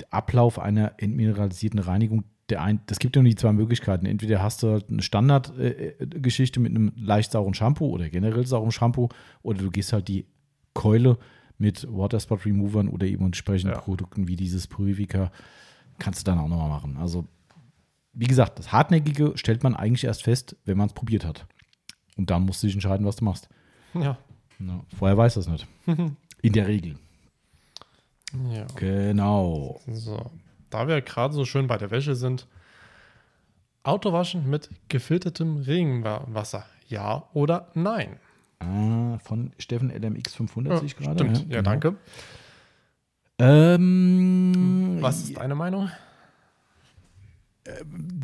der Ablauf einer entmineralisierten Reinigung, der ein, das gibt ja nur die zwei Möglichkeiten. Entweder hast du halt eine Standardgeschichte mit einem leicht sauren Shampoo oder generell sauren Shampoo oder du gehst halt die Keule mit Waterspot Removern oder eben entsprechenden Ja. Produkten wie dieses Purifica kannst du dann auch nochmal machen. Also wie gesagt, das Hartnäckige stellt man eigentlich erst fest, wenn man es probiert hat. Und dann musst du dich entscheiden, was du machst. Ja. Ja, vorher weiß das nicht. In der Regel. ja. Genau. So. Da wir gerade so schön bei der Wäsche sind, Autowaschen mit gefiltertem Regenwasser. Ja oder nein? Ah, von Steffen LMX 500 sehe ich gerade. Stimmt. Ja, genau. danke. Ähm, Was ist deine Meinung?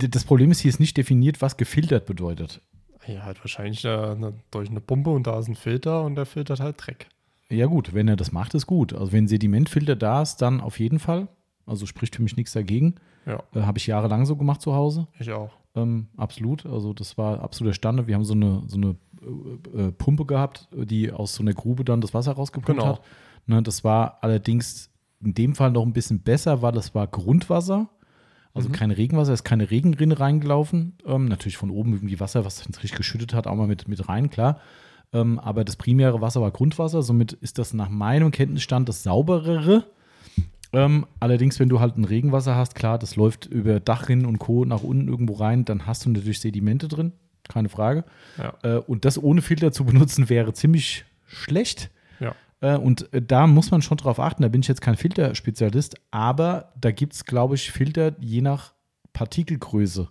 das Problem ist, hier ist nicht definiert, was gefiltert bedeutet. Ja, halt wahrscheinlich äh, eine, durch eine Pumpe und da ist ein Filter und der filtert halt Dreck. Ja, gut, wenn er das macht, ist gut. Also, wenn Sedimentfilter da ist, dann auf jeden Fall. Also, spricht für mich nichts dagegen. Ja, Äh, Habe ich jahrelang so gemacht zu Hause. ich auch. Ähm, absolut. Also, das war absoluter Standard. Wir haben so eine, so eine äh, äh, Pumpe gehabt, die aus so einer Grube dann das Wasser rausgepumpt Genau. hat. Ne, das war allerdings in dem Fall noch ein bisschen besser, weil das war Grundwasser. Also kein Regenwasser, ist keine Regenrinne reingelaufen. Ähm, natürlich von oben irgendwie Wasser, was sich richtig geschüttet hat, auch mal mit, mit rein, klar. Ähm, aber das primäre Wasser war Grundwasser. Somit ist das nach meinem Kenntnisstand das sauberere. Ähm, allerdings, wenn du halt ein Regenwasser hast, klar, das läuft über Dachrinnen und Co. nach unten irgendwo rein, dann hast du natürlich Sedimente drin, keine Frage. Ja. Äh, und das ohne Filter zu benutzen wäre ziemlich schlecht. Ja. Äh, und äh, da muss man schon drauf achten. Da bin ich jetzt kein Filterspezialist, aber da gibt es, glaube ich, Filter je nach Partikelgröße.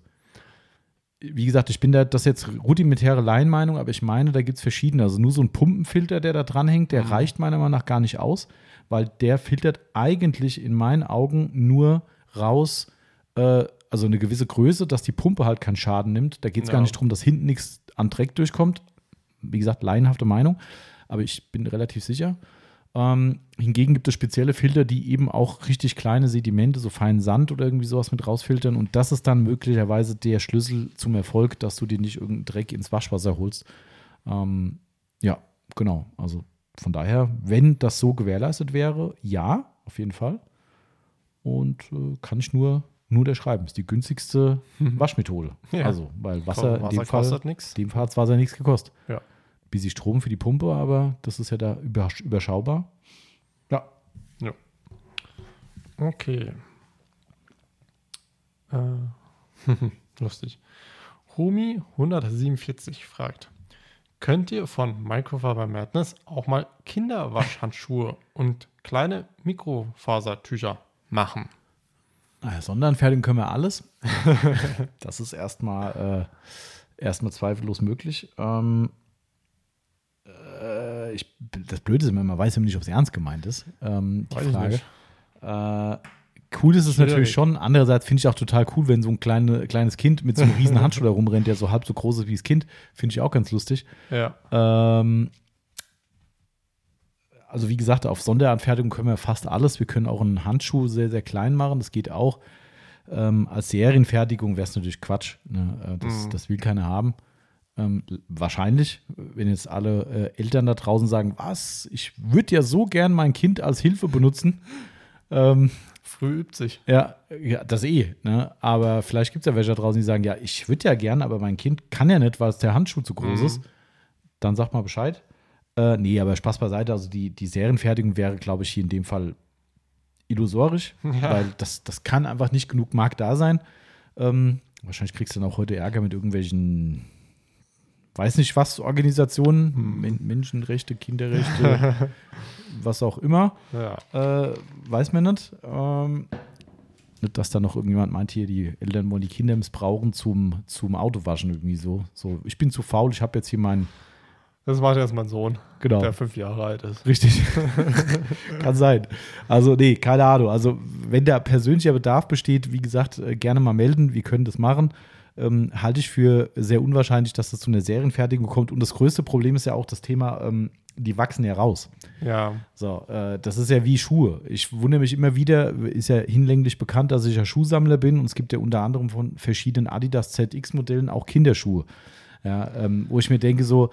Wie gesagt, ich bin da, das ist jetzt rudimentäre Laienmeinung, aber ich meine, da gibt es verschiedene. Also nur so ein Pumpenfilter, der da dranhängt, der reicht meiner Meinung nach gar nicht aus, weil der filtert eigentlich in meinen Augen nur raus, äh, also eine gewisse Größe, dass die Pumpe halt keinen Schaden nimmt. Da geht es Ja. gar nicht darum, dass hinten nichts an Dreck durchkommt. Wie gesagt, laienhafte Meinung, aber ich bin relativ sicher. Ähm, hingegen gibt es spezielle Filter, die eben auch richtig kleine Sedimente, so feinen Sand oder irgendwie sowas mit rausfiltern. Und das ist dann möglicherweise der Schlüssel zum Erfolg, dass du dir nicht irgendeinen Dreck ins Waschwasser holst. Ähm, ja, genau. Also von daher, wenn das so gewährleistet wäre, ja, auf jeden Fall. Und äh, kann ich nur, nur unterschreiben. Ist die günstigste Waschmethode. Ja. Also, weil Wasser, in Wasser dem Fall, in dem Fall hat Wasser nichts gekostet. Ja. Bisschen Strom für die Pumpe, aber das ist ja da übersch- überschaubar. Ja. Ja. Okay. Äh, lustig. Humi 147 fragt: Könnt ihr von Microfiber Madness auch mal Kinderwaschhandschuhe und kleine Mikrofasertücher machen? Naja, Sonderanfertigung können wir alles. das ist erstmal äh, erstmal zweifellos möglich. Ähm, äh, ich, das Blöde ist immer, man weiß immer nicht, ob es ernst gemeint ist. Ähm, die Weiß Frage. Äh, cool ist es Schwierig. natürlich schon. Andererseits finde ich auch total cool, wenn so ein kleine, kleines Kind mit so einem riesen Handschuh da rumrennt, der so halb so groß ist wie das Kind. Finde ich auch ganz lustig. Ja. Ähm, also wie gesagt, auf Sonderanfertigung können wir fast alles. Wir können auch einen Handschuh sehr, sehr klein machen. Das geht auch. Ähm, als Serienfertigung wäre es natürlich Quatsch. Ne? Äh, Das, Mhm. das will keiner haben. Ähm, wahrscheinlich, wenn jetzt alle äh, Eltern da draußen sagen, was, ich würde ja so gern mein Kind als Hilfe benutzen. Ähm, Früh übt sich. ja, ja, das eh. Ne? Aber vielleicht gibt es ja welche da draußen, die sagen, ja, ich würde ja gern, aber mein Kind kann ja nicht, weil es der Handschuh zu groß Mhm. ist. Dann sag mal Bescheid. Äh, nee, aber Spaß beiseite. Also die, die Serienfertigung wäre, glaube ich, hier in dem Fall illusorisch, Ja. weil das, das kann einfach nicht genug Markt da sein. Ähm, wahrscheinlich kriegst du dann auch heute Ärger mit irgendwelchen, weiß nicht was, Organisationen. Men Menschenrechte, Kinderrechte, was auch immer. Ja. Äh, weiß man nicht. Ähm, nicht, dass da noch irgendjemand meint, hier, die Eltern wollen die Kinder missbrauchen zum, zum Autowaschen irgendwie so. So, ich bin zu faul, ich habe jetzt hier meinen. Das macht jetzt mein Sohn, Genau. der fünf Jahre alt ist. Richtig. Kann sein. Also, nee, keine Ahnung. Also, wenn da persönlicher Bedarf besteht, wie gesagt, äh, gerne mal melden. Wir können das machen. Ähm, halte ich für sehr unwahrscheinlich, dass das zu einer Serienfertigung kommt. Und das größte Problem ist ja auch das Thema, ähm, die wachsen ja raus. Ja. So, äh, das ist ja wie Schuhe. Ich wundere mich immer wieder, ist ja hinlänglich bekannt, dass ich ja Schuhsammler bin und es gibt ja unter anderem von verschiedenen Adidas ZX-Modellen auch Kinderschuhe. Ja, ähm, wo ich mir denke, so,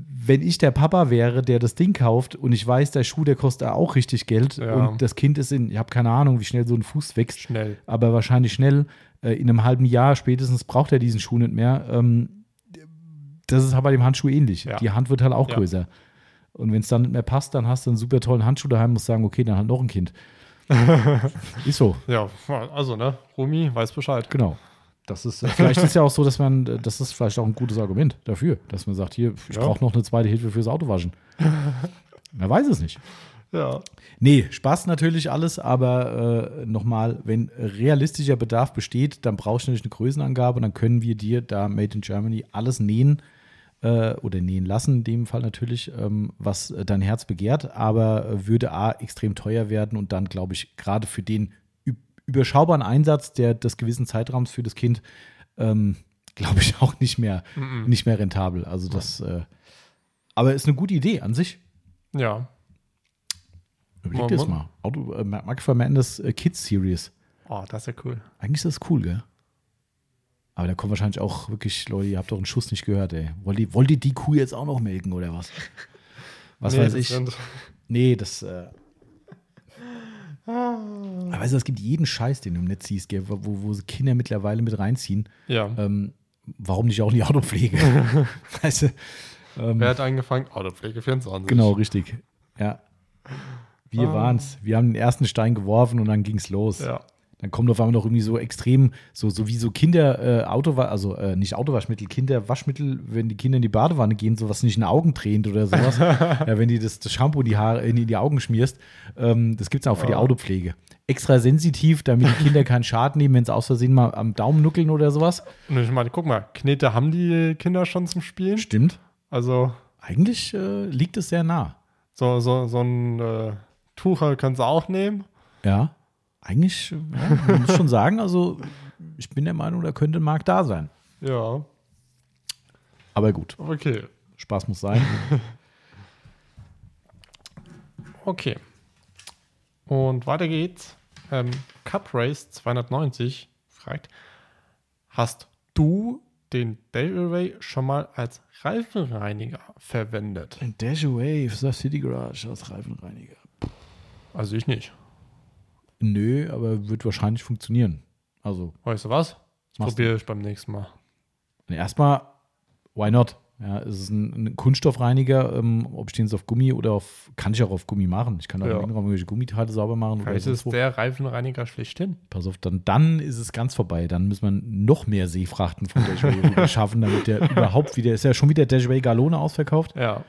wenn ich der Papa wäre, der das Ding kauft und ich weiß, der Schuh, der kostet auch richtig Geld Ja. und das Kind ist in, ich habe keine Ahnung, wie schnell so ein Fuß wächst, Schnell. aber wahrscheinlich schnell, äh, in einem halben Jahr spätestens braucht er diesen Schuh nicht mehr. Ähm, das ist aber bei dem Handschuh ähnlich. Ja. Die Hand wird halt auch Ja. größer. Und wenn es dann nicht mehr passt, dann hast du einen super tollen Handschuh daheim, musst sagen, okay, dann halt noch ein Kind. ist so, Ja, also, ne? Rumi weiß Bescheid. genau. Das ist, vielleicht ist ja auch so, dass man, das ist vielleicht auch ein gutes Argument dafür, dass man sagt, hier, ich Ja. brauche noch eine zweite Hilfe fürs Autowaschen. Man weiß es nicht. Ja. Nee, Spaß natürlich alles, aber äh, nochmal, wenn realistischer Bedarf besteht, dann brauchst du natürlich eine Größenangabe und dann können wir dir da Made in Germany alles nähen äh, oder nähen lassen, in dem Fall natürlich, ähm, was äh, dein Herz begehrt, aber äh, würde A extrem teuer werden und dann, glaube ich, gerade für den überschaubaren Einsatz der, des gewissen Zeitraums für das Kind, ähm, glaube ich, auch nicht mehr, nicht mehr rentabel. Also das, äh, aber ist eine gute Idee an sich. Ja. Überleg dir das mal. Auto, äh, Mark Fernandes äh, Kids Series. Oh, das ist ja cool. Eigentlich ist das cool, gell? Aber da kommen wahrscheinlich auch wirklich Leute, ihr habt doch einen Schuss nicht gehört, ey. Wollt ihr, wollt ihr die Kuh jetzt auch noch melken oder was? Was Nee, weiß ich. sind- Nee, das. Äh aber weißt du, es gibt jeden Scheiß, den du im Netz siehst, gell, wo, wo sie Kinder mittlerweile mit reinziehen. Ja. Ähm, warum nicht auch in die Autopflege? weißt du? Ähm, Wer hat angefangen? Autopflege 24. Genau, richtig. Ja. Wir Ah. waren's. Wir haben den ersten Stein geworfen und dann ging's los. Ja. Dann kommt auf einmal noch irgendwie so extrem, so, so wie so Kinder, äh, Autowa also äh, nicht Autowaschmittel, Kinderwaschmittel, wenn die Kinder in die Badewanne gehen, sowas nicht in die Augen tränt oder sowas. ja, wenn die das, das Shampoo in die, Haare, in die Augen schmierst. Ähm, das gibt's auch für die Ja. Autopflege. Extra sensitiv, damit die Kinder keinen Schaden nehmen, wenn sie aus Versehen mal am Daumen nuckeln oder sowas. Und ich meine, guck mal, Knete haben die Kinder schon zum Spielen. Stimmt. Also, Eigentlich äh, liegt es sehr nah. so, so, so ein äh, Tucher können sie auch nehmen. Ja. Eigentlich, ja, man muss schon sagen, also ich bin der Meinung, da könnte ein Markt da sein. Ja, Aber gut, okay. Spaß muss sein. Okay. Und weiter geht's. Ähm, Cup Race 290 fragt: Hast du den Dayaway schon mal als Reifenreiniger verwendet? Ein Dash Away für das City Garage als Reifenreiniger. Also ich nicht. Nö, aber wird wahrscheinlich funktionieren. Also, Weißt du was? Das probiere ich beim nächsten Mal. erstmal, why not? Ja, es ist ein, ein Kunststoffreiniger, ähm, ob ich den jetzt auf Gummi oder auf, kann ich auch auf Gummi machen. Ich kann auch Ja. irgendwelche Gummiteile sauber machen. Oder Vielleicht ist wo. der Reifenreiniger schlechthin. Pass auf, dann, dann ist es ganz vorbei. Dann muss man noch mehr Seefrachten von Dashway schaffen, damit der überhaupt wieder, ist ja schon wieder Dashway Galone ausverkauft. Ja.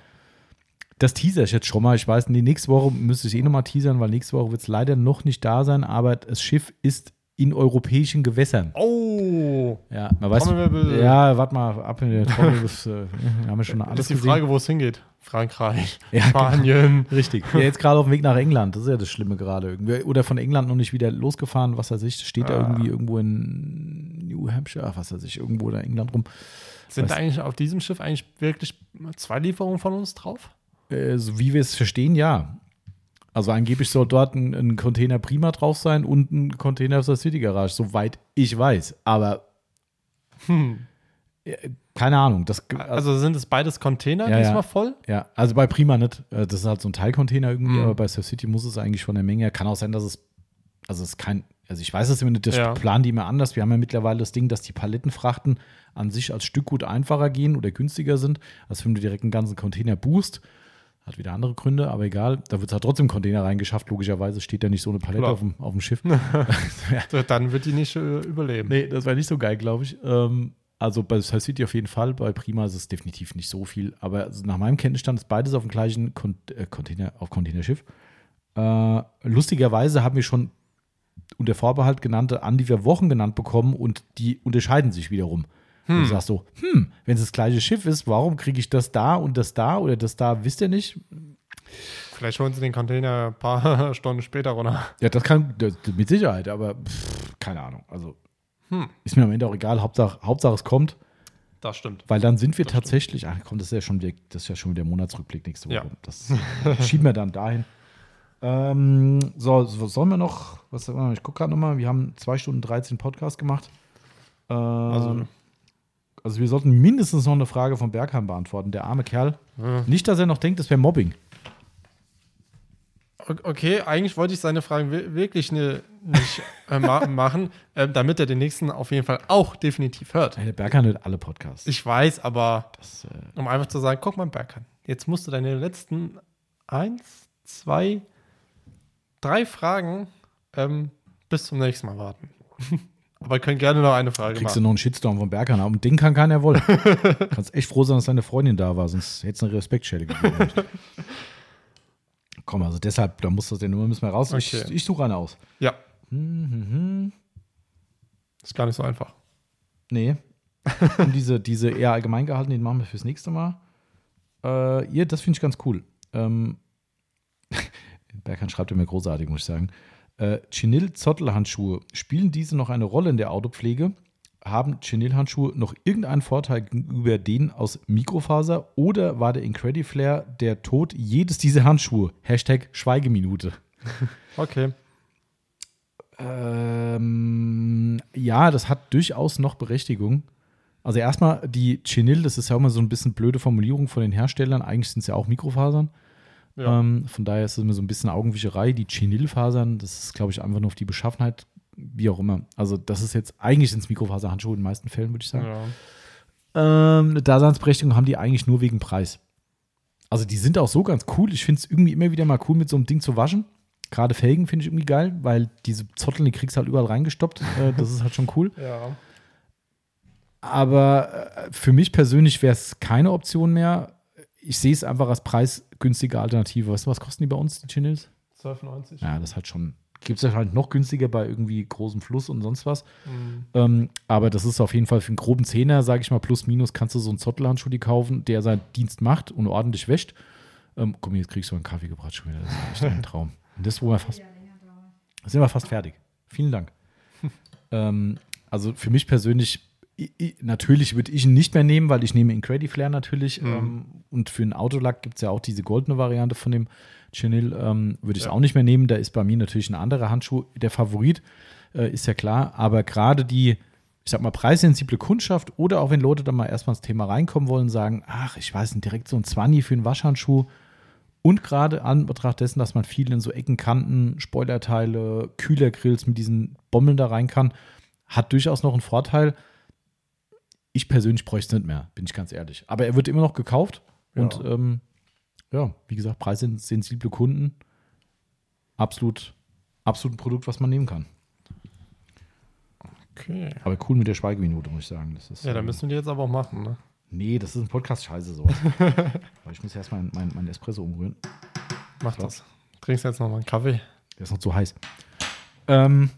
Das teaser ich jetzt schon mal. Ich weiß, die nächste Woche müsste ich eh nochmal teasern, weil nächste Woche wird es leider noch nicht da sein, aber das Schiff ist in europäischen Gewässern. Oh! Ja, man weiß. Ja, warte mal ab in der Trommel. bis, äh, wir haben ja schon Das alles ist die gesehen. Frage, wo es hingeht. Frankreich, Ja, Spanien. Richtig. Ja, jetzt gerade auf dem Weg nach England. Das ist ja das Schlimme gerade irgendwie. Oder von England noch nicht wieder losgefahren, was weiß ich. Das steht da Ah. irgendwie irgendwo in New Hampshire, ach, was weiß ich, irgendwo da in England rum. Sind da eigentlich auf diesem Schiff eigentlich wirklich zwei Lieferungen von uns drauf? Äh, so wie wir es verstehen, ja. Also angeblich soll dort ein, ein Container Prima drauf sein und ein Container aus der City Garage, soweit ich weiß. Aber Hm. Keine Ahnung. Das, Also sind es beides Container Ja, ja. diesmal voll? ja, also bei Prima nicht. Äh, Das ist halt so ein Teilcontainer irgendwie, Mhm. aber bei Surf City muss es eigentlich von der Menge her. Kann auch sein, dass es, also es ist kein, also ich weiß es immer nicht, das Ja. planen die immer anders. Wir haben ja mittlerweile das Ding, dass die Palettenfrachten an sich als Stückgut einfacher gehen oder günstiger sind, als wenn du direkt einen ganzen Container buchst. Hat wieder andere Gründe, aber egal. Da wird halt trotzdem Container reingeschafft. Logischerweise steht ja nicht so eine Palette auf dem, auf dem Schiff. Dann wird die nicht äh, überleben. Nee, das war nicht so geil, glaube ich. Ähm, also bei City auf jeden Fall, bei Prima ist es definitiv nicht so viel. Aber also nach meinem Kenntnisstand ist beides auf dem gleichen Con äh, Container, auf Containerschiff. Äh, lustigerweise haben wir schon unter Vorbehalt genannte Anliefer Wochen genannt bekommen und die unterscheiden sich wiederum. Und du sagst so, hm, wenn es das gleiche Schiff ist, warum kriege ich das da und das da oder das da, wisst ihr nicht? Vielleicht holen sie den Container ein paar Stunden später runter. Ja, das kann das, mit Sicherheit, aber pff, keine Ahnung. Also Hm. ist mir am Ende auch egal. Hauptsache, Hauptsache es kommt. Das stimmt. Weil dann sind wir tatsächlich, ach komm, das ist ja schon wieder, das ist ja schon wieder der Monatsrückblick nächste Woche. Ja. Das schieben wir dann dahin. Ähm, so, so, sollen wir noch, was ich gucke gerade nochmal, wir haben 2 Stunden 13 Podcast gemacht. Ähm, also, Also, wir sollten mindestens noch eine Frage von Bergheim beantworten, der arme Kerl. Ja. Nicht, dass er noch denkt, das wäre Mobbing. okay, eigentlich wollte ich seine Fragen wi- wirklich ne, nicht äh, ma machen, äh, damit er den nächsten auf jeden Fall auch definitiv hört. Der Bergheim hört alle Podcasts. Ich weiß, aber das, äh, um einfach zu sagen, guck mal, Berkan, jetzt musst du deine letzten eins, zwei, drei Fragen ähm, bis zum nächsten Mal warten. aber wir können gerne noch eine Frage kriegst du machen. noch einen Shitstorm von Bergheim. Und den kann keiner wollen. Kannst echt froh sein, dass deine Freundin da war, sonst hätte es eine Respektschelle gegeben. Komm, also deshalb, da muss das der Nummer müssen wir raus. Okay. Ich, ich suche eine aus. Ja, Mhm. ist gar nicht so einfach. Nee. Und diese, diese eher allgemein gehalten, den machen wir fürs nächste Mal. Äh, ihr, das finde ich ganz cool. Ähm, Berghand schreibt immer großartig, muss ich sagen. Äh, Chinil-Zottelhandschuhe, spielen diese noch eine Rolle in der Autopflege? Haben Chinil-Handschuhe noch irgendeinen Vorteil gegenüber denen aus Mikrofaser oder war der Incrediflare der Tod jedes dieser Handschuhe? Hashtag Schweigeminute. Okay. Ähm, ja, das hat durchaus noch Berechtigung. Also erstmal die Chinil, das ist ja immer so ein bisschen blöde Formulierung von den Herstellern. Eigentlich sind es ja auch Mikrofasern. Ja. Ähm, von daher ist es immer so ein bisschen Augenwischerei. Die Chinil-Fasern, das ist, glaube ich, einfach nur auf die Beschaffenheit, wie auch immer. Also das ist jetzt, eigentlich sind es Mikrofaserhandschuhe in den meisten Fällen, würde ich sagen. ja. Ähm, eine Daseinsberechtigung haben die eigentlich nur wegen Preis. Also die sind auch so ganz cool. Ich finde es irgendwie immer wieder mal cool, mit so einem Ding zu waschen. Gerade Felgen finde ich irgendwie geil, weil diese Zotteln, die kriegst du halt überall reingestoppt. Äh, das ist halt schon cool. Ja. Aber äh, für mich persönlich wäre es keine Option mehr. Ich sehe es einfach als preisgünstige Alternative. Weißt du, was kosten die bei uns, die Chinils? 12,90. Ja, das hat schon. Gibt es halt noch günstiger bei irgendwie großem Fluss und sonst was. Mhm. Ähm, aber das ist auf jeden Fall für einen groben Zehner, sage ich mal, plus minus, kannst du so einen Zottelhandschuh die kaufen, der seinen Dienst macht und ordentlich wäscht. Ähm, komm, jetzt kriegst du einen Kaffee gebracht schon wieder. Das ist echt ein Traum. Und das, wo wir fast. Sind wir fast fertig. Vielen Dank. ähm, also für mich persönlich, natürlich würde ich ihn nicht mehr nehmen, weil ich nehme Incrediflare natürlich. Mhm. Ähm, und für einen Autolack gibt es ja auch diese goldene Variante von dem Chenil. Ähm, würde ich es Ja. auch nicht mehr nehmen. Da ist bei mir natürlich ein anderer Handschuh der Favorit, äh, ist ja klar. Aber gerade die, ich sag mal, preissensible Kundschaft oder auch wenn Leute da mal erstmal ins Thema reinkommen wollen, sagen, ach, ich weiß nicht, direkt so ein 20 für einen Waschhandschuh. Und gerade an Betracht dessen, dass man viel in so Ecken, Kanten, Spoilerteile, Kühlergrills mit diesen Bommeln da rein kann, hat durchaus noch einen Vorteil. Ich persönlich bräuchte es nicht mehr, bin ich ganz ehrlich. Aber er wird immer noch gekauft. Ja. Und ähm, ja, wie gesagt, preissensible Kunden. Absolut, absolut ein Produkt, was man nehmen kann. Okay. Aber cool mit der Schweigeminute, muss ich sagen. Das ist, Ja, dann ähm, müssen wir die jetzt aber auch machen, ne? Nee, das ist ein Podcast-Scheiße sowas. Aber ich muss erst mal mein, mein Espresso umrühren. Mach das. Trinkst jetzt noch mal einen Kaffee? Der ist noch zu heiß. Ähm,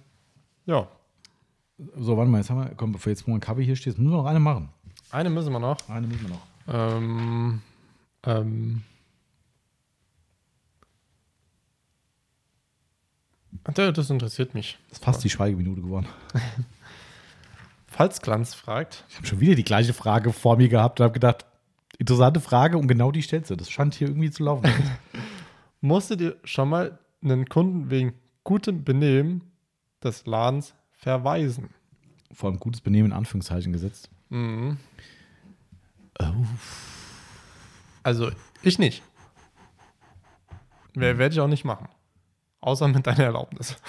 Ja. So, warte mal, jetzt haben wir, komm, bevor jetzt mal ein Kaffee hier steht, müssen wir noch eine machen. Eine müssen wir noch. Eine müssen wir noch. Ähm, ähm. Das interessiert mich. Das ist fast die Schweigeminute geworden. Falzglanz fragt, Ich habe schon wieder die gleiche Frage vor mir gehabt und habe gedacht, interessante Frage und genau die stellst du. Das scheint hier irgendwie zu laufen. musstet ihr schon mal einen Kunden wegen gutem Benehmen des Ladens verweisen? Vor allem gutes Benehmen in Anführungszeichen gesetzt. Mhm. Oh. Also ich nicht. Werde ich auch nicht machen. Außer mit deiner Erlaubnis.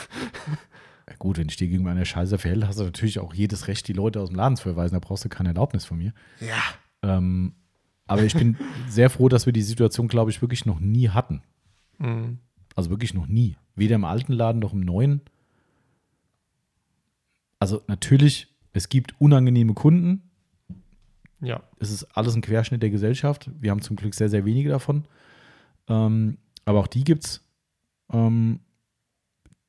Ja, gut, wenn ich dir gegenüber einer Scheiße verhält, hast du natürlich auch jedes Recht, die Leute aus dem Laden zu verweisen. Da brauchst du keine Erlaubnis von mir. Ja. Ähm, aber ich bin sehr froh, dass wir die Situation, glaube ich, wirklich noch nie hatten. Mhm. Also wirklich noch nie. Weder im alten Laden noch im neuen. Also natürlich, es gibt unangenehme Kunden. Ja. Es ist alles ein Querschnitt der Gesellschaft. Wir haben zum Glück sehr, sehr wenige davon. Ähm, aber auch die gibt es. Ähm,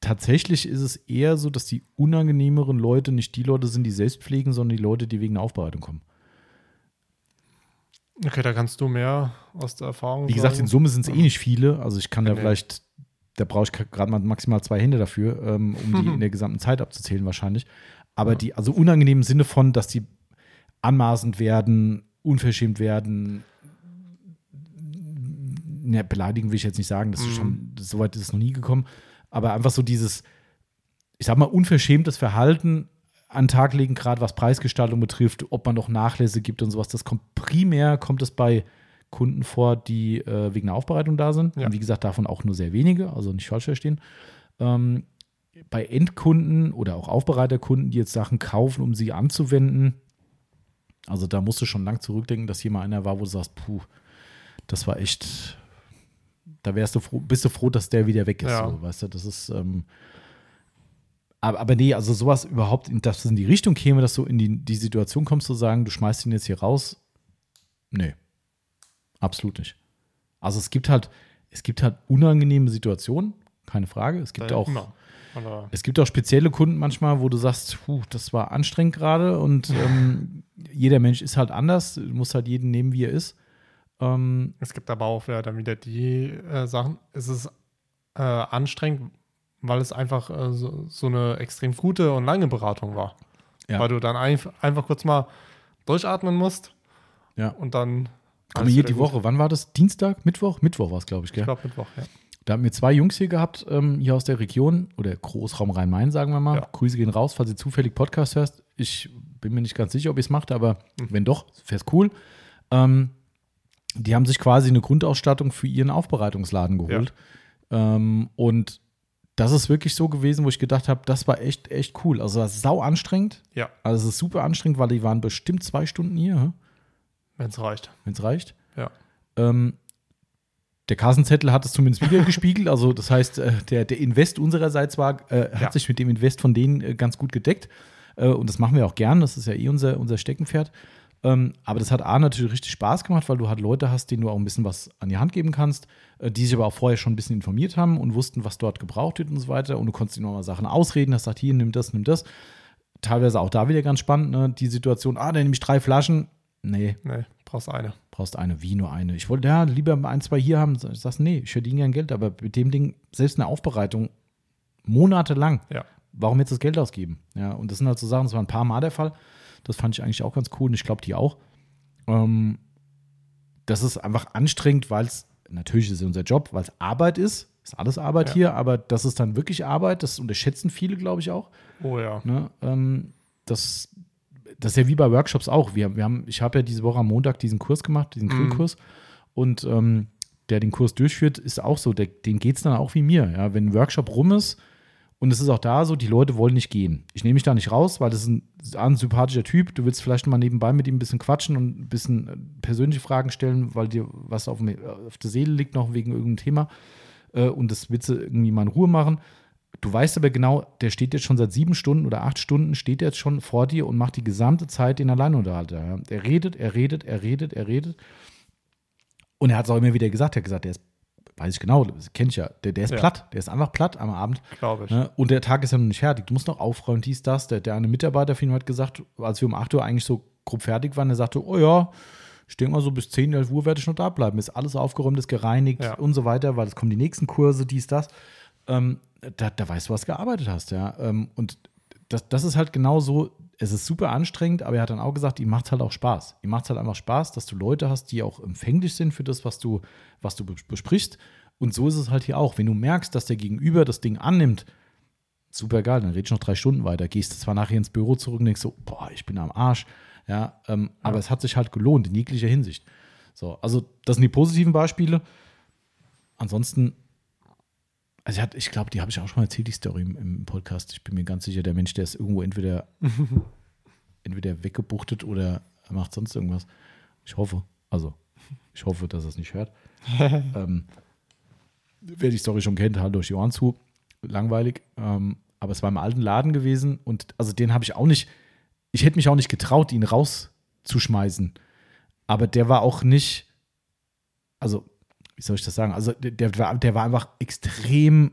tatsächlich ist es eher so, dass die unangenehmeren Leute nicht die Leute sind, die selbst pflegen, sondern die Leute, die wegen der Aufbereitung kommen. Okay, da kannst du mehr aus der Erfahrung Wie gesagt, in sagen. Summe sind es eh nicht viele. Also ich kann da Nee. vielleicht, da brauche ich gerade mal maximal zwei Hände dafür, ähm, um die in der gesamten Zeit abzuzählen wahrscheinlich. Aber die, also unangenehm im Sinne von, dass die anmaßend werden, unverschämt werden. Ja, beleidigen will ich jetzt nicht sagen, das ist Mhm. schon, das, so weit ist es noch nie gekommen. Aber einfach so dieses, ich sag mal, unverschämtes Verhalten an den Tag legen, gerade was Preisgestaltung betrifft, ob man noch Nachlässe gibt und sowas. Das kommt primär, kommt es bei Kunden vor, die äh, wegen der Aufbereitung da sind. Ja. Und wie gesagt, davon auch nur sehr wenige, also nicht falsch verstehen. Ähm, bei Endkunden oder auch Aufbereiterkunden, die jetzt Sachen kaufen, um sie anzuwenden, also da musst du schon lang zurückdenken, dass hier mal einer war, wo du sagst, puh, das war echt, da wärst du froh, bist du froh, dass der wieder weg ist. Ja. So, weißt du, das ist, ähm, aber, aber nee, also sowas überhaupt, in- dass es in die Richtung käme, dass du in die, die Situation kommst zu sagen, du schmeißt ihn jetzt hier raus. Nee. Absolut nicht. Also es gibt halt, es gibt halt unangenehme Situationen, keine Frage. Es gibt Da auch, immer. Aber es gibt auch spezielle Kunden manchmal, wo du sagst, puh, das war anstrengend gerade und ähm, jeder Mensch ist halt anders. Du musst halt jeden nehmen, wie er ist. Ähm, es gibt aber auch wieder dann wieder die äh, Sachen. Es ist äh, anstrengend, weil es einfach äh, so, so eine extrem gute und lange Beratung war. Ja. Weil du dann einf einfach kurz mal durchatmen musst ja. und dann. Komm hier die gut. Woche. Wann war das? Dienstag? Mittwoch? Mittwoch war es, glaube ich, Ich gell? glaube Mittwoch, ja. Da haben wir zwei Jungs hier gehabt, ähm, hier aus der Region oder Großraum Rhein-Main, sagen wir mal. Ja. Grüße gehen raus, falls ihr zufällig Podcast hörst. Ich bin mir nicht ganz sicher, ob ihr es macht, aber Mhm. wenn doch, es cool. Ähm, die haben sich quasi eine Grundausstattung für ihren Aufbereitungsladen geholt. Ähm, und das ist wirklich so gewesen, wo ich gedacht habe, das war echt, echt cool. Also das ist sau anstrengend. Ja, Also es ist super anstrengend, weil die waren bestimmt zwei Stunden hier, wenn es reicht. wenn es reicht. Ja. Ähm, der Kassenzettel hat es zumindest wieder gespiegelt. Also, das heißt, äh, der, der Invest unsererseits war, äh, hat Ja. sich mit dem Invest von denen äh, ganz gut gedeckt. Äh, und das machen wir auch gern. Das ist ja eh unser, unser Steckenpferd. Ähm, aber das hat A natürlich richtig Spaß gemacht, weil du halt Leute hast, denen du auch ein bisschen was an die Hand geben kannst, äh, die sich aber auch vorher schon ein bisschen informiert haben und wussten, was dort gebraucht wird und so weiter. Und du konntest ihnen auch mal Sachen ausreden, hast gesagt, hier, nimm das, nimm das. Teilweise auch da wieder ganz spannend, ne? die Situation, ah, dann nehme ich drei Flaschen. Nee, Nee, brauchst eine. brauchst eine, wie nur eine. Ich wollte ja lieber ein, zwei hier haben. Ich sag, nee, ich verdiene gern Geld, aber mit dem Ding, selbst eine Aufbereitung, monatelang, Ja. warum jetzt das Geld ausgeben? Ja, und das sind halt so Sachen, das war ein paar Mal der Fall. Das fand ich eigentlich auch ganz cool und ich glaube, die auch. Ähm, das ist einfach anstrengend, weil es, natürlich ist es unser Job, weil es Arbeit ist. Ist alles Arbeit Ja. hier, aber das ist dann wirklich Arbeit. Das unterschätzen viele, glaube ich, auch. Oh ja. Ne? Ähm, das, das ist ja wie bei Workshops auch. Wir, wir haben, ich habe ja diese Woche am Montag diesen Kurs gemacht, diesen Mhm. Grillkurs. Und ähm, der den Kurs durchführt, ist auch so, der, den geht es dann auch wie mir. Ja? Wenn ein Workshop rum ist, und es ist auch da so, die Leute wollen nicht gehen. Ich nehme mich da nicht raus, weil das ist ein, ein sympathischer Typ. Du willst vielleicht mal nebenbei mit ihm ein bisschen quatschen und ein bisschen äh, persönliche Fragen stellen, weil dir was auf, dem- auf der Seele liegt, noch wegen irgendeinem Thema. Äh, und das willst du irgendwie mal in Ruhe machen. Du weißt aber genau, der steht jetzt schon seit sieben Stunden oder acht Stunden, steht jetzt schon vor dir und macht die gesamte Zeit den Alleinunterhalter. Ja. Er redet, er redet, er redet, er redet. Und er hat es auch immer wieder gesagt, er hat gesagt, der ist, weiß ich genau, das kenne ich ja, der, der ist Ja. platt, der ist einfach platt am Abend. Glaube ich. Ne? Und der Tag ist ja noch nicht fertig. Du musst noch aufräumen, dies, das. Der, der eine Mitarbeiter von ihm hat gesagt, als wir um 8 Uhr eigentlich so grob fertig waren, der sagte, oh ja, ich denke mal so bis 10, 11 Uhr werde ich noch da bleiben. Ist alles aufgeräumt, ist gereinigt Ja. und so weiter, weil es kommen die nächsten Kurse, dies, das. Ähm, da, da weißt du, was gearbeitet hast, ja. Ähm, und das, das ist halt genau so, es ist super anstrengend, aber er hat dann auch gesagt, ihm macht es halt auch Spaß. Ihm macht es halt einfach Spaß, dass du Leute hast, die auch empfänglich sind für das, was du, was du bes- besprichst. Und so ist es halt hier auch. Wenn du merkst, dass der Gegenüber das Ding annimmt, super geil, dann redest du noch drei Stunden weiter. Gehst du zwar nachher ins Büro zurück und denkst so, boah, ich bin am Arsch. Ja, ähm, aber es hat sich halt gelohnt in jeglicher Hinsicht. So, also das sind die positiven Beispiele. Ansonsten, also ich, hat- ich glaube, die habe ich auch schon mal erzählt, die Story im, im Podcast. Ich bin mir ganz sicher, der Mensch, der ist irgendwo entweder, entweder weggebuchtet oder er macht sonst irgendwas. Ich hoffe, also ich hoffe, dass er es nicht hört. ähm, wer die Story schon kennt, halt durch die Ohren zu. Langweilig. Ähm, aber es war im alten Laden gewesen und also den habe ich auch nicht, ich hätte mich auch nicht getraut, ihn rauszuschmeißen. Aber der war auch nicht, also, wie soll ich das sagen? Also, der, der, war, einfach extrem,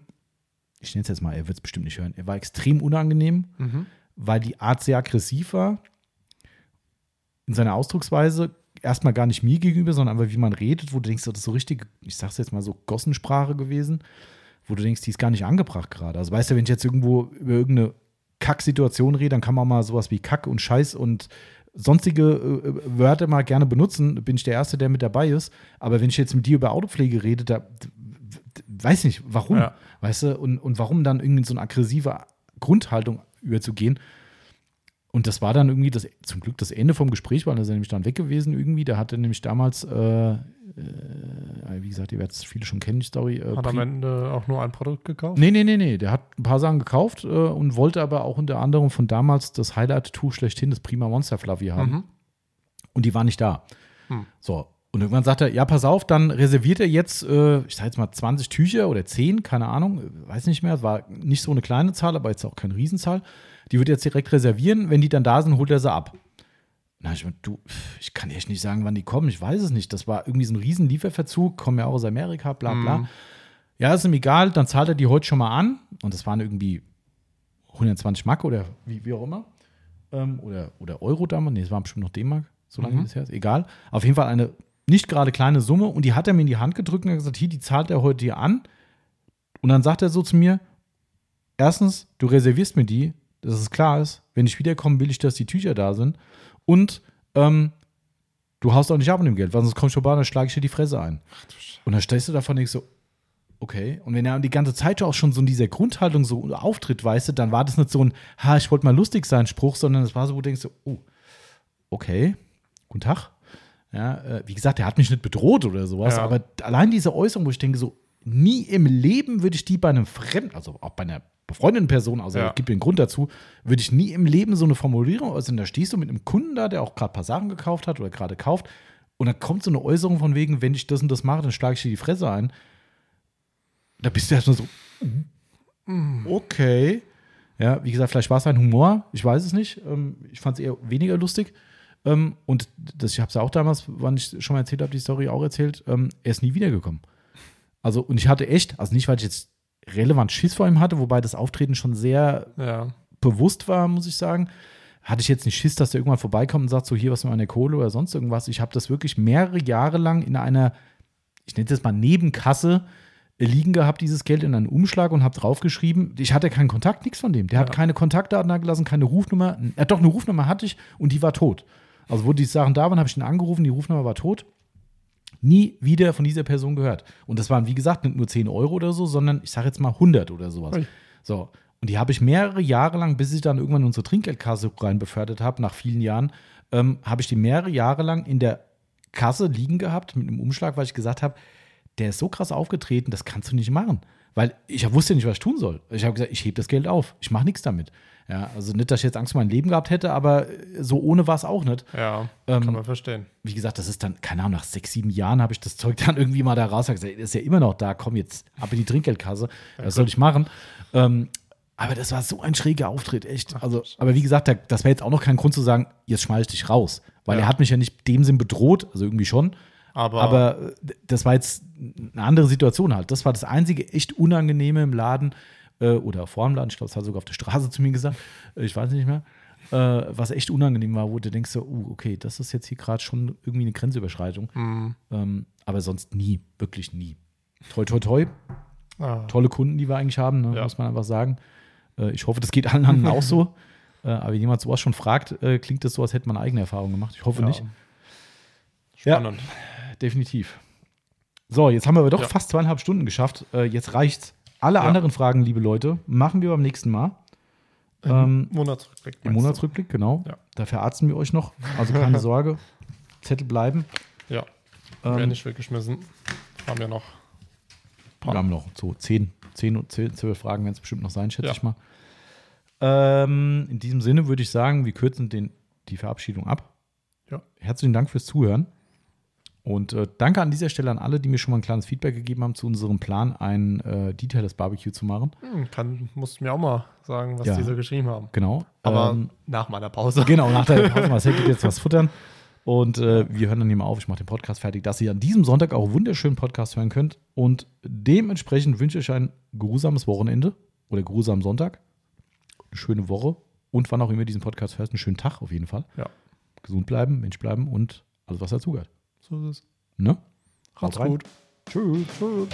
ich nenne es jetzt mal, er wird es bestimmt nicht hören, er war extrem unangenehm, Mhm. weil die Art sehr aggressiv war in seiner Ausdrucksweise. Erstmal gar nicht mir gegenüber, sondern einfach, wie man redet, wo du denkst, das ist so richtig, ich sag's jetzt mal so, Gossensprache gewesen, wo du denkst, die ist gar nicht angebracht gerade. Also, weißt du, wenn ich jetzt irgendwo über irgendeine Kack-Situation rede, dann kann man mal sowas wie Kack und Scheiß und sonstige äh, Wörter mal gerne benutzen, bin ich der Erste, der mit dabei ist. Aber wenn ich jetzt mit dir über Autopflege rede, da weiß nicht, warum, Ja. weißt du, und, und warum dann irgendwie so eine aggressive Grundhaltung überzugehen. Und das war dann irgendwie das, zum Glück das Ende vom Gespräch, weil er ist nämlich dann weg gewesen irgendwie. Der hatte nämlich damals, äh, äh, wie gesagt, ihr werdet es viele schon kennen, die Story. Äh, Hat am Ende auch nur ein Produkt gekauft? Nee, nee, nee, nee. Der hat ein paar Sachen gekauft äh, und wollte aber auch unter anderem von damals das Highlight-Tuch schlechthin, das Prima Monster Fluffy haben. Mhm. Und die war nicht da. Hm. So. Und irgendwann sagt er, ja, pass auf, dann reserviert er jetzt, äh, ich sag jetzt mal 20 Tücher oder 10, keine Ahnung, weiß nicht mehr, war nicht so eine kleine Zahl, aber jetzt auch keine Riesenzahl. Die wird er jetzt direkt reservieren, wenn die dann da sind, holt er sie ab. Na, ich mein, du, ich kann echt nicht sagen, wann die kommen, ich weiß es nicht. Das war irgendwie so ein riesen Lieferverzug, kommen ja auch aus Amerika, bla bla. Mhm. Ja, ist ihm egal, dann zahlt er die heute schon mal an. Und das waren irgendwie 120 Mark oder wie, wie auch immer. Ähm, oder, oder Euro damals. Nee, es waren bestimmt noch D-Mark, so lange Mhm. das her ist. Egal. Auf jeden Fall eine nicht gerade kleine Summe. Und die hat er mir in die Hand gedrückt und hat gesagt: Hier, die zahlt er heute hier an. Und dann sagt er so zu mir: Erstens, du reservierst mir die, dass es klar ist. Wenn ich wiederkomme, will ich, dass die Tücher da sind. Und ähm, du haust auch nicht ab an dem Geld, weil sonst kommst du vorbei, dann schlage ich dir die Fresse ein. Und dann stellst du davon nicht so, okay. Und wenn er die ganze Zeit auch schon so in dieser Grundhaltung so auftritt, weißt du, dann war das nicht so ein, ha, ich wollte mal lustig sein Spruch, sondern es war so, wo du denkst, so, oh, okay, guten Tag. Ja, äh, wie gesagt, er hat mich nicht bedroht oder sowas, Ja. aber allein diese Äußerung, wo ich denke, so, nie im Leben würde ich die bei einem Fremden, also auch bei einer befreundeten Person, also Ja. ich gebe einen Grund dazu, würde ich nie im Leben so eine Formulierung äußern. Da stehst du mit einem Kunden da, der auch gerade ein paar Sachen gekauft hat oder gerade kauft, und dann kommt so eine Äußerung von wegen, wenn ich das und das mache, dann schlage ich dir die Fresse ein. Da bist du erstmal so, okay. Ja, wie gesagt, vielleicht war es ein Humor, ich weiß es nicht. Ähm, ich fand es eher weniger lustig. Ähm, und das, ich habe es ja auch damals, wann ich schon mal erzählt habe, die Story auch erzählt, ähm, er ist nie wiedergekommen. Also, und ich hatte echt, also nicht, weil ich jetzt relevant Schiss vor ihm hatte, wobei das Auftreten schon sehr Ja. bewusst war, muss ich sagen. Hatte ich jetzt nicht Schiss, dass der irgendwann vorbeikommt und sagt, so hier was mit meiner Kohle oder sonst irgendwas. Ich habe das wirklich mehrere Jahre lang in einer, ich nenne das mal Nebenkasse, äh, liegen gehabt, dieses Geld in einem Umschlag und habe draufgeschrieben, ich hatte keinen Kontakt, nichts von dem. Der hat Ja. keine Kontaktdaten da gelassen, keine Rufnummer. Ja, doch, eine Rufnummer hatte ich und die war tot. Also, wo die Sachen da waren, habe ich ihn angerufen, die Rufnummer war tot. Nie wieder von dieser Person gehört. Und das waren, wie gesagt, nicht nur 10 Euro oder so, sondern ich sage jetzt mal 100 oder sowas. Ui. So. Und die habe ich mehrere Jahre lang, bis ich dann irgendwann in unsere Trinkgeldkasse rein befördert habe, nach vielen Jahren, ähm, habe ich die mehrere Jahre lang in der Kasse liegen gehabt mit einem Umschlag, weil ich gesagt habe, der ist so krass aufgetreten, das kannst du nicht machen. Weil ich wusste nicht, was ich tun soll. Ich habe gesagt, ich hebe das Geld auf. Ich mache nichts damit. Ja, also nicht, dass ich jetzt Angst um mein Leben gehabt hätte, aber so ohne war es auch nicht. Ja, Ähm, kann man verstehen. Wie gesagt, das ist dann, keine Ahnung, nach sechs, sieben Jahren habe ich das Zeug dann irgendwie mal da raus und gesagt, ist ja immer noch da, komm jetzt ab in die Trinkgeldkasse. Was soll ich machen? Ähm, aber das war so ein schräger Auftritt, echt. Also, aber wie gesagt, da- das wäre jetzt auch noch kein Grund zu sagen, jetzt schmeiß ich dich raus. Weil Ja. er hat mich ja nicht dem Sinn bedroht, also irgendwie schon. Aber, Aber äh, das war jetzt eine andere Situation halt. Das war das einzige echt Unangenehme im Laden äh, oder vor dem Laden. Ich glaube, es hat sogar auf der Straße zu mir gesagt. Äh, ich weiß nicht mehr. Äh, was echt unangenehm war, wo du denkst so, uh, okay, das ist jetzt hier gerade schon irgendwie eine Grenzüberschreitung. mh, Ähm, aber sonst nie, wirklich nie. Toi, toi, toi. ah, Tolle Kunden, die wir eigentlich haben, ne, Ja. muss man einfach sagen. Äh, ich hoffe, das geht allen anderen auch so. Äh, aber wenn jemand sowas schon fragt, klingt das so, als hätte man eigene Erfahrungen gemacht. Ich hoffe ja. nicht. Spannend. definitiv. So, jetzt haben wir aber doch Ja. fast zweieinhalb Stunden geschafft. Äh, jetzt reicht's. Alle Ja. anderen Fragen, liebe Leute, machen wir beim nächsten Mal. Ähm, Monatsrückblick. Im meinst du? Monatsrückblick, genau. Ja. Da verarzten wir euch noch. Also keine Sorge. Zettel bleiben. Ja, Ähm, werden nicht weggeschmissen. Haben wir noch. Wir haben noch so 10, 10, 10 12 Fragen werden es bestimmt noch sein, schätze Ja. ich mal. Ähm, in diesem Sinne würde ich sagen, wir kürzen den, die Verabschiedung ab. Ja. Herzlichen Dank fürs Zuhören. Und äh, danke an dieser Stelle an alle, die mir schon mal ein kleines Feedback gegeben haben zu unserem Plan, ein äh, Detailles Barbecue zu machen. Hm, kann, musst du mir auch mal sagen, was Ja. die so geschrieben haben. Genau. Aber Ähm, nach meiner Pause. Genau, nach der Pause. Marcel geht jetzt was futtern. Und äh, wir hören dann hier mal auf. Ich mache den Podcast fertig, dass ihr an diesem Sonntag auch wunderschönen Podcast hören könnt. Und dementsprechend wünsche ich euch ein geruhsames Wochenende oder geruhsamen Sonntag. Eine schöne Woche. Und wann auch immer ihr diesen Podcast hört, einen schönen Tag auf jeden Fall. Ja. Gesund bleiben, Mensch bleiben und alles, was dazugehört. So ist es. Ne? Macht's gut. Tschüss. Tschüss.